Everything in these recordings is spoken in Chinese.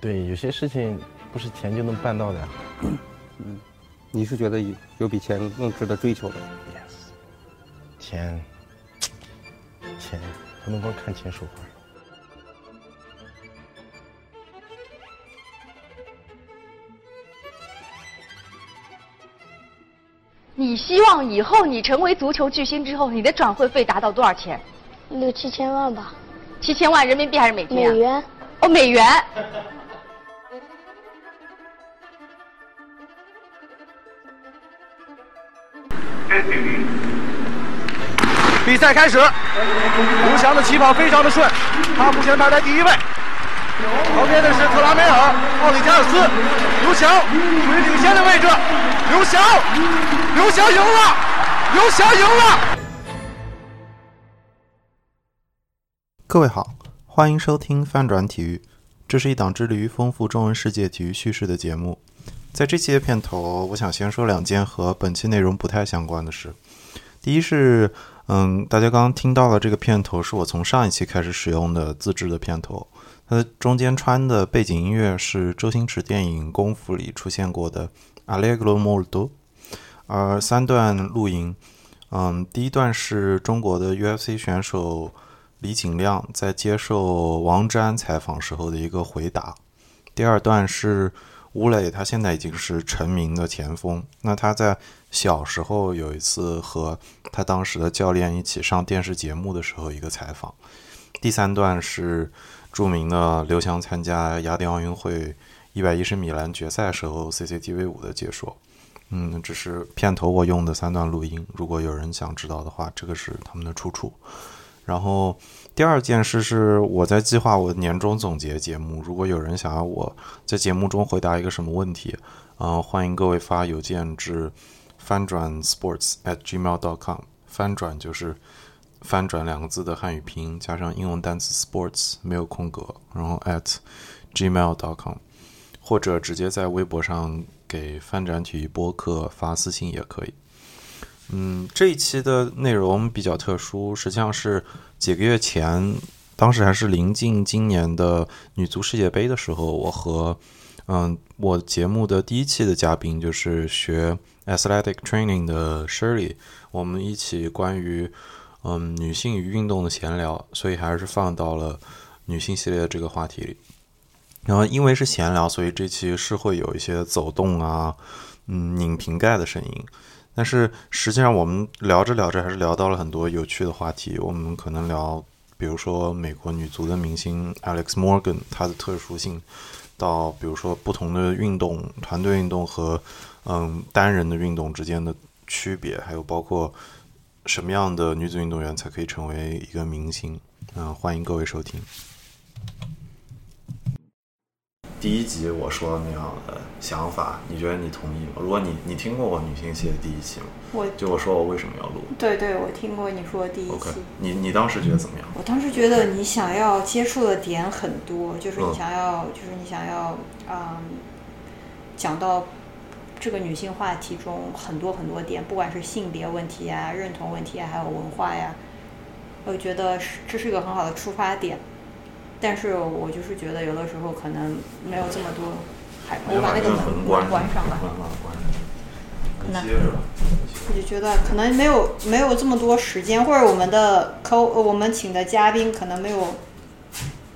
对，有些事情不是钱就能办到的呀。嗯，你是觉得有有比钱更值得追求的？Yes，钱，钱不能光看钱说话。你希望以后你成为足球巨星之后，你的转会费达到多少钱？六七千万吧，七千万人民币还是美金啊？美元。哦，美元。比赛开始，刘翔的起跑非常的顺，他目前排在第一位。旁边的是特拉梅尔、奥里加尔斯，刘翔处于领先的位置。刘翔，刘翔赢了，刘翔赢了。各位好，欢迎收听翻转体育，这是一档致力于丰富中文世界体育叙事的节目。在这期的片头，我想先说两件和本期内容不太相关的事。第一是，嗯，大家刚刚听到的这个片头是我从上一期开始使用的自制的片头，它的中间穿的背景音乐是周星驰电影《功夫》里出现过的《Allegro Molto》，而三段录音，嗯，第一段是中国的 UFC 选手。李景亮在接受王詹采访时候的一个回答。第二段是吴磊，他现在已经是成名的前锋。那他在小时候有一次和他当时的教练一起上电视节目的时候一个采访。第三段是著名的刘翔参加雅典奥运会一百一十米栏决赛时候 CCTV 五的解说。嗯，这是片头我用的三段录音。如果有人想知道的话，这个是他们的出处。然后第二件事是我在计划我的年终总结节目。如果有人想要我在节目中回答一个什么问题，嗯、欢迎各位发邮件至翻转 sports at gmail dot com。翻转就是翻转两个字的汉语拼音加上英文单词 sports 没有空格，然后 at gmail dot com，或者直接在微博上给翻转体育播客发私信也可以。嗯，这一期的内容比较特殊，实际上是几个月前，当时还是临近今年的女足世界杯的时候，我和嗯我节目的第一期的嘉宾就是学 athletic training 的 Shirley，我们一起关于嗯女性与运动的闲聊，所以还是放到了女性系列的这个话题里。然后因为是闲聊，所以这期是会有一些走动啊，嗯拧瓶盖的声音。但是实际上，我们聊着聊着还是聊到了很多有趣的话题。我们可能聊，比如说美国女足的明星 Alex Morgan 她的特殊性，到比如说不同的运动、团队运动和嗯单人的运动之间的区别，还有包括什么样的女子运动员才可以成为一个明星。嗯，欢迎各位收听。第一集我说的那样的想法，你觉得你同意吗？如果你你听过我女性系的第一期吗？我就我说我为什么要录？对对，我听过你说的第一期。OK，你你当时觉得怎么样？我当时觉得你想要接触的点很多，就是你嗯想要，就是你想要，嗯，讲到这个女性话题中很多很多点，不管是性别问题呀、认同问题啊，还有文化呀，我觉得是这是一个很好的出发点。但是我就是觉得有的时候可能没有这么多，还我把那个门关关上接着吧。我就觉得可能没有没有这么多时间，或者我们的呃我们请的嘉宾可能没有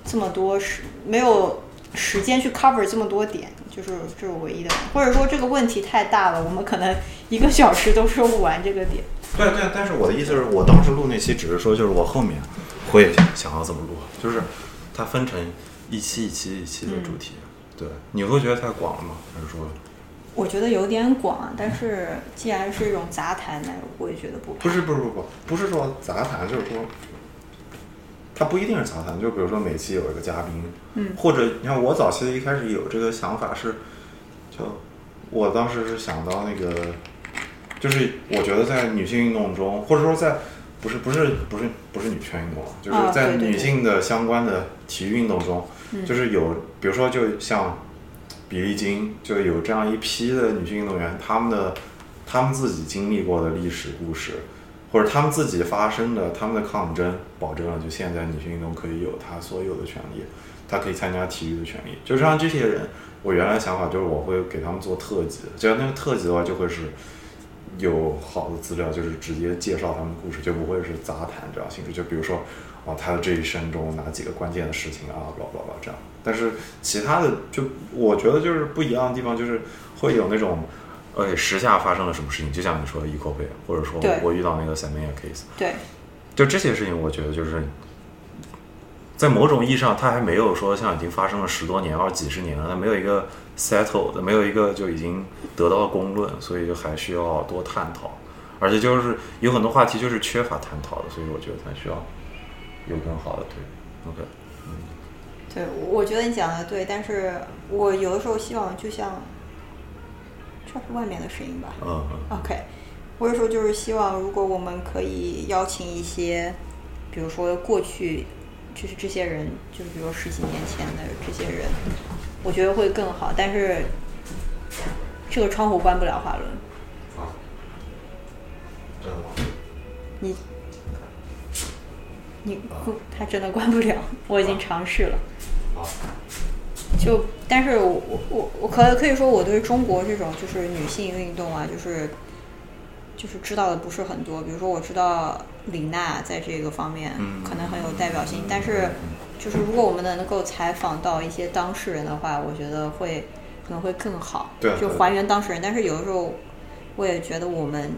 这么多时没有时间去 cover 这么多点，就是这是唯一的，或者说这个问题太大了，我们可能一个小时都说不完这个点。对对，但是我的意思是我当时录那期只是说，就是我后面会想要怎么录，就是它分成一期一期一期的主题。对，你会觉得太广了吗？还是说？我觉得有点广，但是既然是一种杂谈呢，我也觉得不。不是不是不是不是说杂谈，就是说，它不一定是杂谈。就比如说每期有一个嘉宾，嗯，或者你看我早期的一开始有这个想法是，就我当时是想到那个，就是我觉得在女性运动中，或者说在不是不是不是不是女权运动，就是在女性的相关的体育运动中，嗯就是有比如说就像比利金就有这样一批的女性运动员，她们的她们自己经历过的历史故事，或者她们自己发生的她们的抗争，保证了就现在女性运动可以有她所有的权利，她可以参加体育的权利。就像这些人，我原来想法就是我会给他们做特辑，只要那个特辑的话，就会是有好的资料，就是直接介绍他们的故事，就不会是杂谈这样形式。就比如说，啊，他的这一生中哪几个关键的事情啊，blah blah blah 这样。但是其他的，就我觉得就是不一样的地方，就是会有那种。而且，时下发生了什么事情？就像你说的 Eco Pay，或者说我遇到那个 Samia case，对，就这些事情，我觉得就是在某种意义上，它还没有说像已经发生了十多年或者几十年了，它没有一个 settled，没有一个就已经得到了公论，所以就还需要多探讨。而且就是有很多话题就是缺乏探讨的，所以我觉得它需要有更好的对，OK，嗯对，我觉得你讲的对，但是我有的时候希望就像，这是外面的声音吧？嗯嗯 OK，我有时候就是希望，如果我们可以邀请一些，比如说过去就是这些人，就是比如说十几年前的这些人，我觉得会更好。但是这个窗户关不了滑轮，啊，真的吗？你你他真的关不了，我已经尝试了。啊，就，但是我我我可可以说我对中国这种就是女性运动啊，就是就是知道的不是很多。比如说我知道李娜在这个方面嗯可能很有代表性，但是就是如果我们能够采访到一些当事人的话，我觉得会可能会更好，对对就还原当事人。但是有的时候我也觉得我们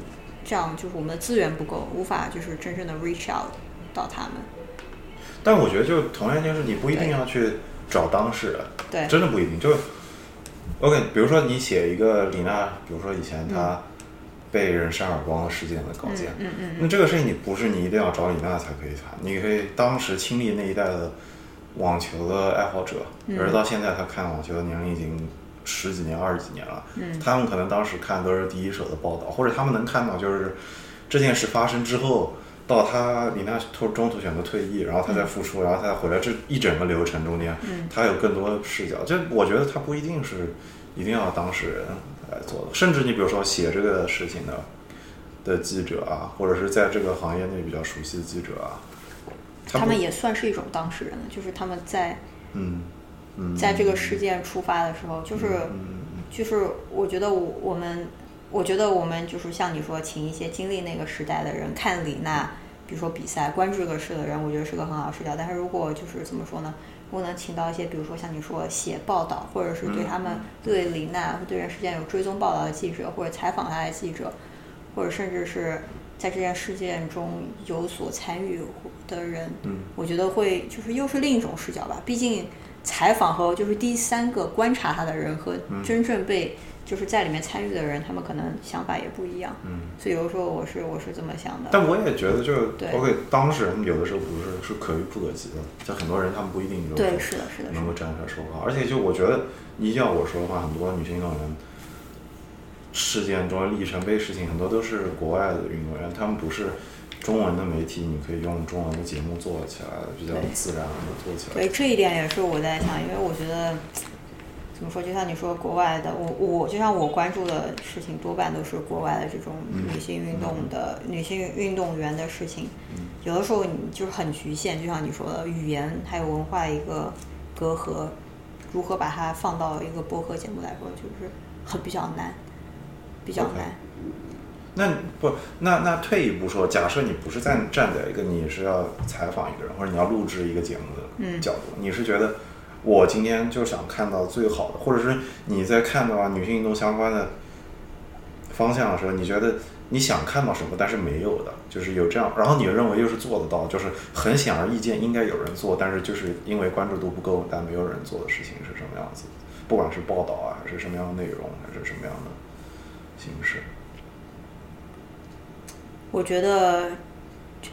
这样就是我们的资源不够，无法就是真正的 reach out 到他们。但我觉得就同样一件事，你不一定要去找当事人，对真的不一定。就 OK，比如说你写一个李娜，比如说以前她被人扇耳光的事件的稿件，嗯嗯那这个事情你不是你一定要找李娜才可以谈，你可以当时亲历那一代的网球的爱好者，嗯而到现在他看网球的年龄已经十几年、二十几年了，嗯他们可能当时看都是第一手的报道，或者他们能看到就是这件事发生之后。到他李娜突中途选择退役，然后他再复出，然后他再回来，这一整个流程中间，嗯他有更多的视角。这我觉得他不一定是一定要当事人来做的，甚至你比如说写这个事情的的记者啊，或者是在这个行业内比较熟悉的记者啊，不他们也算是一种当事人了，就是他们在嗯嗯，在这个事件出发的时候，就是就是我觉得我我们我觉得我们就是像你说，请一些经历那个时代的人看李娜，比如说比赛，关注这个事的人，我觉得是个很好的视角。但是如果就是怎么说呢？如果能请到一些，比如说像你说写报道，或者是对他们对李娜或对这件事件有追踪报道的记者，或者采访他的记者，或者甚至是在这件事件中有所参与的人，嗯，我觉得会就是又是另一种视角吧。毕竟采访和就是第三个观察他的人和真正被就是在里面参与的人，他们可能想法也不一样。嗯，所以有时候我是我是这么想的。但我也觉得就对 OK，当事人有的时候不是是可遇不可及的，像很多人他们不一定有对，是的，是的，是的。能够站出来说话。而且就我觉得，你要我说的话，很多女性运动员事件中的里程碑事情，很多都是国外的运动员，他们不是中文的媒体，你可以用中文的节目做起来，比较自然的做起来。对这一点也是我在想，因为我觉得怎么说，就像你说国外的，我我就像我关注的事情，多半都是国外的这种女性运动的、女性运动员的事情。有的时候你就是很局限，就像你说的，语言还有文化一个隔阂，如何把它放到一个播客节目来说，就是很比较难，比较难。那不，那那退一步说，假设你不是站站在一个你是要采访一个人，或者你要录制一个节目的角度，你是觉得我今天就想看到最好的，或者是你在看到女性运动相关的方向的时候，你觉得你想看到什么，但是没有的，就是有这样，然后你认为又是做得到，就是很显而易见应该有人做，但是就是因为关注度不够，但没有人做的事情是什么样子？不管是报道啊，还是什么样的内容，还是什么样的形式？我觉得这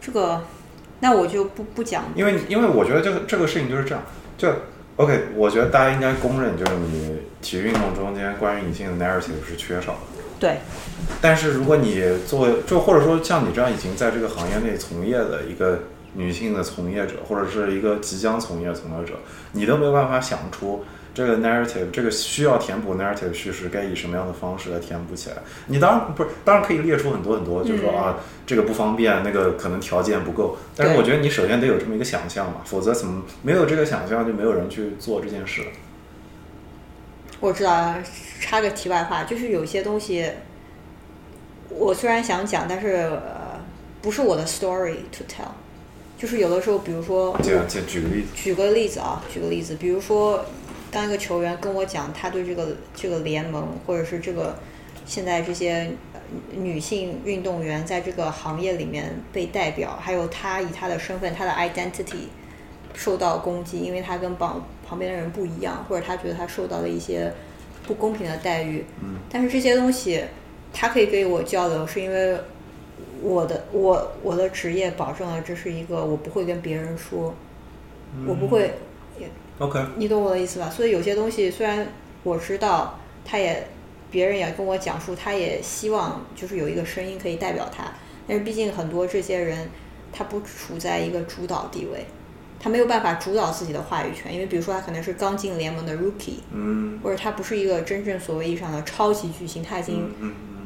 这个，那我就不不讲因为因为我觉得这个这个事情就是这样，就 OK，我觉得大家应该公认，就是你体育运动中间关于女性的 narrative 是缺少的。对但是如果你作为就或者说像你这样已经在这个行业内从业的一个女性的从业者，或者是一个即将从业从业者，你都没有办法想出这个 narrative 这个需要填补 narrative 叙事该以什么样的方式来填补起来？你当然不是，当然可以列出很多很多，就是说啊，这个不方便，那个可能条件不够。但是我觉得你首先得有这么一个想象嘛，否则怎么没有这个想象，就没有人去做这件事。我知道了，插个题外话，就是有些东西，我虽然想讲，但是呃，不是我的 story to tell。就是有的时候，比如说，这样，这举个例子，举个例子啊，举个例子，比如说，当一个球员跟我讲他对这个这个联盟，或者是这个现在这些女性运动员在这个行业里面被代表，还有他以他的身份、他的 identity 受到攻击，因为他跟旁旁边的人不一样，或者他觉得他受到了一些不公平的待遇。嗯，但是这些东西他可以给我交流，是因为我的我我的职业保证了这是一个我不会跟别人说，我不会。OK，你懂我的意思吧？所以有些东西虽然我知道，他也别人也跟我讲述，他也希望就是有一个声音可以代表他，但是毕竟很多这些人他不处在一个主导地位，他没有办法主导自己的话语权，因为比如说他可能是刚进联盟的 rookie，嗯。或者他不是一个真正所谓意义上的超级巨星，他已经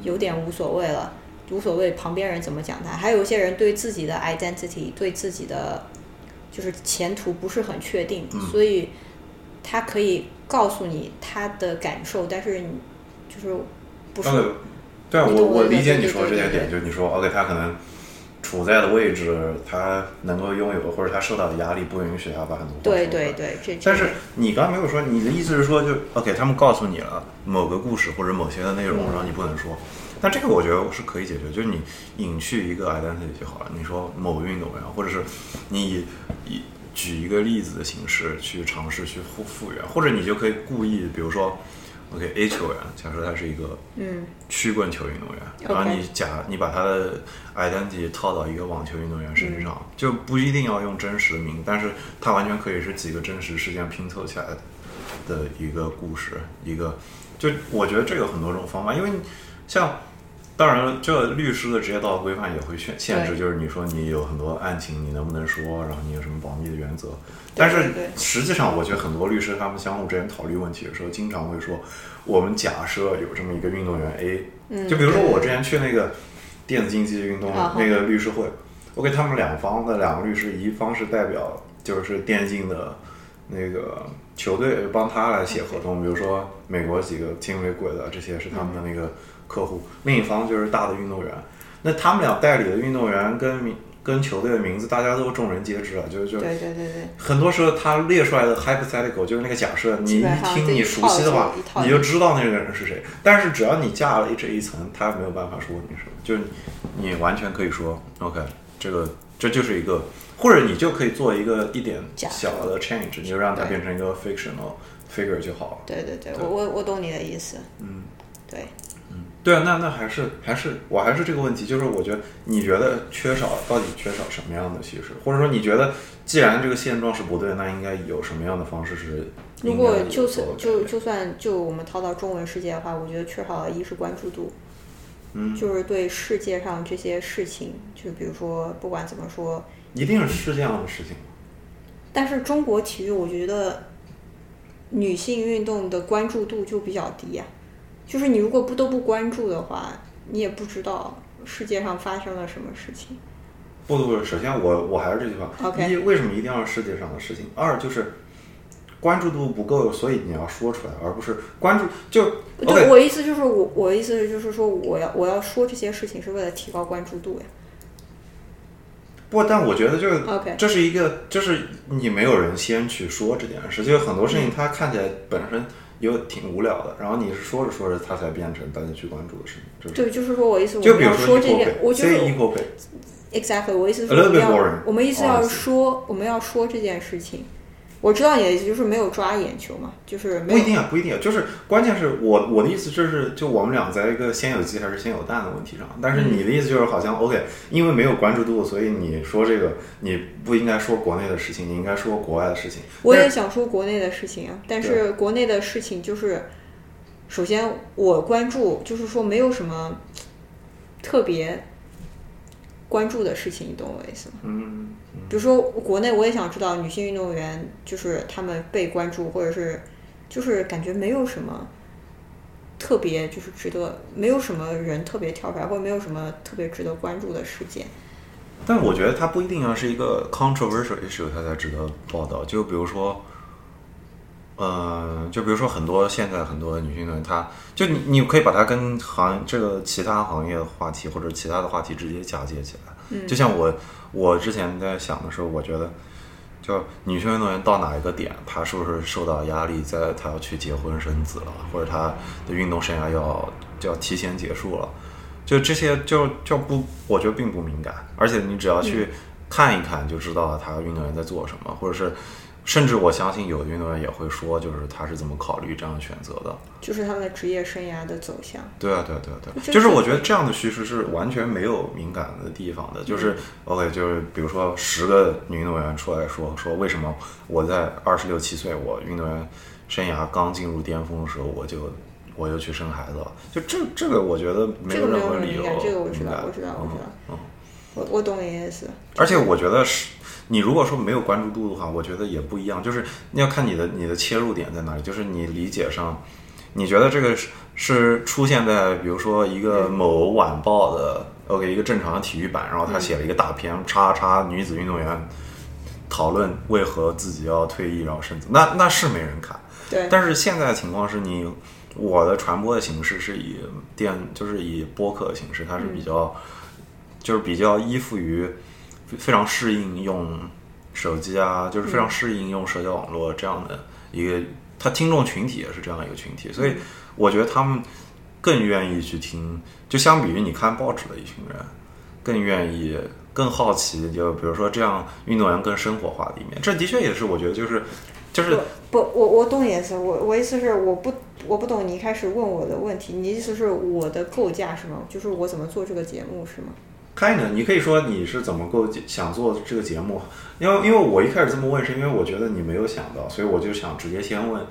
有点无所谓了，无所谓旁边人怎么讲他。还有一些人对自己的 identity，对自己的就是前途不是很确定，嗯所以他可以告诉你他的感受，但是你就是不是、对啊，我我理解你说这些点，就是你说 OK，他可能处在的位置，他能够拥有，或者他受到的压力不允许他把很多话对对对，这但是你刚才没有说，你的意思是说就，OK，他们告诉你了某个故事或者某些的内容，嗯然后你不能说。但这个我觉得是可以解决，就是你隐去一个 identity 就好了。你说某运动员，或者是你以以举一个例子的形式去尝试去复复原，或者你就可以故意，比如说，OK A 球员，假设他是一个嗯曲棍球运动员然后你假你把他的 identity 套到一个网球运动员身上，嗯就不一定要用真实的名，但是他完全可以是几个真实事件拼凑起来的的一个故事，一个就我觉得这有很多种方法，因为像。当然了，这律师的职业道德规范也会限限制，就是你说你有很多案情，你能不能说，然后你有什么保密的原则。但是实际上，我觉得很多律师他们相互之间讨论问题的时候，经常会说，我们假设有这么一个运动员 A，、嗯就比如说我之前去那个电子竞技运动啊那个律师会，我给他们两方的两个律师，一方是代表就是电竞的那个球队帮他来写合同，比如说美国几个 Team Liquid 的这些是他们的那个客户，另一方就是大的运动员。那他们俩代理的运动员跟名跟球队的名字，大家都众人皆知啊，就就对对对对，很多时候他列出来的 hypothetical 就是那个假设，你一听你熟悉的话你就知道那个人是谁。但是只要你架了这一层，他没有办法说你什么，就是你你完全可以说 OK，这个这就是一个，或者你就可以做一个一点小的 change，你就让它变成一个 fictional figure 就好了。对对对，对我我我懂你的意思，嗯，对。对啊，那那还是还是我还是这个问题，就是我觉得你觉得缺少到底缺少什么样的叙事，或者说你觉得既然这个现状是不对，那应该有什么样的方式是如果就算就就算就我们套到中文世界的话，我觉得缺少的一是关注度，嗯，就是对世界上这些事情，就比如说不管怎么说，一定是这样的事情。但是中国体育我觉得女性运动的关注度就比较低呀、就是你如果不都不关注的话，你也不知道世界上发生了什么事情。不不不，首先我我还是这句话 OK 一为什么一定要是世界上的事情？二就是关注度不够，所以你要说出来，而不是关注就对。我意思就是我我意思就是说我要我要说这些事情是为了提高关注度呀。不，但我觉得就是 OK 这是一个，就是你没有人先去说这件事，就是很多事情嗯它看起来本身有挺无聊的，然后你是说着说着，它才变成大家去关注的事情。就是对，就是说我意思我比要说这件我就是 pay，exactly 我意思是我们要我们意思要说我们要说这件事情。我知道你的意思就是没有抓眼球嘛，就是没有不一定啊，不一定啊，就是关键是我我的意思就是，就我们俩在一个先有鸡还是先有蛋的问题上。但是你的意思就是好像 OK，因为没有关注度，所以你说这个你不应该说国内的事情，你应该说国外的事情。我也想说国内的事情啊，但是国内的事情就是，首先我关注就是说没有什么特别关注的事情，你懂我意思吗？嗯，比如说国内我也想知道女性运动员就是她们被关注，或者是就是感觉没有什么特别，就是值得，没有什么人特别跳出来，或者没有什么特别值得关注的事件。但我觉得它不一定要是一个 controversial issue，它才值得报道。就比如说，呃，就比如说很多现在很多女性运动员，她就你你可以把它跟行这个其他行业的话题或者其他的话题直接嫁接起来。嗯。就像我我之前在想的时候，我觉得，就女性运动员到哪一个点，她是不是受到压力，在她要去结婚生子了，或者她的运动生涯要就要提前结束了，就这些就就不，我觉得并不敏感，而且你只要去看一看就知道她运动员在做什么，或者是甚至我相信有的运动员也会说，就是他是怎么考虑这样的选择的。就是他的职业生涯的走向。对啊，对啊，对啊，对啊，这就是我觉得这样的叙事是完全没有敏感的地方的。就是、OK，嗯就是比如说十个女运动员出来说说为什么我在二十六七岁，我运动员生涯刚进入巅峰的时候，我就我就去生孩子了。就这这个，我觉得没有任何理由敏感，这个我知道，我知道，我知道。嗯嗯我我懂你的意思。而且我觉得是，你如果说没有关注度的话，我觉得也不一样。就是你要看你的你的切入点在哪里，就是你理解上，你觉得这个是是出现在比如说一个某晚报的 OK 一个正常的体育版，然后他写了一个大片，叉叉女子运动员讨论为何自己要退役然后甚至，那那是没人看。对，但是现在的情况是你，我的传播的形式是以电，就是以播客的形式，它是比较，就是比较依附于非常适应用手机啊，就是非常适应用社交网络这样的一个，他听众群体也是这样一个群体，所以我觉得他们更愿意去听，就相比于你看报纸的一群人，更愿意。更好奇，就比如说这样运动员更生活化的一面，这的确也是我觉得就是，就是不，我我懂你意思，我我意思是我不我不懂你一开始问我的问题，你意思是我的构架是吗？就是我怎么做这个节目是吗？开呢？你可以说你是怎么构想做这个节目？因为因为我一开始这么问，是因为我觉得你没有想到，所以我就想直接先问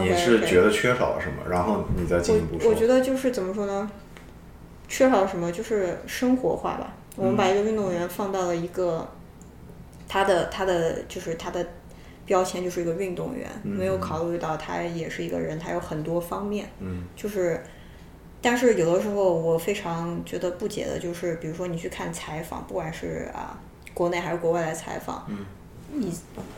你是觉得缺少了什么，然后你再进一步说。我我觉得就是怎么说呢？缺少什么就是生活化吧。我们把一个运动员放到了一个他的他的就是他的标签就是一个运动员，没有考虑到他也是一个人，他有很多方面。嗯，就是，但是有的时候我非常觉得不解的就是，比如说你去看采访，不管是啊国内还是国外的采访，嗯，你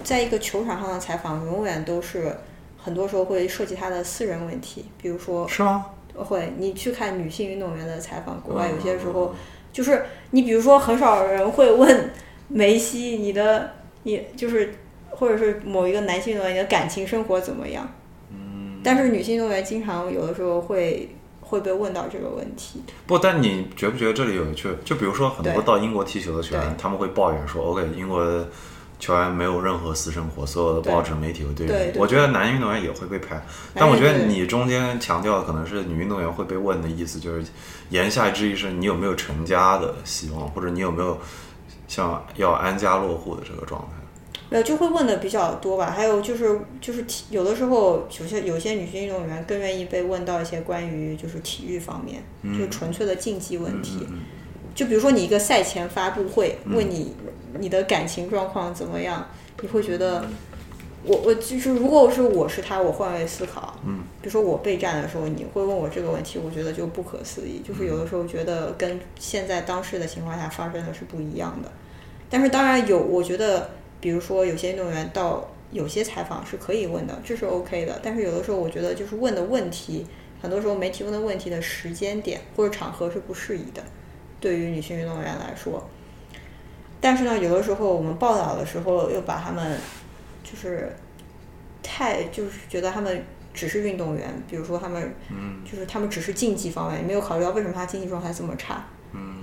在一个球场上的采访，永远都是很多时候会涉及他的私人问题，比如说是吗？会，你去看女性运动员的采访，国外有些时嗯候就是你比如说很少人会问梅西你的你就是或者是某一个男性运动员你的感情生活怎么样，嗯，但是女性运动员经常有的时候会会被问到这个问题，不，但你觉不觉得这里有趣？就比如说很多到英国踢球的球员，他们会抱怨说：“OK，英国的球员没有任何私生活，所有的报纸媒体会对对对我觉得男运动员也会被拍，但我觉得你中间强调的可能是女运动员会被问的意思，就是言下之意是你有没有成家的希望，或者你有没有像要安家落户的这个状态。没有就会问的比较多吧。还有就是就是体有的时候有些有些女性运动员更愿意被问到一些关于就是体育方面，就纯粹的竞技问题。嗯就比如说你一个赛前发布会，问你你的感情状况怎么样，你会觉得，我我就是如果是我是他，我换位思考，嗯，比如说我备战的时候，你会问我这个问题，我觉得就不可思议，就是有的时候觉得跟现在当时的情况下发生的是不一样的。但是当然有，我觉得，比如说有些运动员到有些采访是可以问的，这是 OK 的。但是有的时候我觉得就是问的问题，很多时候媒体问的问题的时间点或者场合是不适宜的。对于女性运动员来说，但是呢，有的时候我们报道的时候又把他们就是太就是觉得他们只是运动员，比如说他们就是他们只是竞技方面，没有考虑到为什么他竞技状态这么差，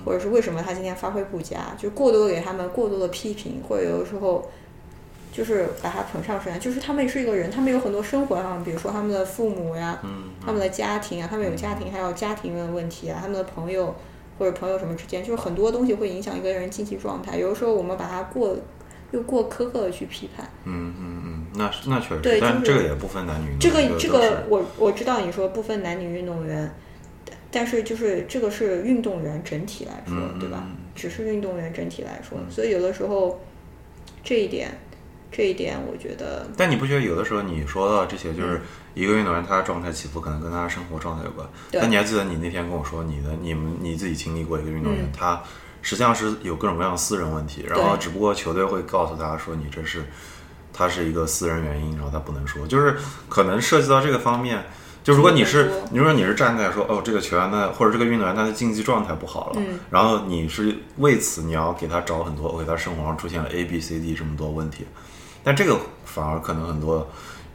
或者是为什么他今天发挥不佳，就过多的给他们过多的批评，或者有的时候。就是把他捧上神，就是他们是一个人，他们有很多生活上，比如说他们的父母呀，他们的家庭啊，他们有家庭，还有家庭的问题啊，他们的朋友或者朋友什么之间，就是很多东西会影响一个人经济状态。有的时候我们把他过又过苛刻的去批判，嗯嗯嗯，那是那确实，对这个也不分男女。这个这个我我知道你说不分男女运动员，但但是就是这个是运动员整体来说，嗯对吧嗯？只是运动员整体来说，所以有的时候这一点这一点我觉得但你不觉得有的时候你说到这些，就是一个运动员他的状态起伏可能跟他的生活状态有关。对但你还记得你那天跟我说你的你们你自己经历过一个运动员，嗯他实际上是有各种各样的私人问题，然后只不过球队会告诉他说你这是他是一个私人原因，然后他不能说，就是可能涉及到这个方面。就如果你是，你如果你是站在说，哦，这个球员的或者这个运动员他的竞技状态不好了，嗯。然后你是为此你要给他找很多，给他生活上出现了 A、B、C、D 这么多问题，但这个反而可能很多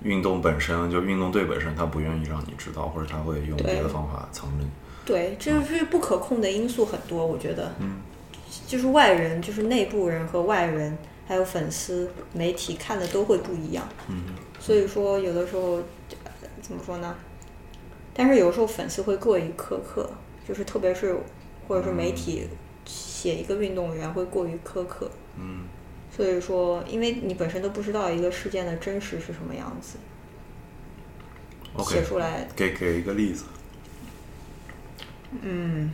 运动本身就运动队本身他不愿意让你知道，或者他会用别的方法藏着你。对，这就是不可控的因素很多，我觉得，嗯，就是外人，就是内部人和外人，还有粉丝、媒体看的都会不一样，嗯，所以说有的时候呃怎么说呢？但是有时候粉丝会过于苛刻，就是特别是或者是媒体写一个运动员会过于苛刻，嗯，所以说，因为你本身都不知道一个事件的真实是什么样子写出来给给一个例子。嗯，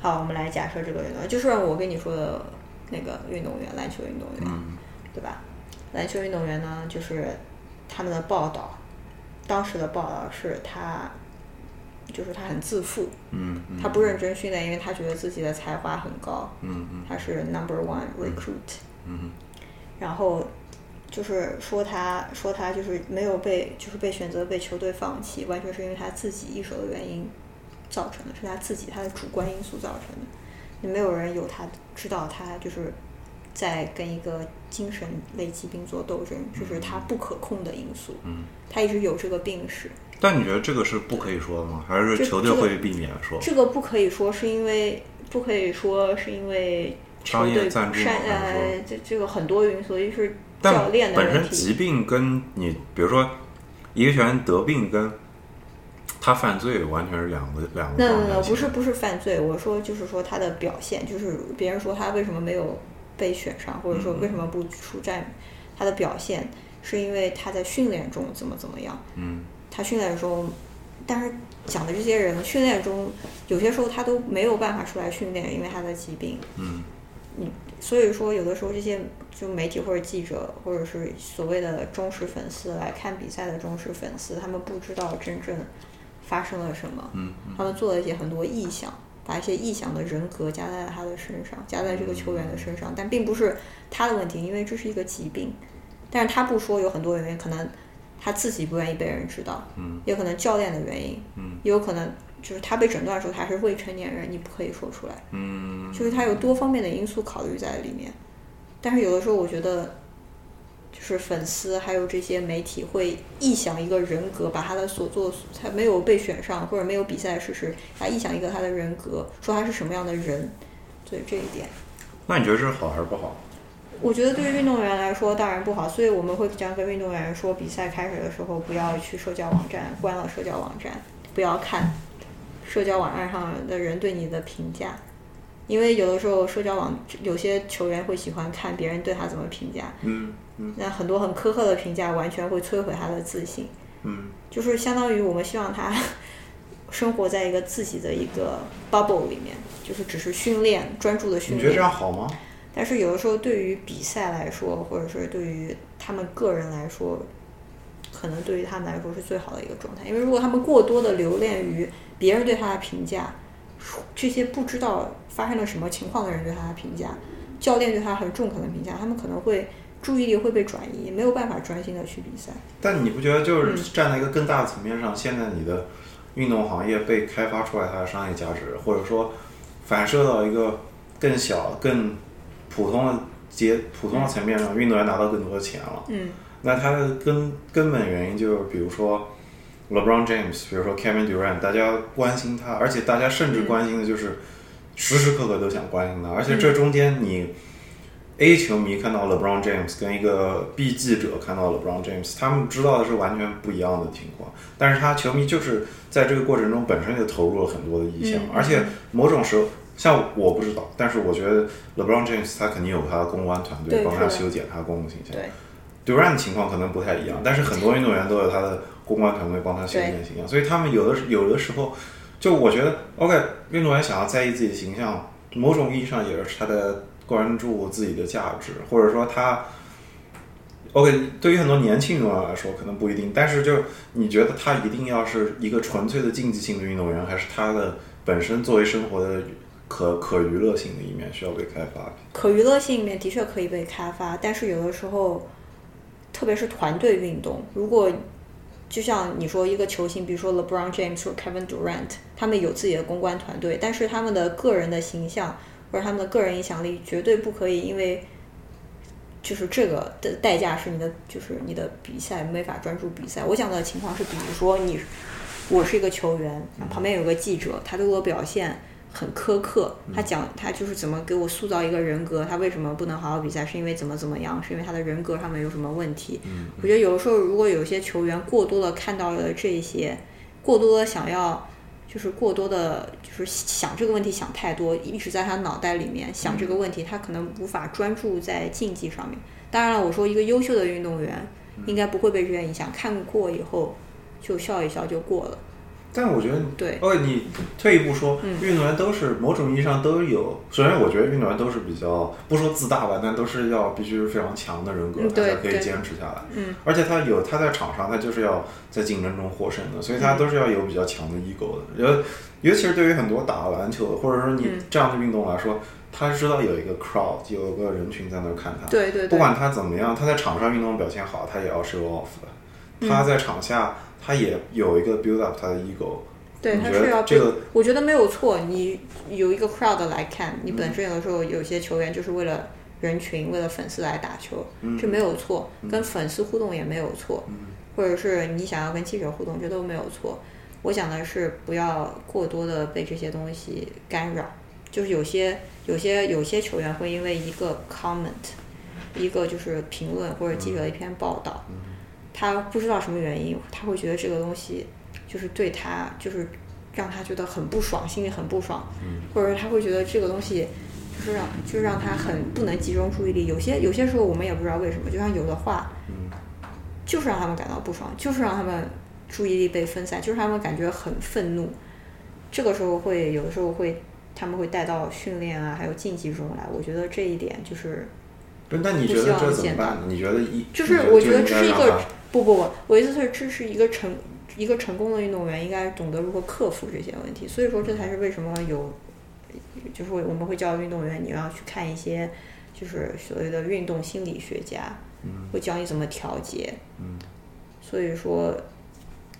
好，我们来假设这个运动员，就是我跟你说的那个运动员，篮球运动员，嗯对吧？篮球运动员呢，就是他们的报道，当时的报道是他，就是他很自负，嗯，嗯他不认真训练，因为他觉得自己的才华很高，嗯嗯他是 number one recruit，嗯然后就是说他说他就是没有被就是被选择被球队放弃，完全是因为他自己一手的原因造成的，是他自己他的主观因素造成的。没有人有他知道他就是在跟一个精神类疾病做斗争，这是他不可控的因素。嗯。他一直有这个病史，但你觉得这个是不可以说的吗？还是这球队会避免说？这个不可以说是因为不可以说是因为球商业队赞助呃这这个很多因素，一是教但练的。本身疾病跟你，比如说一个球员得病跟他犯罪完全是两个两个那不是不是犯罪，我说就是说他的表现，就是别人说他为什么没有被选上，或者说为什么不出战，他的表现是因为他在训练中怎么怎么样。嗯他训练中，但是讲的这些人训练中，有些时候他都没有办法出来训练，因为他的疾病。嗯所以说，有的时候这些就媒体或者记者，或者是所谓的忠实粉丝来看比赛的忠实粉丝，他们不知道真正发生了什么。嗯他们做了一些很多臆想，把一些臆想的人格加在了他的身上，加在这个球员的身上，但并不是他的问题，因为这是一个疾病。但是他不说，有很多原因，可能他自己不愿意被人知道，嗯也有可能教练的原因，嗯也有可能就是他被诊断的时候他还是未成年人，你不可以说出来。嗯，就是他有多方面的因素考虑在里面。但是有的时候，我觉得，就是粉丝还有这些媒体会臆想一个人格，把他的所作他没有被选上或者没有比赛的事实，他臆想一个他的人格，说他是什么样的人。所以这一点，那你觉得这是好还是不好？我觉得对于运动员来说当然不好，所以我们会这样跟运动员说：比赛开始的时候不要去社交网站，关了社交网站，不要看社交网站上的人对你的评价，因为有的时候社交网有些球员会喜欢看别人对他怎么评价，嗯嗯那很多很苛刻的评价完全会摧毁他的自信，嗯就是相当于我们希望他 生活在一个自己的一个 bubble 里面，就是只是训练，专注的训练。你觉得这样好吗？但是有的时候，对于比赛来说，或者是对于他们个人来说，可能对于他们来说是最好的一个状态。因为如果他们过多的留恋于别人对他的评价，这些不知道发生了什么情况的人对他的评价，教练对他很中肯的评价，他们可能会注意力会被转移，没有办法专心的去比赛。但你不觉得就是嗯站在一个更大的层面上，现在你的运动行业被开发出来它的商业价值，或者说反射到一个更小、更普通的阶普通的层面上，运动员拿到更多的钱了。嗯那它的根根本原因就是，比如说 LeBron James，比如说 Kevin Durant，大家关心他，而且大家甚至关心的就是时时刻刻都想关心他，而且这中间你 A 球迷看到 LeBron James 跟一个 B 记者看到 LeBron James，他们知道的是完全不一样的情况，但是他球迷就是在这个过程中本身就投入了很多的意向，嗯而且某种时候。像我不知道，但是我觉得 LeBron James 他肯定有他的公关团队帮他修剪他的公共形象。对 Durant 的情况可能不太一样，但是很多运动员都有他的公关团队帮他修剪形象，所以他们有的有的时候，就我觉得，OK，运动员想要在意自己的形象，某种意义上也是他在关注自己的价值，或者说他 OK，对于很多年轻运动员来说可能不一定，但是就你觉得他一定要是一个纯粹的竞技性的运动员，还是他的本身作为生活的可可娱乐性的一面需要被开发？可娱乐性里面的确可以被开发，但是有的时候，特别是团队运动，如果就像你说一个球星，比如说 LeBron James 或 Kevin Durant，他们有自己的公关团队，但是他们的个人的形象或者他们的个人影响力绝对不可以因为。就是这个的代价是你的，就是你的比赛没法专注比赛。我讲的情况是，比如说你，我是一个球员，旁边有个记者，他对我表现很苛刻，他讲他就是怎么给我塑造一个人格，他为什么不能好好比赛，是因为怎么怎么样，是因为他的人格上面有什么问题。我觉得有的时候，如果有些球员过多的看到了这些，过多的想要。就是过多的，就是想这个问题想太多，一直在他脑袋里面想这个问题，他可能无法专注在竞技上面。当然了，我说一个优秀的运动员应该不会被这些影响，看过以后就笑一笑就过了。但我觉得，对，哦，你退一步说，运动员都是某种意义上都有。首先我觉得运动员都是比较不说自大吧，但都是要必须是非常强的人格，他才可以坚持下来。嗯，而且他有他在场上，他就是要在竞争中获胜的，所以他都是要有比较强的 ego 的。尤尤其是对于很多打篮球或者说你这样的运动来说，他知道有一个 crowd，有个人群在那看他。对对。不管他怎么样，他在场上运动表现好，他也要 show off 的。他在场下。他也有一个 build up 他的 ego，对，他是要这个，我觉得没有错。你有一个 crowd 来看，你本身有的时候有些球员就是为了人群、为了粉丝来打球，这没有错。跟粉丝互动也没有错，或者是你想要跟记者互动，这都没有错。我想的是不要过多的被这些东西干扰。就是有些、有些、有些球员会因为一个 comment，一个就是评论或者记者的一篇报道。他不知道什么原因，他会觉得这个东西就是对他，就是让他觉得很不爽，心里很不爽，或者他会觉得这个东西就是让，就是让他很不能集中注意力。有些有些时候我们也不知道为什么，就像有的话，就是让他们感到不爽，就是让他们注意力被分散，就是他们感觉很愤怒。这个时候会有的时候会，他们会带到训练啊，还有竞技中来。我觉得这一点就是，那你觉得这怎么办？你觉得一就是我觉得这是一个。不不不，我意思是支持一个成一个成功的运动员应该懂得如何克服这些问题，所以说这才是为什么有，就是我们会教运动员你要去看一些就是所谓的运动心理学家，会教你怎么调节，所以说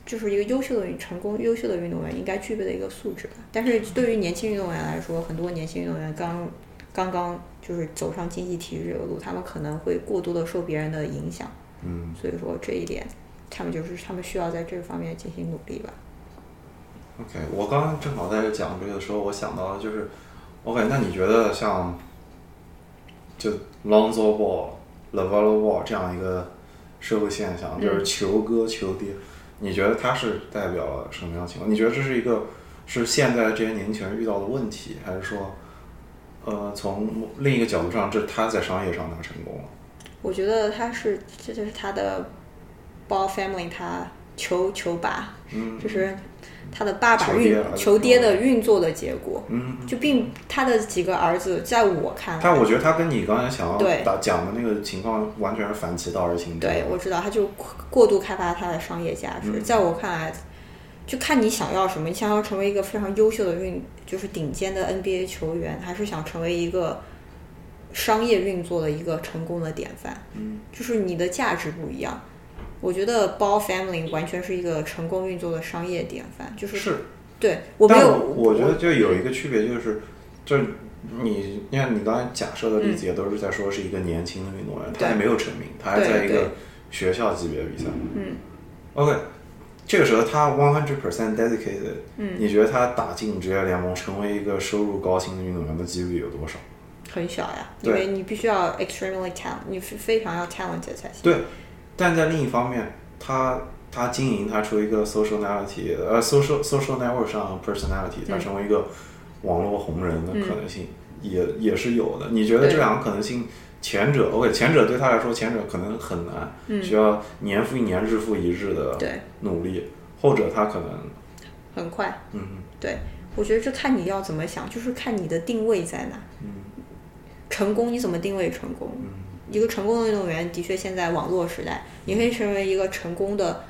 就是一个优秀的成功优秀的运动员应该具备的一个素质吧。但是对于年轻运动员来说，很多年轻运动员刚刚刚就是走上竞技体育这个路，他们可能会过多的受别人的影响。嗯，所以说这一点，他们就是他们需要在这个方面进行努力吧。OK，我刚刚正好在这讲这个的时候，我想到了就是 OK，那你觉得像就 Lonzo Ball、LeVar Ball 这样一个社会现象，就是球哥、球爹，你觉得他是代表了什么样情况？你觉得这是一个是现在这些年轻人遇到的问题，还是说呃从另一个角度上，这他在商业上他成功了？我觉得他是，这就是他的 Ball Family，他球球爸，就是他的爸爸运球爹的运作的结果。嗯，就并他的几个儿子，在我看来，但我觉得他跟你刚才想要打讲的那个情况完全是反其道而行之。对，我知道，他就过度开发他的商业价值。在我看来，就看你想要什么，你想要成为一个非常优秀的运，就是顶尖的 NBA 球员，还是想成为一个。商业运作的一个成功的典范，嗯，就是你的价值不一样。我觉得 Ball Family 完全是一个成功运作的商业典范，就是是，对我没有，我觉得就有一个区别，就是就你，你看你刚才假设的例子也都是在说是一个年轻的运动员，他还没有成名，他还在一个学校级别的比赛，嗯，OK，这个时候他 one hundred percent dedicated，嗯，你觉得他打进职业联盟，成为一个收入高薪的运动员的几率有多少？很小呀，因为你必须要 extremely talent，你是非常要 talented 才行。对，但在另一方面，他他经营他出一个 sociality，呃，social social network 上 personality，他成为一个网络红人的可能性也也是有的。你觉得这两个可能性，前者 OK，前者对他来说，前者可能很难，需要年复一年、日复一日的努力；后者他可能很快。嗯，对，我觉得这看你要怎么想，就是看你的定位在哪。嗯。成功你怎么定位成功？一个成功的运动员，的确现在网络时代，你可以成为一个成功的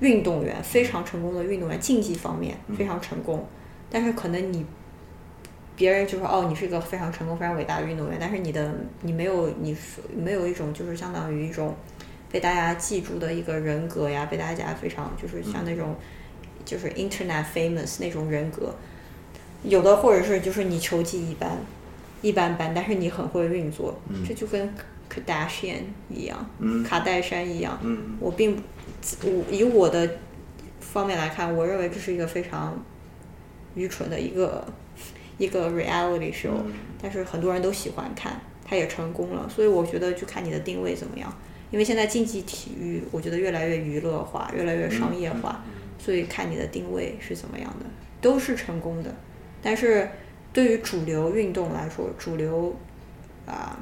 运动员，非常成功的运动员，竞技方面非常成功，但是可能你。别人就说哦，你是一个非常成功、非常伟大的运动员，但是你的你没有，你没有一种就是相当于一种被大家记住的一个人格呀，被大家非常就是像那种就是 internet famous 那种人格，有的或者是就是你球技一般一般般，但是你很会运作，这就跟 Kardashian 一样，卡戴珊一样，我并不我以我的方面来看，我认为这是一个非常愚蠢的一个。一个 reality show，但是很多人都喜欢看，他也成功了，所以我觉得就看你的定位怎么样。因为现在竞技体育，我觉得越来越娱乐化，越来越商业化，所以看你的定位是怎么样的，都是成功的。但是对于主流运动来说，主流啊，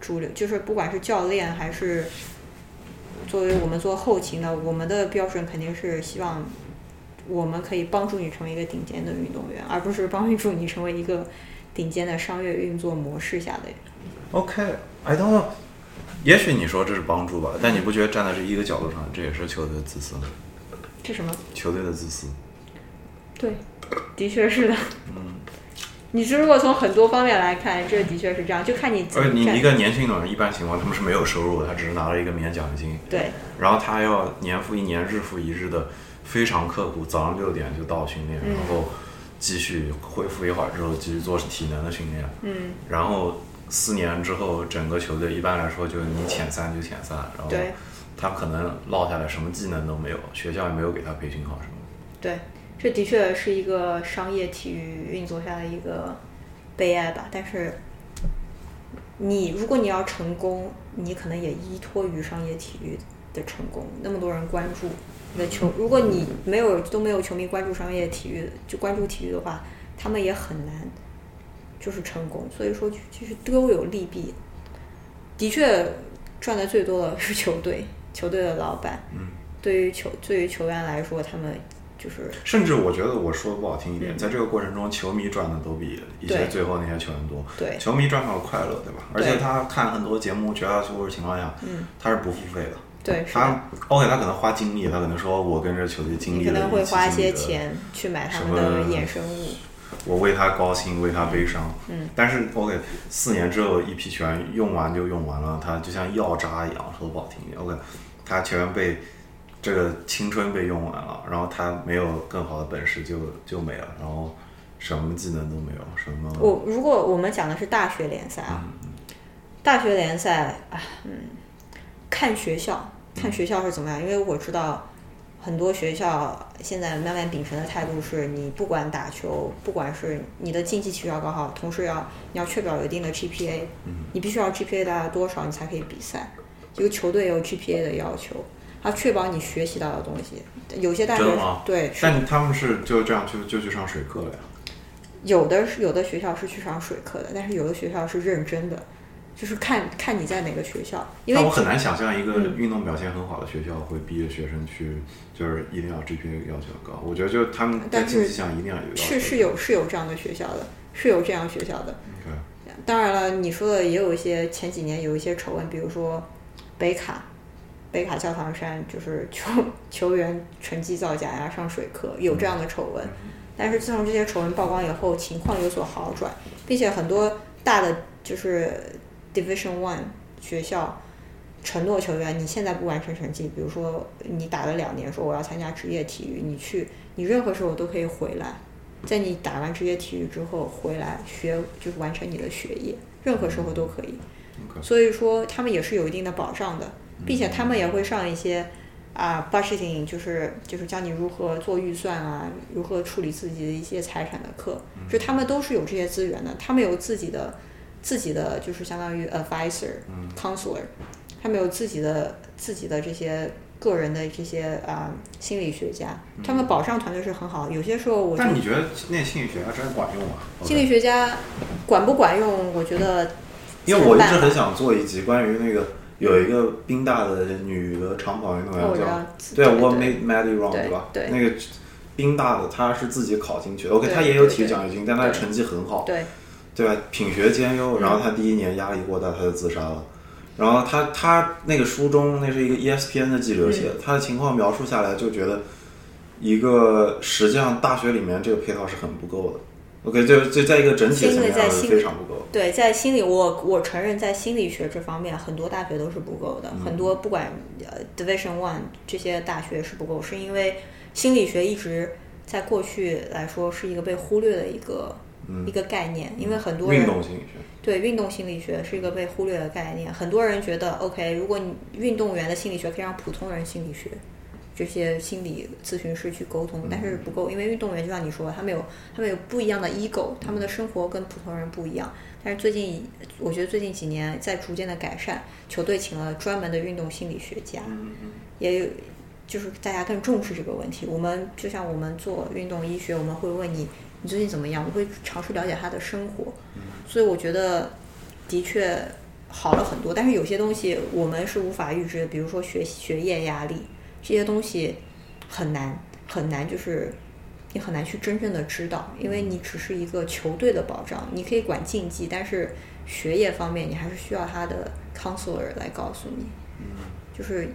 主流就是不管是教练还是作为我们做后勤的，我们的标准肯定是希望。我们可以帮助你成为一个顶尖的运动员，而不是帮助你成为一个顶尖的商业运作模式下的。OK，I don't know。也许你说这是帮助吧，但你不觉得站在这一个角度上，这也是球队的自私吗？这什么？球队的自私。对，的确是的。嗯。你是如果从很多方面来看，这的确是这样，就看你。而你一个年轻运动员，一般情况他们是没有收入的，他只是拿了一个免奖金。对。然后他要年复一年、日复一日的。非常刻苦，早上六点就到训练，然后继续恢复一会儿之后继续做体能的训练。嗯，然后四年之后，整个球队一般来说就你遣散就遣散，然后他可能落下来什么技能都没有，学校也没有给他培训好什么。对，这的确是一个商业体育运作下的一个悲哀吧。但是你如果你要成功，你可能也依托于商业体育的成功，那么多人关注你。的球，如果你没有都没有球迷关注商业体育，就关注体育的话，他们也很难就是成功。所以说，其实都有利弊。的确，赚的最多的是球队，球队的老板。嗯。对于球，对于球员来说，他们就是。甚至我觉得，我说的不好听一点，在这个过程中，球迷赚的都比一些最后那些球员多。对。球迷赚到了快乐，对吧？而且他看很多节目，绝大多数情况下，嗯，他是不付费的。对，他 OK，他可能花精力，他可能说，我跟这球队经历了可能会花一些钱去买他们的衍生物。我为他高兴，为他悲伤。嗯。但是 OK，四年之后一批球员用完就用完了，他就像药渣一样，说不好听一点。OK，他球员被这个青春被用完了，然后他没有更好的本事就就没了，然后什么技能都没有，什么。我如果我们讲的是大学联赛啊，大学联赛啊，嗯，看学校。看学校是怎么样，因为我知道很多学校现在慢慢秉承的态度是，你不管打球，不管是你的竞技体育要搞好，同时要你要确保有一定的 GPA，你必须要 GPA 达到多少你才可以比赛。一个球队有 GPA 的要求，它确保你学习到的东西。有些大学对，但他们是就这样就就去上水课了呀？有的是有的学校是去上水课的，但是有的学校是认真的。就是看看你在哪个学校，因为我很难想象一个运动表现很好的学校会逼着学生去，就是一定要 GPA 要求高。我觉得就他们在竞技上一定要有。是是有是有这样的学校的，是有这样学校的。当然了，你说的也有一些前几年有一些丑闻，比如说北卡，北卡教堂山就是球球员成绩造假呀、上水课有这样的丑闻。但是自从这些丑闻曝光以后，情况有所好转，并且很多大的就是。Division One 学校承诺球员，你现在不完成成绩，比如说你打了两年，说我要参加职业体育，你去，你任何时候都可以回来，在你打完职业体育之后回来学，就是完成你的学业，任何时候都可以。所以说他们也是有一定的保障的，并且他们也会上一些啊 budgeting，就是就是教你如何做预算啊，如何处理自己的一些财产的课，就他们都是有这些资源的，他们有自己的。自己的就是相当于 advisor、counselor，他们有自己的自己的这些个人的这些啊心理学家，他们保障团队是很好。有些时候我但你觉得那心理学家真的管用吗？心理学家管不管用？我觉得，因为我一直很想做一集关于那个有一个宾大的女的长跑运动员叫对，What made Maddie wrong 对吧？对，那个宾大的她是自己考进去的，OK，她也有体育奖学金，但她的成绩很好。对。对吧？品学兼优，然后她第一年压力过大，她就自杀了。然后她她那个书中，那是一个 ESPN 的记者写的，她的情况描述下来，就觉得一个实际上大学里面这个配套是很不够的。OK，就就在一个整体层面上是非常不够。对，在心理，我我承认，在心理学这方面，很多大学都是不够的。很多不管呃 Division One 这些大学是不够，是因为心理学一直在过去来说是一个被忽略的一个、一个概念，因为很多人运动心理学对运动心理学是一个被忽略的概念。很多人觉得 OK，如果你运动员的心理学可以让普通人心理学。这些心理咨询师去沟通，但是不够，因为运动员就像你说，他们有他们有不一样的 ego，他们的生活跟普通人不一样。但是最近，我觉得最近几年在逐渐的改善，球队请了专门的运动心理学家，也有就是大家更重视这个问题。我们就像我们做运动医学，我们会问你你最近怎么样，我会尝试了解他的生活。所以我觉得的确好了很多，但是有些东西我们是无法预知的，比如说学学业压力。这些东西很难很难，就是你很难去真正的知道，因为你只是一个球队的保障，你可以管竞技，但是学业方面你还是需要他的 counselor 来告诉你。就是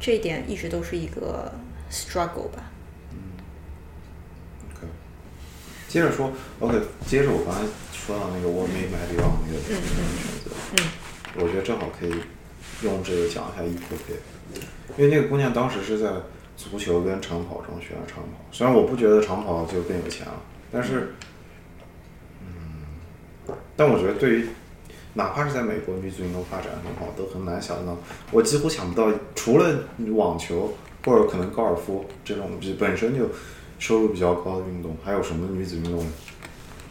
这一点一直都是一个 struggle 吧。嗯，OK，接着说，OK，接着我刚才说到那个 What made my wrong 那个选择，嗯，我觉得正好可以用这个讲一下 EQK。因为那个姑娘当时是在足球跟长跑中选了长跑，虽然我不觉得长跑就更有钱了，但是，嗯，但我觉得对于哪怕是在美国女子运动发展很好，都很难想到，我几乎想不到除了网球或者可能高尔夫这种比本身就收入比较高的运动，还有什么女子运动，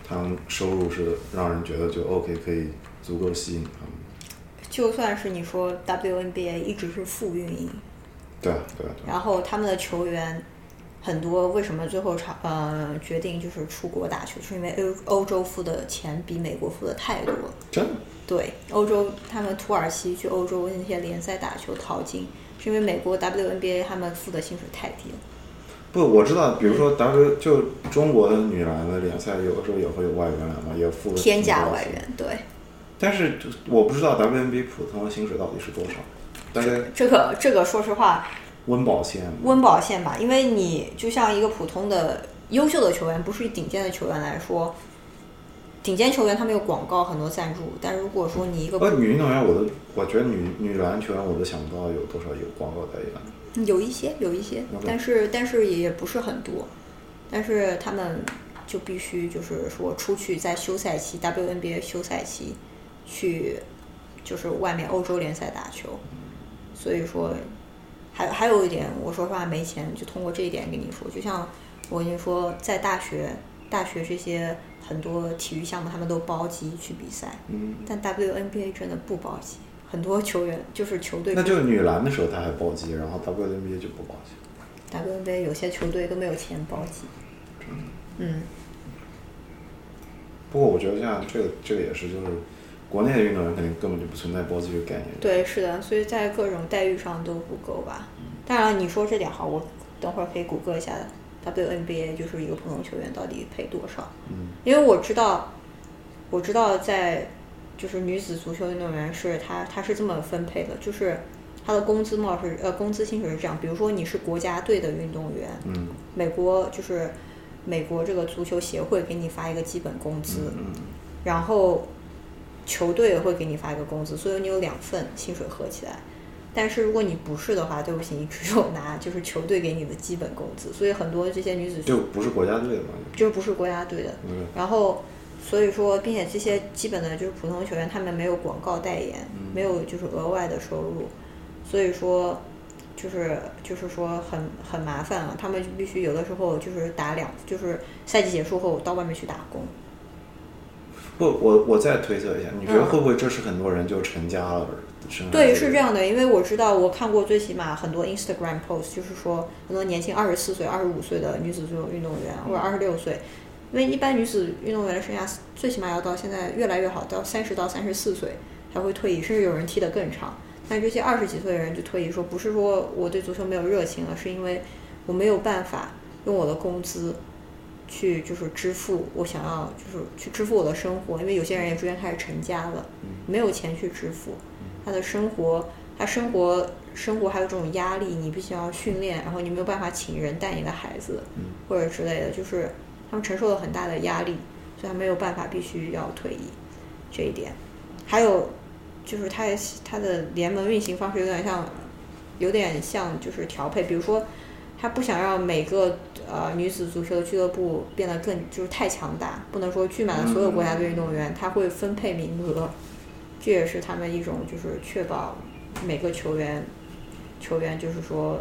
他们收入是让人觉得就 OK 可以足够吸引。就算是你说 WNBA 一直是负运营。对对对。然后他们的球员很多，为什么最后场呃决定就是出国打球？是因为欧欧洲付的钱比美国付的太多。真的？对，欧洲他们土耳其去欧洲那些联赛打球淘金，是因为美国 WNBA 他们付的薪水太低了。不，我知道，比如说 W 就中国的女篮的联赛，有的时候也会有外援来嘛，也付天价外援，对。但是我不知道 WNBA 普通的薪水到底是多少。大概这个这个，说实话，温饱线，温饱线吧。因为你就像一个普通的优秀的球员，不是顶尖的球员来说，顶尖球员他们有广告很多赞助。但如果说你一个呃女运动员，我都我觉得女女篮球员我都想不到有多少有广告代言。有一些，有一些，但是但是也不是很多。但是他们就必须就是说出去在休赛期 WNBA 休赛期去，就是外面欧洲联赛打球。所以说，还还有一点，我说实话没钱，就通过这一点跟你说，就像我跟你说，在大学，大学这些很多体育项目他们都包机去比赛，嗯，但 WNBA 真的不包机，很多球员就是球队，那就是女篮的时候他还包机，然后 WNBA 就不包机，WNBA 有些球队都没有钱包机，嗯，不过我觉得像这个这个也是就是。国内的运动员肯定根本就不存在包子这个概念。对，是的，所以在各种待遇上都不够吧。当然，你说这点好，我等会儿可以谷歌一下 WNBA，就是一个普通球员到底赔多少。嗯。因为我知道，我知道在就是女子足球运动员是他他是这么分配的，就是他的工资帽是呃工资薪水是这样，比如说你是国家队的运动员，嗯，美国就是美国这个足球协会给你发一个基本工资，嗯，然后。球队也会给你发一个工资，所以你有两份薪水合起来。但是如果你不是的话，对不起，你只有拿就是球队给你的基本工资。所以很多这些女子就不是国家队的嘛，就不是国家队的。嗯然后所以说，并且这些基本的就是普通球员，他们没有广告代言，没有就是额外的收入。所以说，就是就是说很很麻烦啊。他们必须有的时候就是打两，就是赛季结束后到外面去打工。不，我我再推测一下，你觉得会不会这是很多人就成家了？对，是这样的，因为我知道我看过最起码很多 Instagram post，就是说很多年轻二十四岁、二十五岁的女子足球运动员，或者二十六岁，因为一般女子运动员的生涯最起码要到现在越来越好，到三十到三十四岁才会退役，甚至有人踢得更长。但这些二十几岁的人就退役，说不是说我对足球没有热情了，是因为我没有办法用我的工资。去就是支付我想要，就是去支付我的生活，因为有些人也逐渐开始成家了，没有钱去支付，他的生活，他生活生活还有这种压力，你必须要训练，然后你没有办法请人带你的孩子，或者之类的，就是他们承受了很大的压力，所以他没有办法，必须要退役，这一点。还有就是他他的联盟运行方式有点像，有点像就是调配，比如说他不想让每个呃女子足球的俱乐部变得更就是太强大，不能说聚满了所有国家队运动员，他会分配名额，这也是他们一种就是确保每个球员球员就是说。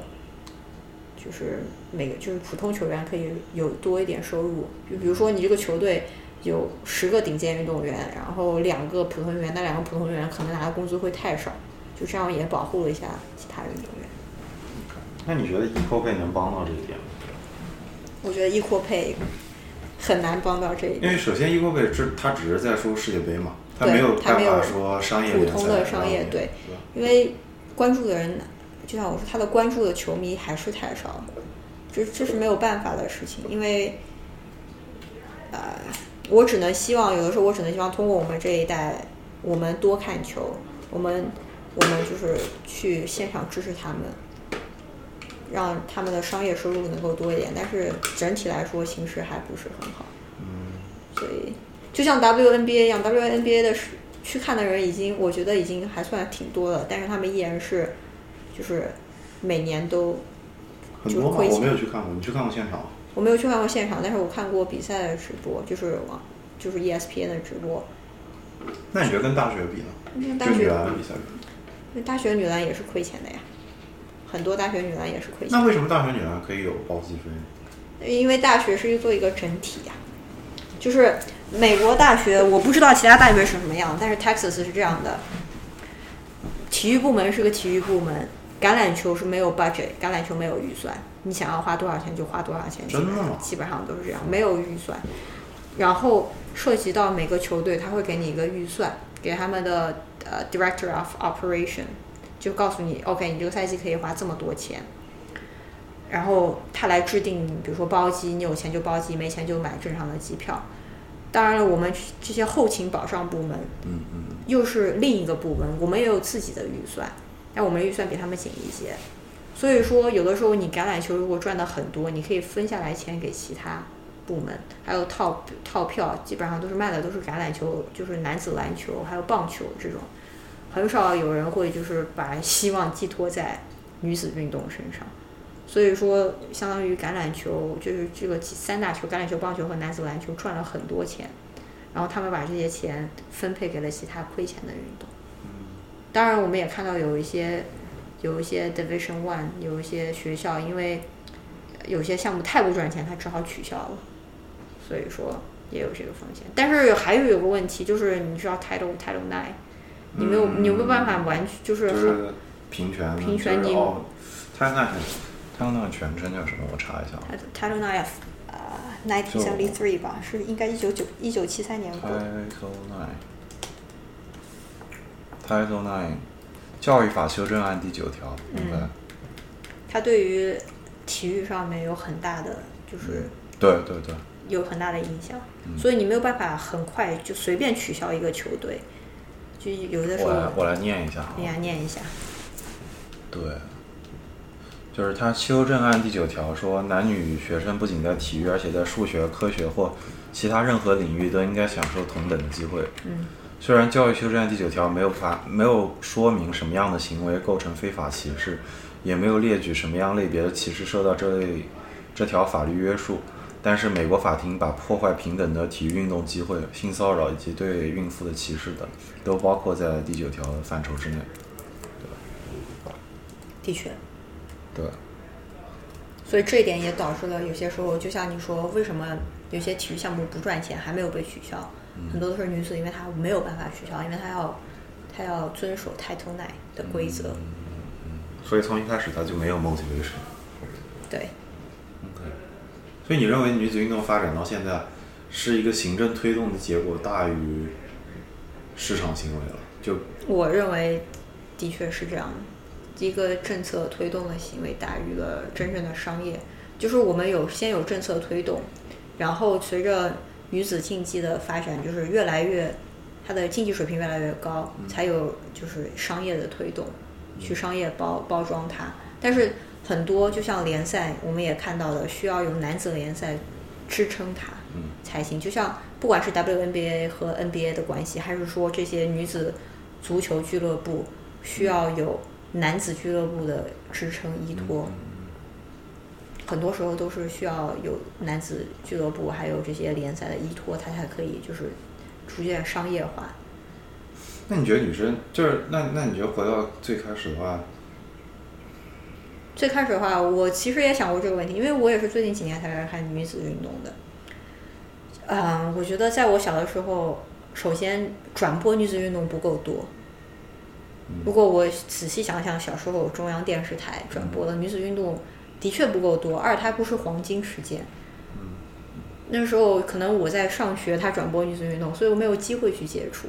就是每个就是普通球员可以有多一点收入，就比如说你这个球队有十个顶尖运动员，然后两个普通员，那两个普通员可能拿的工资会太少，就这样也保护了一下其他运动员。那你觉得 equal pay 能帮到这一点吗？我觉得 equal pay 很难帮到这一点，因为首先 equal pay 这他只是在说世界杯嘛，他没有办他没有法说商业普通的商业对，因为关注的人，就像我说，他的关注的球迷还是太少了，这这是没有办法的事情，因为，呃，我只能希望有的时候我只能希望通过我们这一代，我们多看球，我们我们就是去现场支持他们，让他们的商业收入能够多一点，但是整体来说形势还不是很好。嗯所以就像 WNBA 一样，WNBA 的是去看的人已经，我觉得已经还算挺多的，但是他们依然是就是每年都很多嘛，就是亏钱我没有去看过，你去看过现场？我没有去看过现场，但是我看过比赛的直播，就是网就是 E ESPN 的直播。那你觉得跟大学比呢？嗯大学就女篮的比赛大学女篮也是亏钱的呀，很多大学女篮也是亏钱那。为什么大学女篮可以有包机费？因为大学是做一个整体呀、就是美国大学，我不知道其他大学是什么样，但是 Texas 是这样的，体育部门是个体育部门，橄榄球是没有 budget，橄榄球没有预算，你想要花多少钱就花多少钱，基本真的基本上都是这样，没有预算。然后涉及到每个球队，他会给你一个预算，给他们的呃 director of operation，就告诉你，OK，你这个赛季可以花这么多钱。然后他来制定，比如说包机，你有钱就包机，没钱就买正常的机票。当然了，我们这些后勤保障部门嗯嗯，又是另一个部门，我们也有自己的预算，但我们预算比他们紧一些。所以说，有的时候你橄榄球如果赚的很多，你可以分下来钱给其他部门，还有套套票，基本上都是卖的都是橄榄球，就是男子篮球还有棒球这种，很少有人会就是把希望寄托在女子运动身上。所以说，相当于橄榄球就是这个三大球，橄榄球、棒球和男子篮球赚了很多钱，然后他们把这些钱分配给了其他亏钱的运动。当然，我们也看到有一些有一些 Division One 有一些学校，因为有些项目太不赚钱，他只好取消了。所以说也有这个风险。但是还有有个问题，就是你知道 Title Title Nine，你没有你没有办法完全就是就是平权，平权你就是哦，他那他那个全称叫什么？我查一下。Title Nine，呃，nineteen seventy three 吧，是应该一九九一九七三年过的。Title Nine，Title Nine，教育法修正案第九条，明白？它对于体育上面有很大的，就是对对对，有很大的影响，所以你没有办法很快就随便取消一个球队，就有的时候我来我来念一下啊给。大家念一下。对，就是他修正案第九条说，男女学生不仅在体育，而且在数学、科学或其他任何领域都应该享受同等的机会。嗯，虽然教育修正案第九条没有法没有说明什么样的行为构成非法歧视，也没有列举什么样类别的歧视受到这类这条法律约束，但是美国法庭把破坏平等的体育运动机会、性骚扰以及对孕妇的歧视等，都包括在第九条的范畴之内。的确，对。所以这一点也导致了有些时候，就像你说，为什么有些体育项目不赚钱，还没有被取消？很多都是女子，因为她没有办法取消，因为她要她要遵守 Title Nine 的规则。所以从一开始他就没有 motivation。对所以你认为女子运动发展到现在是一个行政推动的结果大于市场行为了？就我认为的确是这样的，一个政策推动的行为大于了真正的商业。就是我们有先有政策推动，然后随着女子竞技的发展，就是越来越，它的竞技水平越来越高，才有就是商业的推动，去商业包包装它。但是很多就像联赛，我们也看到了，需要有男子联赛支撑它才行。就像不管是 WNBA 和 NBA 的关系，还是说这些女子足球俱乐部需要有男子俱乐部的支撑依托。很多时候都是需要有男子俱乐部，还有这些联赛的依托，它才可以就是逐渐商业化。那你觉得女生就是那那你觉得回到最开始的话，最开始的话，我其实也想过这个问题，因为我也是最近几年才开始看女子运动的。嗯，我觉得在我小的时候，首先转播女子运动不够多。如果我仔细想想，小时候中央电视台转播的女子运动的确不够多，二它不是黄金时间。那时候可能我在上学，他转播女子运动，所以我没有机会去接触。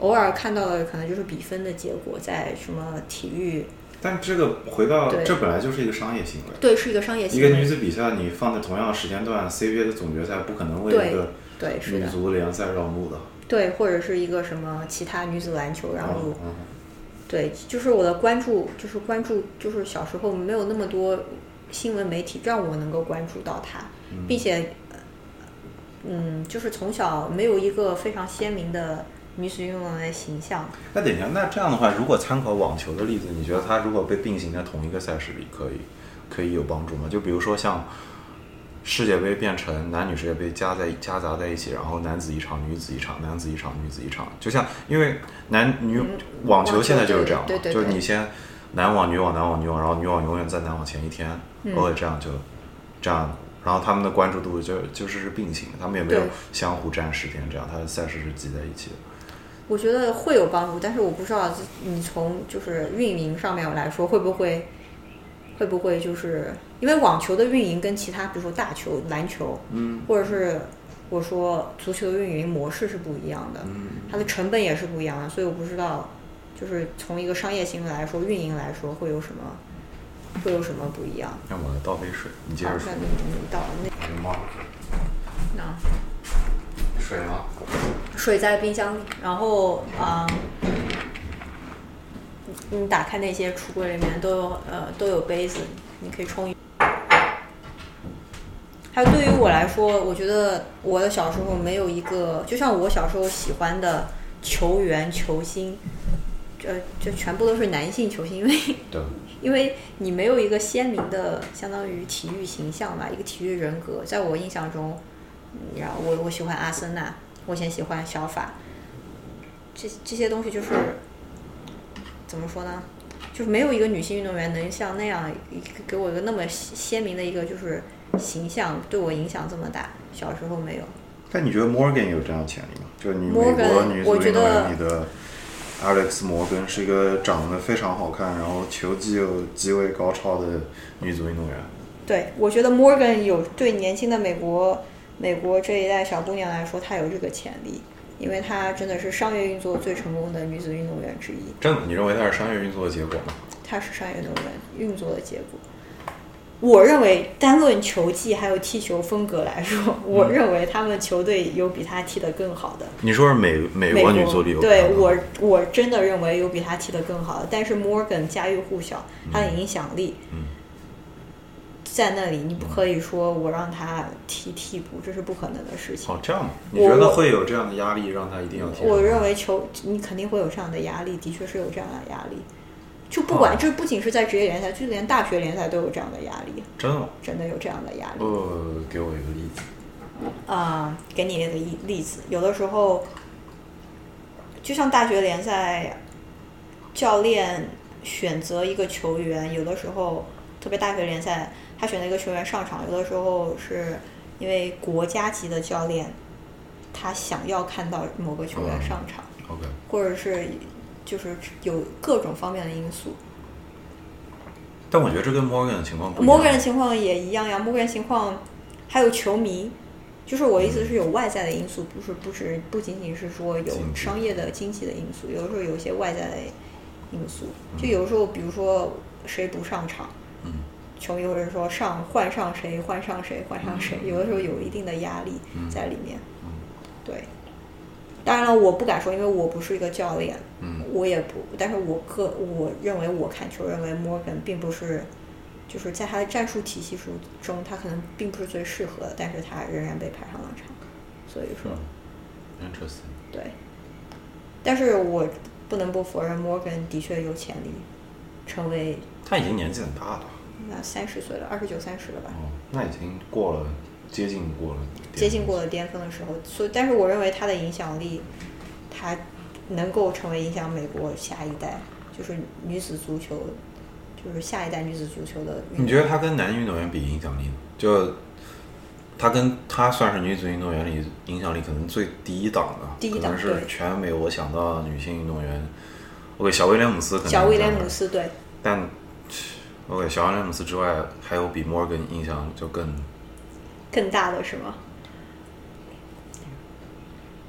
偶尔看到的可能就是比分的结果，在什么体育。但这个回到这本来就是一个商业行为。对，是一个商业行为。一个女子比赛，你放在同样的时间段，CBA 的总决赛不可能为一个对女足联赛让路的。对，或者是一个什么其他女子篮球让路。嗯对，就是我的关注，就是关注，就是小时候没有那么多新闻媒体让我能够关注到它，并且，呃嗯，就是从小没有一个非常鲜明的女子运动员的形象。那等一下，那这样的话，如果参考网球的例子，你觉得它如果被并行在同一个赛事里，可以可以有帮助吗？就比如说像世界杯变成男女世界杯加在夹杂在一起，然后男子一场，女子一场，男子一场，女子一场，就像因为男女网球现在就是这样嘛，对对对就是你先男网、女网、男网、女网，然后女网永远在男网前一天，嗯或者这样就这样。然后他们的关注度就就是是并行，他们也没有相互占时间，这样他的赛事是挤在一起的。我觉得会有帮助，但是我不知道你从就是运营上面来说会不会会不会就是因为网球的运营跟其他比如说大球、篮球，嗯，或者是我说足球的运营模式是不一样的，嗯它的成本也是不一样的，所以我不知道就是从一个商业行为来说，运营来说会有什么会有什么不一样。让我倒杯水，你接，着说那。你你到那有吗？那。水吗？水在冰箱里，然后啊、你打开那些橱柜里面都有呃都有杯子，你可以冲一。还有对于我来说，我觉得我的小时候没有一个，就像我小时候喜欢的球员球星，这这全部都是男性球星，因为对，因为你没有一个鲜明的相当于体育形象吧，一个体育人格。在我印象中，嗯然后我我喜欢阿森纳，我以前喜欢小法，这这些东西就是怎么说呢？就是没有一个女性运动员能像那样一个给我一个那么鲜鲜明的一个就是形象，对我影响这么大。小时候没有。但你觉得 Morgan 有这样的潜力吗？就你美 Morgan，国女我觉足运动员得里的 Alex 摩根是一个长得非常好看，然后球技又极为高超的女足运动员。对，我觉得 Morgan 有对年轻的美国美国这一代小姑娘来说，她有这个潜力，因为她真的是商业运作最成功的女子运动员之一。真的，你认为她是商业运作的结果吗？她是商业运动员运作的结果。我认为单论球技还有踢球风格来说，我认为他们球队有比她踢得更好的。你说是美美美国女足里有对我我真的认为有比他踢得更好的，但是 Morgan 家喻户晓，他的影响力，嗯在那里你不可以说我让他踢替补，这是不可能的事情。哦，这样吗？你觉得会有这样的压力，让他一定要踢？我认为球你肯定会有这样的压力，的确是有这样的压力。就不管，哦这不仅是在职业联赛，就连大学联赛都有这样的压力，真的吗？真的有这样的压力。呃，给我一个例子。啊、给你一个例例子，有的时候，就像大学联赛，教练选择一个球员，有的时候特别大学联赛，他选择一个球员上场，有的时候是因为国家级的教练，他想要看到某个球员上场，OK，或者是就是有各种方面的因素。但我觉得这跟 Morgan 的情况不一样。Morgan 的情况也一样呀，Morgan 情况还有球迷，就是我意思是有外在的因素，不是不是不仅仅是说有商业的经济的因素，有的时候有一些外在的因素，嗯就有的时候比如说谁不上场，嗯球迷或者说上换上谁换上谁换上谁，有的时候有一定的压力嗯。在里面，嗯。对。当然了，我不敢说，因为我不是一个教练，嗯。我也不，但是我个我认为我看球认为 Morgan 并不是，就是在他的战术体系中中，他可能并不是最适合的，但是他仍然被派上了场，所以说、，interesting。对，但是我不能不否认 Morgan 的确有潜力成为他已经年纪很大了，那三十岁了，二十九三十了吧。哦，那已经过了，接近过了，接近过了巅峰的时候，所以但是我认为他的影响力，他能够成为影响美国下一代，就是女子足球，就是下一代女子足球的。你觉得他跟男运动员比影响力呢？就他跟他算是女子运动员里影响力可能最低档的，第一档可能是全美我想到的女性运动员。OK，小威廉姆斯可能小威廉姆斯对，但 OK，小安詹姆斯之外，还有比 Morgan 印象就更更大的是吗？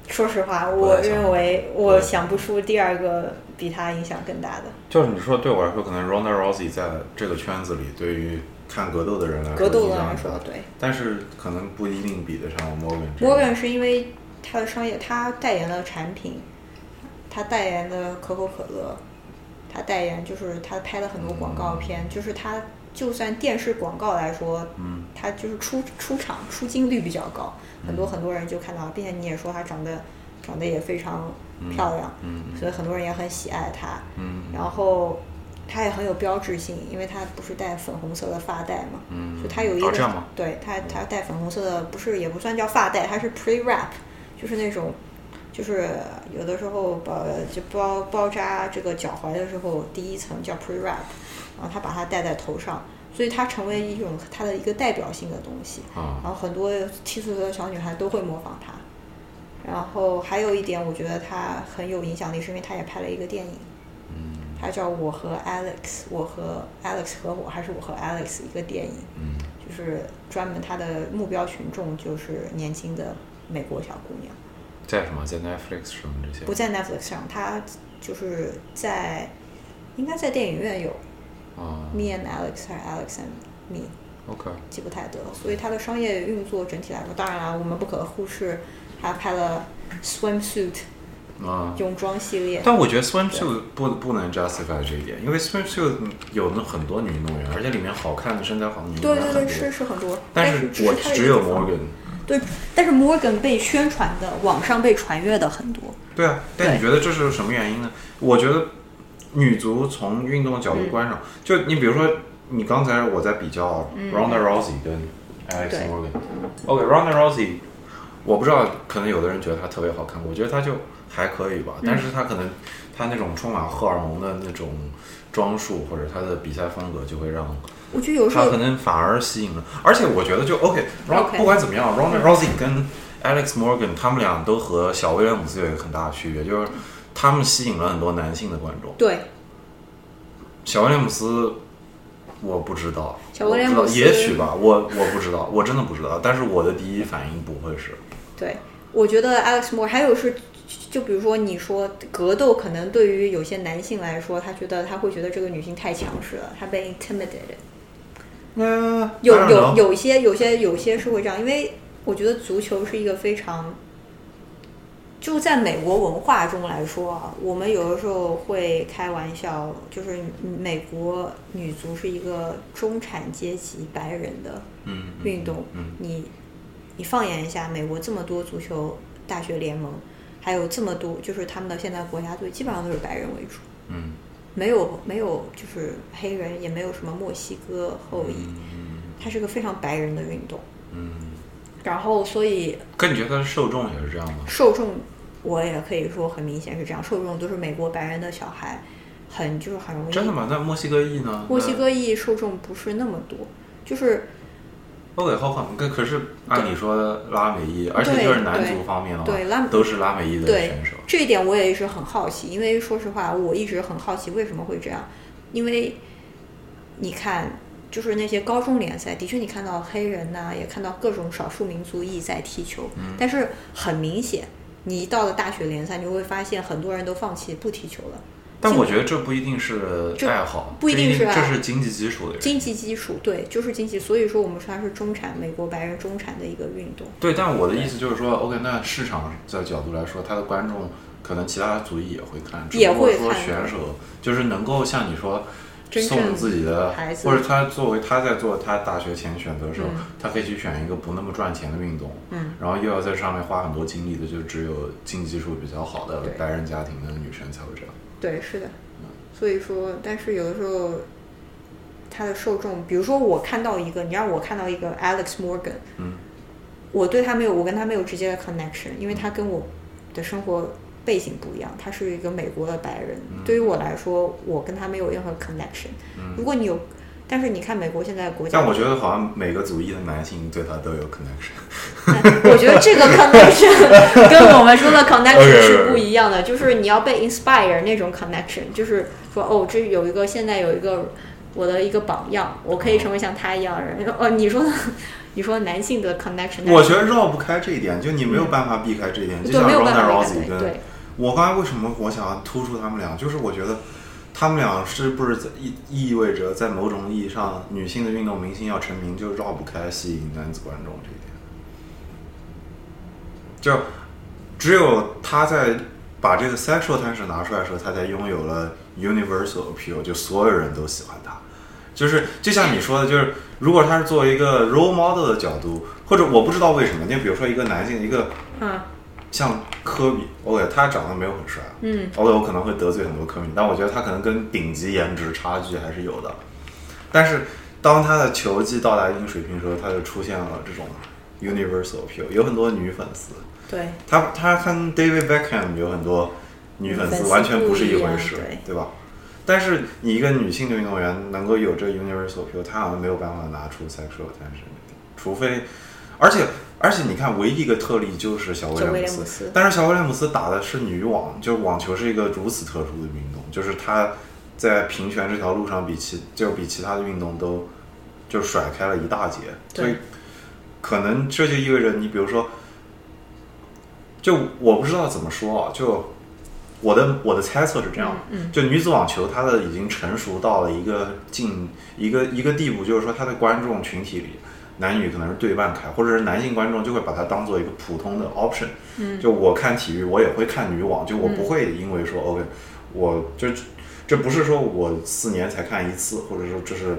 说实话，我认为我想不出第二个比他影响更大的。就是你说对我来说，可能 Ronda Rousey 在这个圈子里，对于看格斗的人来说，格斗的影响很大来说对，但是可能不一定比得上 Morgan。Morgan 是因为他的商业，他代言了产品，他代言的可口可乐，他代言就是他拍了很多广告片，就是他就算电视广告来说，嗯，他就是出出场出镜率比较高，很多很多人就看到，并且你也说他长得长得也非常漂亮，嗯所以很多人也很喜爱他，嗯然后。他也很有标志性，因为他不是戴粉红色的发带嘛，嗯所以他有一个、对他他戴粉红色的，不是也不算叫发带，他是 pre wrap，就是那种，就是有的时候包就包包扎这个脚踝的时候，第一层叫 pre wrap，然后他把它戴在头上，所以它成为一种它的一个代表性的东西，啊。然后很多七岁的小女孩都会模仿它。然后还有一点，我觉得他很有影响力，是因为他也拍了一个电影，嗯。它叫《我和 Alex》，我和 Alex 和我，还是我和 Alex 一个电影，嗯。就是专门他的目标群众就是年轻的美国小姑娘，在什么在 Netflix 上这些不在 Netflix 上，它就是在应该在电影院有啊 Me and Alex 还是 Alex and Me，OK 记不太得了。所以它的商业运作整体来说，当然了，我们不可忽视还拍了 Swimsuit 啊。泳装系列，但我觉得 swimsuit 不不能 justify 这一点，因为 swimsuit 有那很多女运动员，而且里面好看的身材好的女运动员对对对。是是很多，但是我只有 Morgan。对，但是 Morgan 被宣传的，网上被传阅的很多。对啊，但你觉得这是什么原因呢？我觉得女足从运动角度观赏，就你比如说，你刚才我在比较 Ronda Rousey 跟 Alex Morgan。OK，Ronda Rousey，我不知道，可能有的人觉得她特别好看，我觉得她就还可以吧。但是她可能她那种充满荷尔蒙的那种装束或者她的比赛风格，就会让我觉得有时候她可能反而吸引了。而且我觉得就 OK，然后 OK 不管怎么样，Ronda Rousey 跟 Alex Morgan 他们俩都和小威廉姆斯有一个很大的区别，就是他们吸引了很多男性的观众。对小威廉姆斯，我不知道，小威廉姆斯也许吧，我我不知道，我真的不知道。但是我的第一反应不会是，对，我觉得 Alex Morgan 还有是，就比如说你说格斗，可能对于有些男性来说，他觉得他会觉得这个女性太强势了，他被 intimidated。嗯，有有有一些有些有些是会这样，因为我觉得足球是一个非常，就在美国文化中来说啊，我们有的时候会开玩笑，就是美国女足是一个中产阶级白人的嗯运动。嗯你你放眼一下，美国这么多足球大学联盟，还有这么多，就是他们的现在国家队基本上都是白人为主。嗯没有没有就是黑人，也没有什么墨西哥后裔，它是个非常白人的运动。嗯，然后，所以可你觉得他的受众也是这样吗？受众我也可以说很明显是这样，受众都是美国白人的小孩，很就是很容易。真的吗？那墨西哥裔呢？墨西哥裔受众不是那么多，就是那 OK 好看，可可是按理说拉美裔，而且就是男足方面的话，对拉都是拉美裔的对选手。这一点我也一直很好奇，因为说实话，我一直很好奇为什么会这样，因为你看。就是那些高中联赛，的确你看到黑人呐、也看到各种少数民族裔在踢球，但是很明显，你一到了大学联赛，你会发现很多人都放弃不踢球了，但我觉得这不一定是爱好，不一定是爱这是经济基础的人。经济基础，对，就是经济。所以说我们说它是中产，美国白人中产的一个运动。对，但我的意思就是说，OK，那市场的角度来说，他的观众可能其他族裔也会看，只也不过说选手就是能够像你说。送自己的孩，子或者他作为他在做他大学前选择的时候，嗯他可以去选一个不那么赚钱的运动，嗯，然后又要在上面花很多精力的，就只有经济基础比较好的白人家庭的女生才会这样。对，是的。所以说，但是有的时候，他的受众，比如说我看到一个，你让我看到一个 Alex Morgan，嗯，我对他没有，我跟他没有直接的 connection，因为他跟我的生活背景不一样，他是一个美国的白人。对于我来说，我跟他没有任何 connection。如果你有，但是你看美国现在国家，但我觉得好像每个族裔的男性对他都有 connection。我觉得这个 connection 跟我们说的 connection 是不一样的，就是你要被 inspire 那种 connection，就是说哦，这有一个现在有一个我的一个榜样，我可以成为像他一样的人。哦，你说的，你说男性的 connection，我觉得绕不开这一点，就你没有办法避开这一点。就像对没有办 Ronda 法避开 Rousey 跟对对我刚才为什么我想要突出他们俩，就是我觉得他们俩是不是在意意味着在某种意义上，女性的运动明星要成名，就绕不开吸引男子观众这一点。就只有他在把这个 sexual tension 拿出来的时候，他才拥有了 universal appeal，就所有人都喜欢他。就是就像你说的，就是如果他是作为一个 role model 的角度，或者我不知道为什么，你比如说一个男性，一个嗯像科比，OK，他长得没有很帅，嗯，OK，我可能会得罪很多科比，但我觉得他可能跟顶级颜值差距还是有的。但是当他的球技到达一定水平的时候，他就出现了这种 universal appeal，有很多女粉丝。对他他跟 David Beckham 有很多女粉丝，完全不是一回事，对对吧？但是你一个女性的运动员能够有这 universal appeal，她好像没有办法拿出 sexual attention，除非，而且而且你看，唯一一个特例就是小威廉姆斯。但是小威廉姆斯打的是女网，就是网球是一个如此特殊的运动，就是他在平权这条路上比其就比其他的运动都就甩开了一大截，所以可能这就意味着你比如说。就我不知道怎么说啊，就我的我的猜测是这样，嗯就女子网球它的已经成熟到了一个近一个一个地步，就是说它的观众群体里，男女可能是对半开，或者是男性观众就会把它当做一个普通的 option。嗯就我看体育，我也会看女网，就我不会因为说、OK，我就这不是说我四年才看一次，或者说这是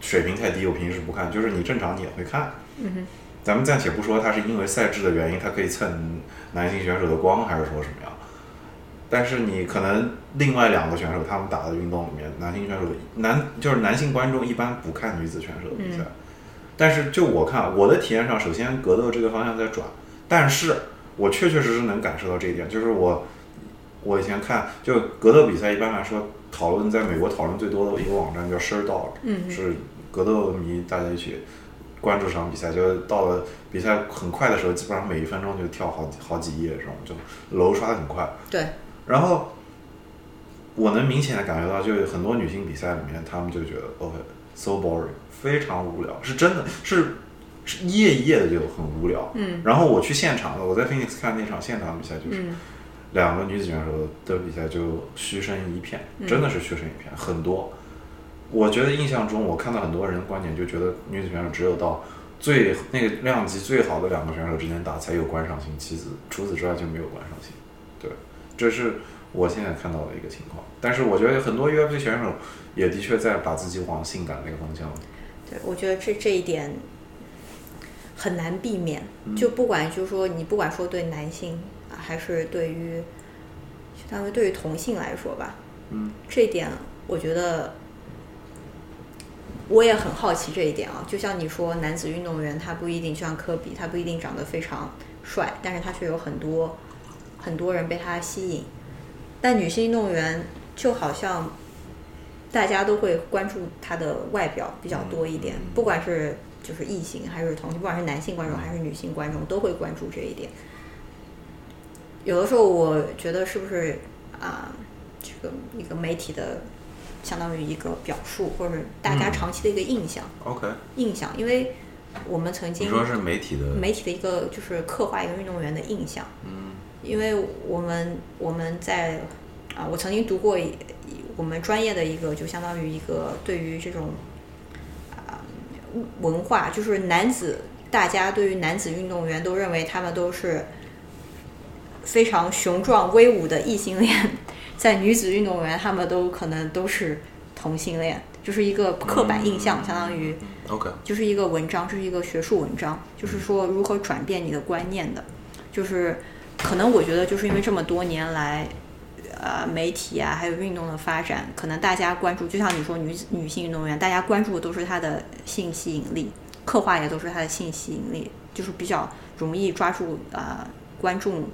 水平太低，我平时不看，就是你正常你也会看。嗯哼咱们暂且不说它是因为赛制的原因，它可以蹭男性选手的光，还是说什么样？但是你可能另外两个选手他们打的运动里面，男性选手男就是男性观众一般不看女子选手的比赛，但是就我看我的体验上，首先格斗这个方向在转，但是我确确实实能感受到这一点，就是我我以前看就格斗比赛，一般来说讨论在美国讨论最多的一个网站叫 Sherdog，嗯是格斗迷大家一起关注这场比赛，就到了比赛很快的时候，基本上每一分钟就跳好几好几页这种，就楼刷的很快。对，然后我能明显的感觉到，就有很多女性比赛里面，她们就觉得 OK so boring，非常无聊，是真的是是一页一页的就很无聊。嗯然后我去现场了，我在 Phoenix 看那场现场比赛，就是嗯两个女子选手的比赛就嘘声一片，嗯真的是嘘声一片，很多。我觉得印象中，我看到很多人的观点就觉得女子选手只有到最那个量级最好的两个选手之间打才有观赏性，其次除此之外就没有观赏性。对，这是我现在看到的一个情况。但是我觉得很多 UFC 选手也的确在把自己往性感那个方向。对，我觉得这这一点很难避免。嗯就不管就是说你不管说对男性啊，还是对于相当于对于同性来说吧，嗯，这一点我觉得我也很好奇这一点啊。就像你说，男子运动员他不一定就像科比，他不一定长得非常帅，但是他却有很多很多人被他吸引。但女性运动员就好像大家都会关注他的外表比较多一点，不管是就是异性还是同性，不管是男性观众还是女性观众，都会关注这一点。有的时候我觉得是不是啊、这个一个媒体的相当于一个表述，或者大家嗯长期的一个印象，OK，印象，因为我们曾经你说是媒体的媒体的一个就是刻画一个运动员的印象，嗯。因为我们我们在啊，我曾经读过一我们专业的一个，就相当于一个对于这种啊文化，就是男子，大家对于男子运动员都认为他们都是非常雄壮威武的异性恋，在女子运动员他们都可能都是同性恋，就是一个刻板印象，相当于 OK，就是一个文章，这是一个学术文章，就是说如何转变你的观念的，就是可能我觉得就是因为这么多年来，呃，媒体啊，还有运动的发展，可能大家关注，就像你说女子女性运动员，大家关注的都是她的性吸引力，刻画也都是她的性吸引力，就是比较容易抓住呃观众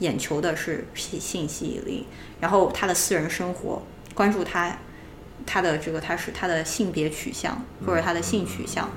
眼球的是性性吸引力，然后她的私人生活，关注她她的这个她是她的性别取向或者她的性取向，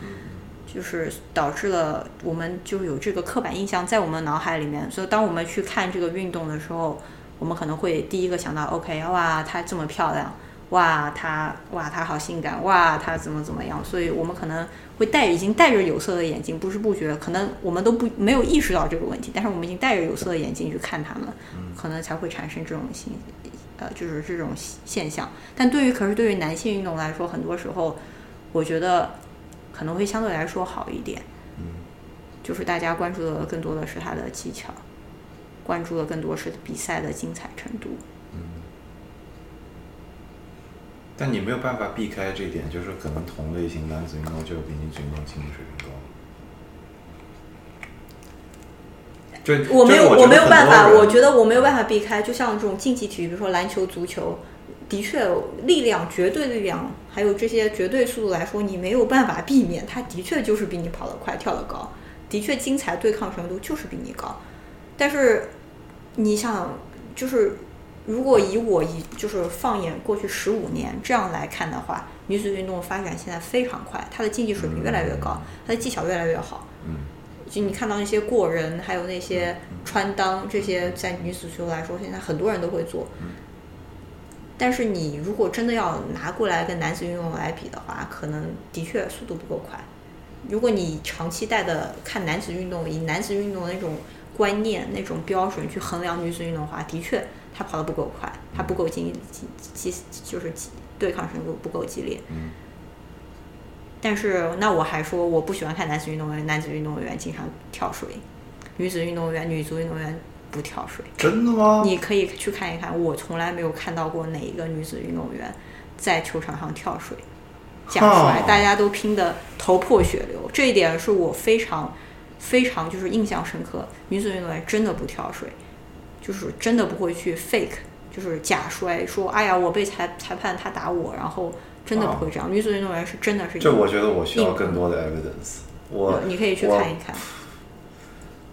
就是导致了我们就有这个刻板印象在我们脑海里面，所以当我们去看这个运动的时候，我们可能会第一个想到，OK，哇，她这么漂亮，哇，她哇她好性感，哇，她怎么怎么样，所以我们可能会戴已经戴着有色的眼镜，不知不觉可能我们都不没有意识到这个问题，但是我们已经戴着有色的眼镜去看他们，可能才会产生这种性呃就是这种现象。但对于可是对于男性运动来说，很多时候我觉得可能会相对来说好一点，就是大家关注的更多的是他的技巧，关注的更多是比赛的精彩程度。嗯但你没有办法避开这一点，就是可能同类型男子运动就比女子运动竞技水平高。就我没有，就是我没有办法，我觉得我没有办法避开。就像这种竞技体育，比如说篮球、足球，的确力量、绝对力量，还有这些绝对速度来说，你没有办法避免，它的确就是比你跑得快、跳得高，的确精彩对抗程度就是比你高。但是你想，就是如果以我以就是放眼过去十五年这样来看的话，女子运动发展现在非常快，她的竞技水平越来越高，她的技巧越来越好。嗯就你看到那些过人，还有那些穿裆，这些在女子足球来说，现在很多人都会做。但是你如果真的要拿过来跟男子运动来比的话，可能的确速度不够快。如果你长期带的看男子运动，以男子运动的那种观念、那种标准去衡量女子运动的话，的确她跑得不够快，她不够激激激，就是激对抗程度不够激烈。但是那我还说我不喜欢看男子运动员，男子运动员经常跳水，女子运动员、女足运动员不跳水。真的吗？你可以去看一看，我从来没有看到过哪一个女子运动员在球场上跳水、讲出来大家都拼得头破血流。这一点是我非常非常就是印象深刻。女子运动员真的不跳水，就是真的不会去 fake，就是假摔，说哎呀我被裁裁判他打我，然后真的不会这样。女子运动员是真的是这我觉得我需要更多的 evidence。我你可以去看一看。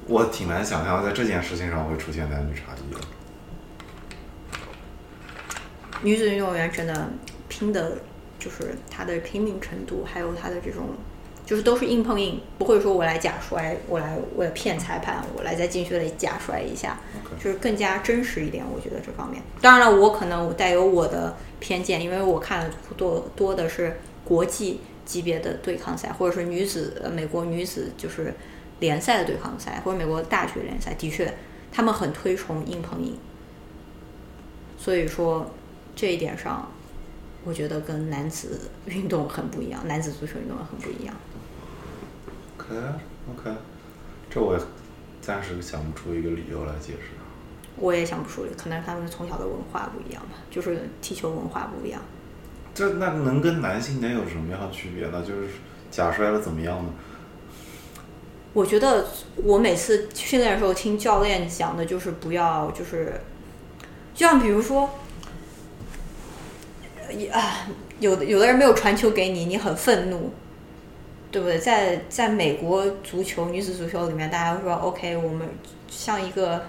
我挺难想象在这件事情上会出现男女差异的。女子运动员真的拼的，就是她的拼命程度，还有她的这种，就是都是硬碰硬，不会说我来假摔，我来为了骗裁判，我来在禁区里假摔一下就是更加真实一点。我觉得这方面，当然了，我可能我带有我的偏见，因为我看了多多的是国际级别的对抗赛，或者是女子呃美国女子就是联赛的对抗赛，或者美国大学联赛，的确他们很推崇硬碰硬。所以说这一点上，我觉得跟男子运动很不一样，男子足球运动很不一样。OK OK，这我暂时想不出一个理由来解释。我也想不出，可能他们从小的文化不一样吧，就是踢球文化不一样。这那能跟男性能有什么样的区别呢？就是假摔了怎么样呢？我觉得我每次训练的时候听教练讲的就是不要就是，就像比如说，呃也啊，有的有的人没有传球给你，你很愤怒，对不对？在在美国足球女子足球里面，大家会说 OK，我们像一个，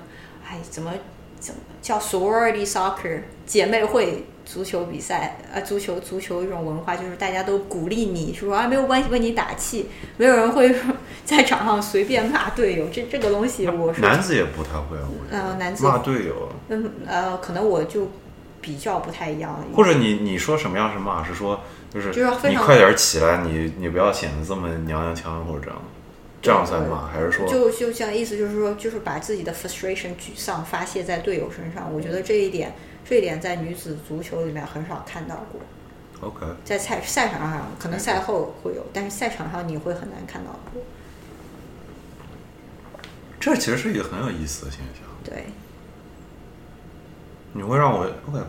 哎，怎么怎么叫 sorority soccer 姐妹会足球比赛啊？足球足球一种文化，就是大家都鼓励你说啊，没有关系，为你打气，没有人会 在场上随便骂队友。这这个东西我是男子也不太会啊，我觉得呃男子骂队友，嗯呃，可能我就比较不太一样。或者你你说什么样是骂？是说就是你快点起来，你你不要显得这么娘娘腔或者这样，这样算吗？还是说就就像意思就是说，就是把自己的 frustration 沮丧发泄在队友身上。我觉得这一点这一点在女子足球里面很少看到过。OK，在赛赛场上，可能赛后会有，但是赛场上你会很难看到过。这其实是一个很有意思的现象。对，你会让我 OK，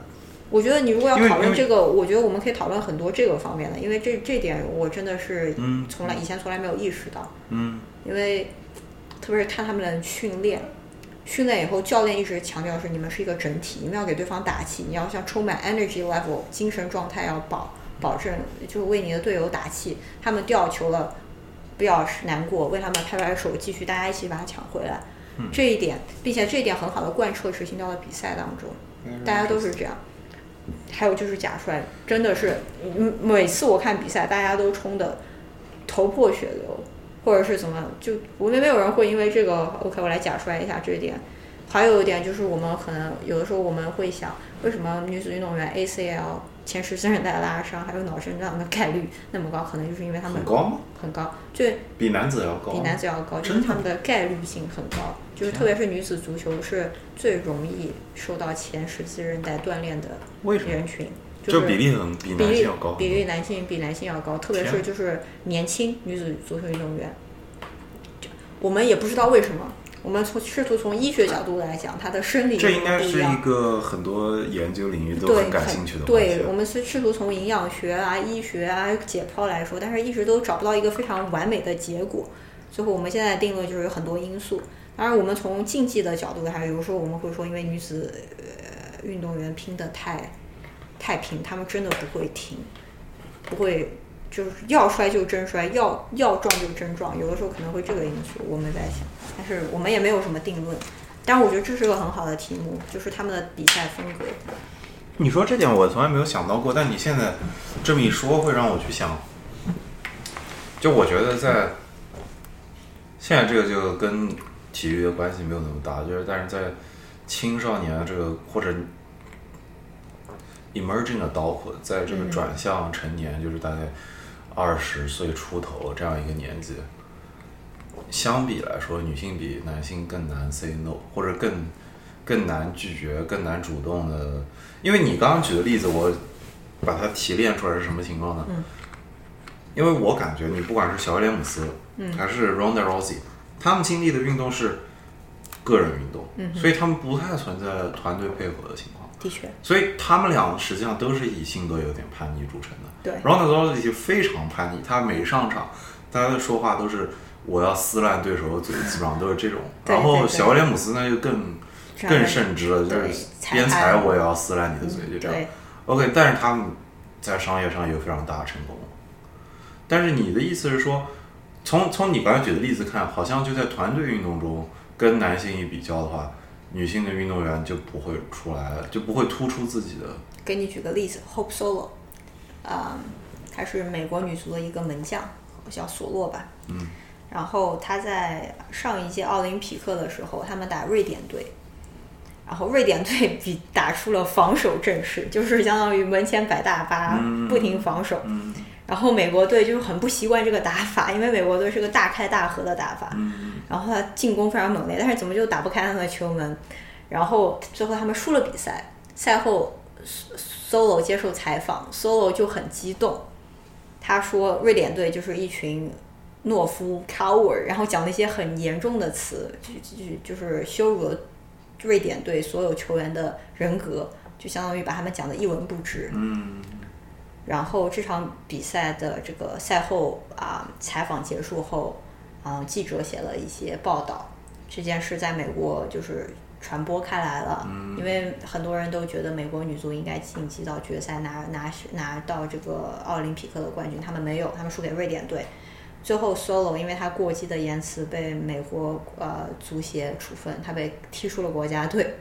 我觉得你如果要讨论这个，我觉得我们可以讨论很多这个方面的，因为这这点我真的是嗯从来以前从来没有意识到。嗯因为特别是看他们的训练，训练以后，教练一直强调是你们是一个整体，你们要给对方打气，你要像充满 energy level，精神状态要保保证，就是为你的队友打气。他们掉球了，不要难过，为他们拍拍手，继续大家一起把它抢回来。这一点，并且这一点很好的贯彻执行到了比赛当中，大家都是这样。还有就是假摔，真的是，每次我看比赛，大家都冲的头破血流，或者是怎么，就我们没有人会因为这个，OK，我来假摔一下这一点。还有一点就是，我们可能有的时候我们会想，为什么女子运动员 ACL 前十字韧带拉伤，还有脑震荡的概率那么高？可能就是因为他们很高吗？很高，就比男子要高，比男子要高，就是他们的概率性很高，就是特别是女子足球是最容易受到前十字韧带锻炼的人群，就是比例很比比例男性要高，比例男性比男性要高，特别是就是年轻女子足球运动员，就我们也不知道为什么，我们从试图从医学角度来讲，它的生理这应该是一。个很多研究领域都，很感兴趣的话对，我们是试图从营养学啊、医学啊、解剖来说，但是一直都找不到一个非常完美的结果。最后，我们现在定论就是有很多因素。当然，我们从竞技的角度还，有时候我们会说，因为女子呃运动员拼的太太拼，她们真的不会停，不会就是要摔就真摔，要要撞就真撞。有的时候可能会这个因素，我们在想，但是我们也没有什么定论。但是我觉得这是个很好的题目，就是他们的比赛风格。你说这点我从来没有想到过，但你现在这么一说，会让我去想。就我觉得在现在这个就跟体育的关系没有那么大，就是但是在青少年这个或者 emerging adult，在这个嗯转向成年，就是大概二十岁出头这样一个年纪，相比来说，女性比男性更难 say no，或者更更难拒绝、更难主动的。因为你刚刚举的例子，我把它提炼出来是什么情况呢？嗯因为我感觉你不管是小威廉姆斯，嗯还是 Ronda Rousey，他们经历的运动是个人运动，嗯所以他们不太存在团队配合的情况。的确，所以他们俩实际上都是以性格有点叛逆著称的。对 Ronda Rousey 非常叛逆，他每上场，大家的说话都是我要撕烂对手的嘴，基本上都是这种。然后小威廉姆斯呢就更更甚之了，就是裁边裁我也要撕烂你的嘴，就这样。OK，但是他们在商业上有非常大的成功。但是你的意思是说，从从你刚才举的例子看，好像就在团队运动中跟男性一比较的话，女性的运动员就不会出来了，就不会突出自己的。给你举个例子，Hope Solo，啊、她是美国女足的一个门将，叫索洛吧。嗯。然后她在上一届奥林匹克的时候，他们打瑞典队，然后瑞典队比打出了防守阵势，就是相当于门前摆大巴，嗯不停防守。嗯然后美国队就是很不习惯这个打法，因为美国队是个大开大合的打法。嗯然后他进攻非常猛烈，但是怎么就打不开他们的球门？然后最后他们输了比赛。赛后，Solo 接受采访，Solo 就很激动，他说瑞典队就是一群懦夫 coward，然后讲那些很严重的词，就就就是羞辱了瑞典队所有球员的人格，就相当于把他们讲的一文不值。嗯然后这场比赛的这个赛后啊、采访结束后，啊、记者写了一些报道，这件事在美国就是传播开来了，嗯因为很多人都觉得美国女足应该晋级到决赛拿拿拿到这个奥林匹克的冠军，他们没有，他们输给瑞典队。最后，Solo 因为他过激的言辞被美国呃足协处分，他被踢出了国家队，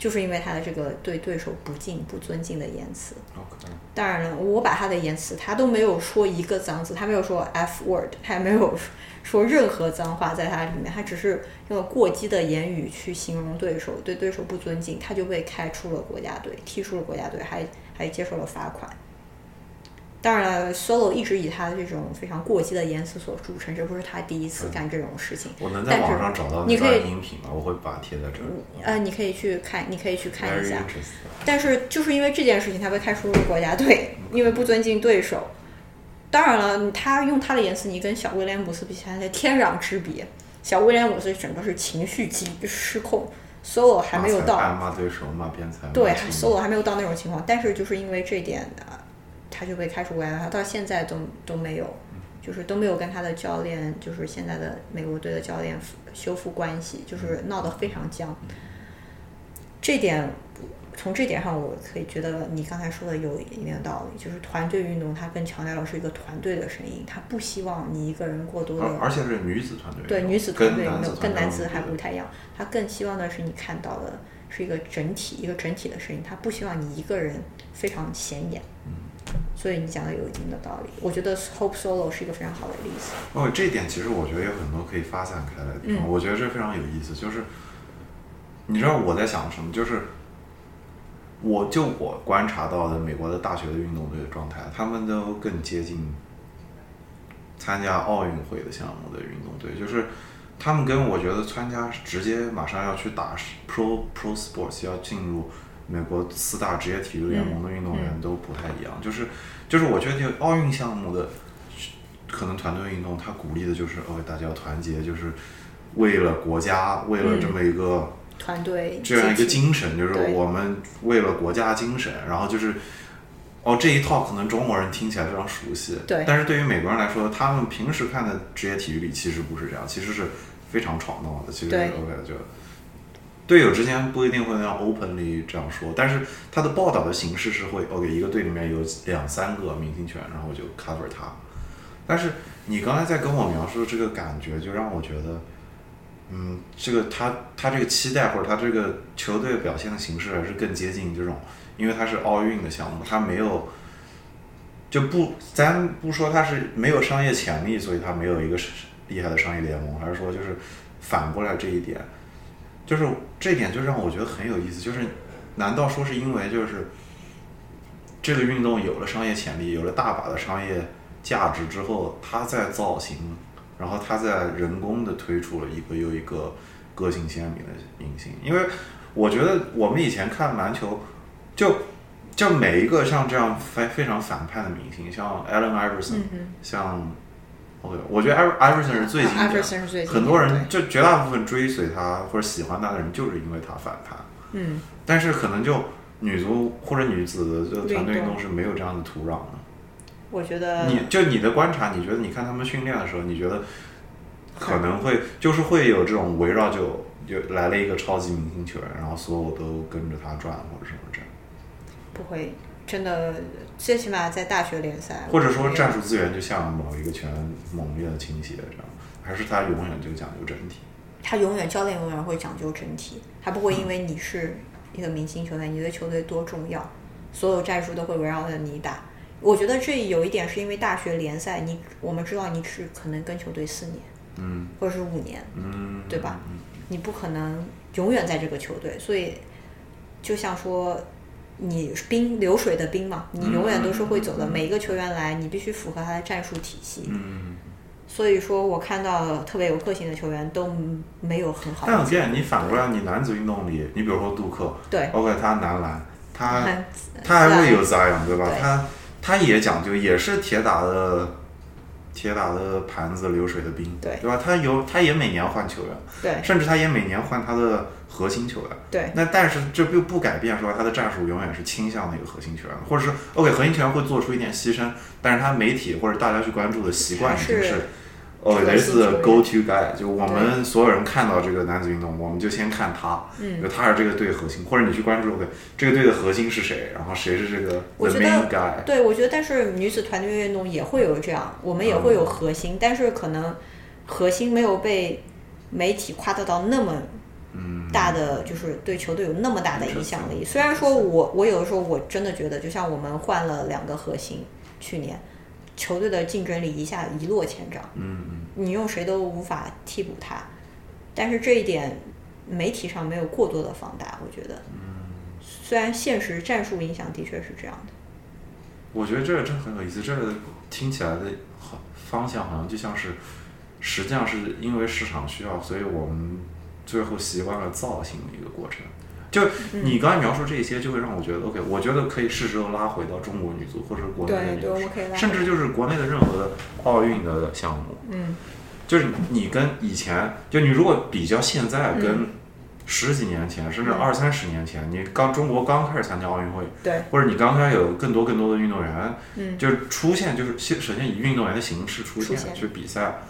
就是因为他的这个对对手不敬、不尊敬的言辞。，OK，当然了，我把他的言辞，他都没有说一个脏字，他没有说 f word，他也没有说任何脏话在他里面，他只是用了过激的言语去形容对手，对对手不尊敬，他就被开出了国家队，踢出了国家队，还还接受了罚款。当然了，solo 一直以他的这种非常过激的言辞所著称，这不是他第一次干这种事情。我能在网上找到你可以音频吗？我会把它贴在这儿。呃，你可以去看，你可以去看一下。但是就是因为这件事情，他被开除了国家队，因为不尊敬对手。当然了，他用他的言辞，你跟小威廉姆斯比起来，天壤之别。小威廉姆斯整个是情绪极失控，solo 还没有到，骂对手，骂边裁。对，solo 还没有到那种情况。但是就是因为这一点，呃他就被开除国家队，他到现在都都没有，就是都没有跟他的教练，就是现在的美国队的教练修复关系，就是闹得非常僵。这点从这点上，我可以觉得你刚才说的有一定的道理，就是团队运动它更强调的是一个团队的声音，它不希望你一个人过多的，而而且是女子团队，对女子团队运跟男子动跟男子还不太一样，他更希望的是你看到的是一个整体，一个整体的声音，他不希望你一个人非常显眼。所以你讲的有一定的道理，我觉得 Hope Solo 是一个非常好的例子。哦，这一点其实我觉得有很多可以发散开来的地方，嗯我觉得这非常有意思。就是你知道我在想什么？就是我就我观察到的美国的大学的运动队的状态，他们都更接近参加奥运会的项目的运动队，就是他们跟我觉得参加直接马上要去打 pro pro sports 要进入美国四大职业体育联盟的运动员嗯都不太一样，就是就是我觉得奥运项目的可能团队运动，它鼓励的就是哦大家要团结，就是为了国家，为了这么一个。团队这样一个精神，就是我们为了国家精神，然后就是，哦，这一套可能中国人听起来非常熟悉，对但是对于美国人来说，他们平时看的职业体育里其实不是这样，其实是非常吵闹的，其实对 OK 就。队友之间不一定会那样 openly 这样说，但是他的报道的形式是会 OK，一个队里面有两三个明星球员，然后就 cover 他。但是你刚才在跟我描述的这个感觉，就让我觉得，嗯，这个他他这个期待或者他这个球队表现的形式还是更接近这种，因为它是奥运的项目，它没有就不咱不说它是没有商业潜力，所以它没有一个厉害的商业联盟，还是说就是反过来这一点，就是这点就让我觉得很有意思，就是难道说是因为就是这个运动有了商业潜力，有了大把的商业价值之后，它在造型，然后它在人工的推出了一个又一个个性鲜明的明星。因为我觉得我们以前看篮球，就就每一个像这样非非常反叛的明星，像 Allen Iverson，、嗯像 OK，我觉得 Iver- Iverson 是最经典的 Iverson 是最经典很多人就绝大部分追随他或者喜欢他的人，就是因为他反叛。嗯，但是可能就女足或者女子的这个团队运动是没有这样的土壤的。我觉得你就你的观察，你觉得你看他们训练的时候，你觉得可能会就是会有这种围绕就就来了一个超级明星球员，然后所有都跟着他转或者什么这样，不会真的，最起码在大学联赛，或者说战术资源就像某一个球员猛烈的倾斜这样，还是他永远就讲究整体。他永远教练永远会讲究整体，他不会因为你是一个明星球员，你对球队多重要，所有战术都会围绕着你打。我觉得这有一点是因为大学联赛，你我们知道你只可能跟球队四年嗯或者是五年，嗯，对吧？你不可能永远在这个球队，所以就像说你是冰流水的冰嘛，你永远都是会走的。每一个球员来，你必须符合他的战术体系。嗯，所以说我看到特别有个性的球员都没有很好的但我见你反过来，你男子运动里，你比如说杜克，对，OK，他男篮，他很他还会有自 Zion 对吧？对他他也讲究，也是铁打的铁打的盘子，流水的兵，对对吧？他有他也每年换球员，对甚至他也每年换他的核心球员。对那但是这并不改变说他的战术永远是倾向那个核心球员，或者是 OK 核心球员会做出一点牺牲，但是他媒体或者大家去关注的习惯已经是是。哦，核雷是 go to guy，就我们所有人看到这个男子运动，我们就先看他，嗯。就他是这个队核心，或者你去关注 OK 这个队的核心是谁，然后谁是这个我觉得 guy，对，我觉得但是女子团队运动也会有这样，我们也会有核心，但是可能核心没有被媒体夸大到那么大的，就是对球队有那么大的影响力。虽然说我我有的时候我真的觉得，就像我们换了两个核心，去年球队的竞争力一下一落千丈，嗯嗯，你用谁都无法替补他。但是这一点媒体上没有过多的放大，我觉得。嗯虽然现实战术影响的确是这样的。我觉得这个真很有意思，这个听起来的好方向好像就像是，实际上是因为市场需要，所以我们最后习惯了造型的一个过程。就你刚才描述这些，就会让我觉得，OK，我觉得可以是时候拉回到中国女足或者国内的女足。甚至就是国内的任何的奥运的项目，嗯，就是你跟以前，就你如果比较现在跟十几年前，甚至二三十年前，你刚中国刚开始参加奥运会，对，或者你刚开始有更多更多的运动员，嗯就是出现，就是先首先以运动员的形式出现出现去比赛。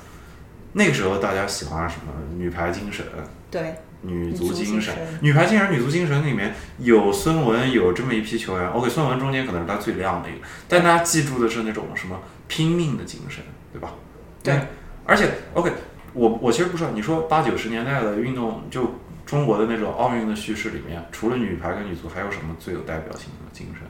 那个时候大家喜欢什么？女排精神、对，女足精神。女排精神、女足精神里面有孙雯，有这么一批球员。OK，孙雯中间可能是她最亮的一个，但大家记住的是那种什么拼命的精神，对吧？对。而且 OK，我我其实不知道，你说八九十年代的运动，就中国的那种奥运的叙事里面，除了女排跟女足，还有什么最有代表性的精神？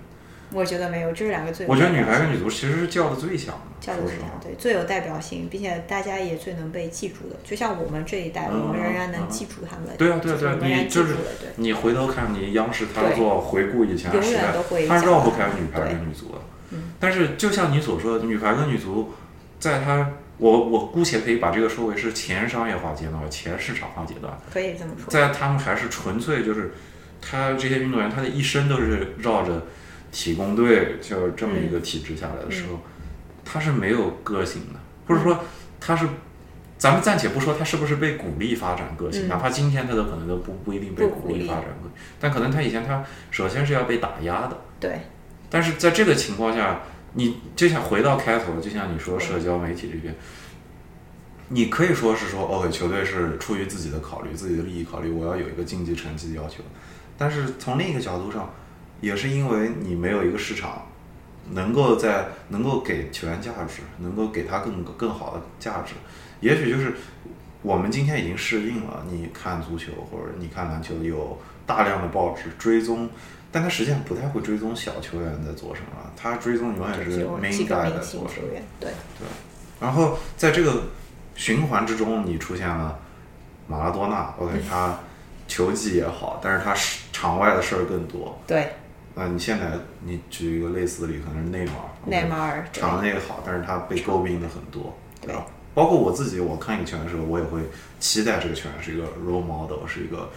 我觉得没有，这是两个最我觉得女排跟女足其实是叫的最响的，叫的最响对最有代表性，并且大家也最能被记住的。就像我们这一代，嗯我们仍然能嗯记住他们。对啊，对啊，对啊，你就是。你回头看你央视它对做回顾以前的永时代远都会，它讲到绕不开女排跟女足的。嗯但是就像你所说的，女排跟女足，在他我我姑且可以把这个说为是前商业化阶段、前市场化阶段，可以这么说。在他们还是纯粹就是，他这些运动员他的一生都是绕着体工队就这么一个体制下来的时候，他是没有个性的，或者说他是。咱们暂且不说他是不是被鼓励发展个性，嗯哪怕今天他都可能都不不一定被鼓励发展个性，但可能他以前他首先是要被打压的，对，但是在这个情况下，你就像回到开头，就像你说社交媒体这边，你可以说是说，OK，球队是出于自己的考虑、自己的利益考虑，我要有一个竞技成绩的要求。但是从另一个角度上，也是因为你没有一个市场，能够在能够给球员价值，能够给他更更好的价值。也许就是我们今天已经适应了，你看足球或者你看篮球，有大量的报纸追踪，但他实际上不太会追踪小球员在做什么，他追踪永远是 main guy 在做什么球。员，对，对，然后在这个循环之中，你出现了马拉多纳，OK，他球技也好，但是他是场外的事儿更多。对，那你现在你举一个类似的例子，可能是内马尔，内马尔长得也好，但是他被诟病的很多，对吧？包括我自己，我看一个球员的时候，我也会期待这个球员是一个 role model，是一个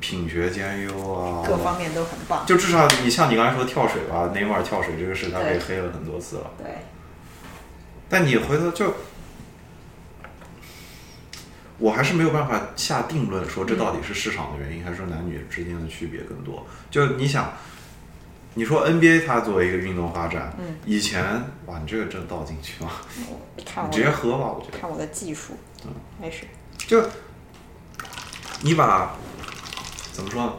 品学兼优啊，各方面都很棒。就至少你像你刚才说跳水吧，内马尔跳水这个事，他被黑了很多次了。对，但你回头就，我还是没有办法下定论说这到底是市场的原因，还是说男女之间的区别更多。就你想，你说 NBA 它作为一个运动发展，嗯以前哇，你这个真倒进去吗，你直接喝吧，我觉得。看我的技术，嗯，没事。就你把怎么说呢？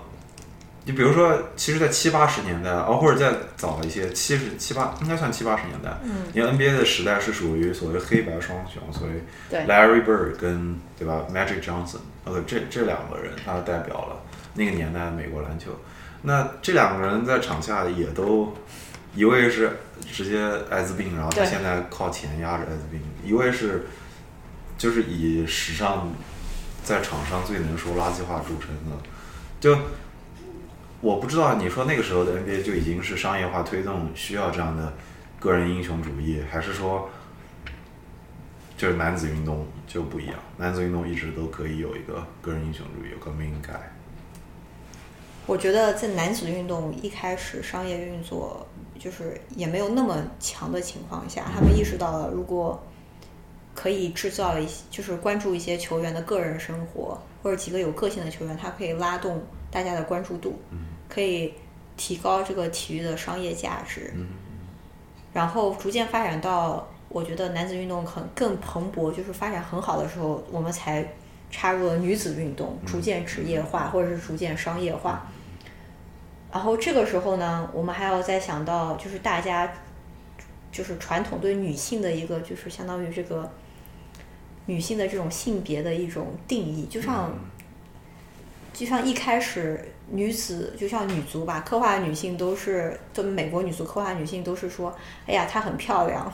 你比如说，其实，在七八十年代，哦，或者再早一些，七十七八应该算七八十年代，嗯。你看 NBA 的时代是属于所谓黑白双雄，所以 Larry Bird 跟对吧？Magic Johnson，OK，这这两个人他代表了那个年代的美国篮球。那这两个人在场下也都，一位是直接艾滋病，然后他现在靠钱压着艾滋病；一位是就是以史上在场上最能说垃圾话著称的。就我不知道你说那个时候的 NBA 就已经是商业化推动需要这样的个人英雄主义，还是说就是男子运动就不一样？男子运动一直都可以有一个个人英雄主义，有个 main guy。我觉得在男子运动一开始商业运作就是也没有那么强的情况下，他们意识到了如果可以制造一些，就是关注一些球员的个人生活，或者几个有个性的球员，他可以拉动大家的关注度，可以提高这个体育的商业价值，然后逐渐发展到我觉得男子运动很更蓬勃，就是发展很好的时候，我们才插入了女子运动，逐渐职业化或者是逐渐商业化。然后这个时候呢，我们还要再想到，就是大家就是传统对女性的一个，就是相当于这个女性的这种性别的一种定义，就像就像一开始女子，就像女足吧，刻画女性都是，就美国女足刻画女性都是说，哎呀，她很漂亮，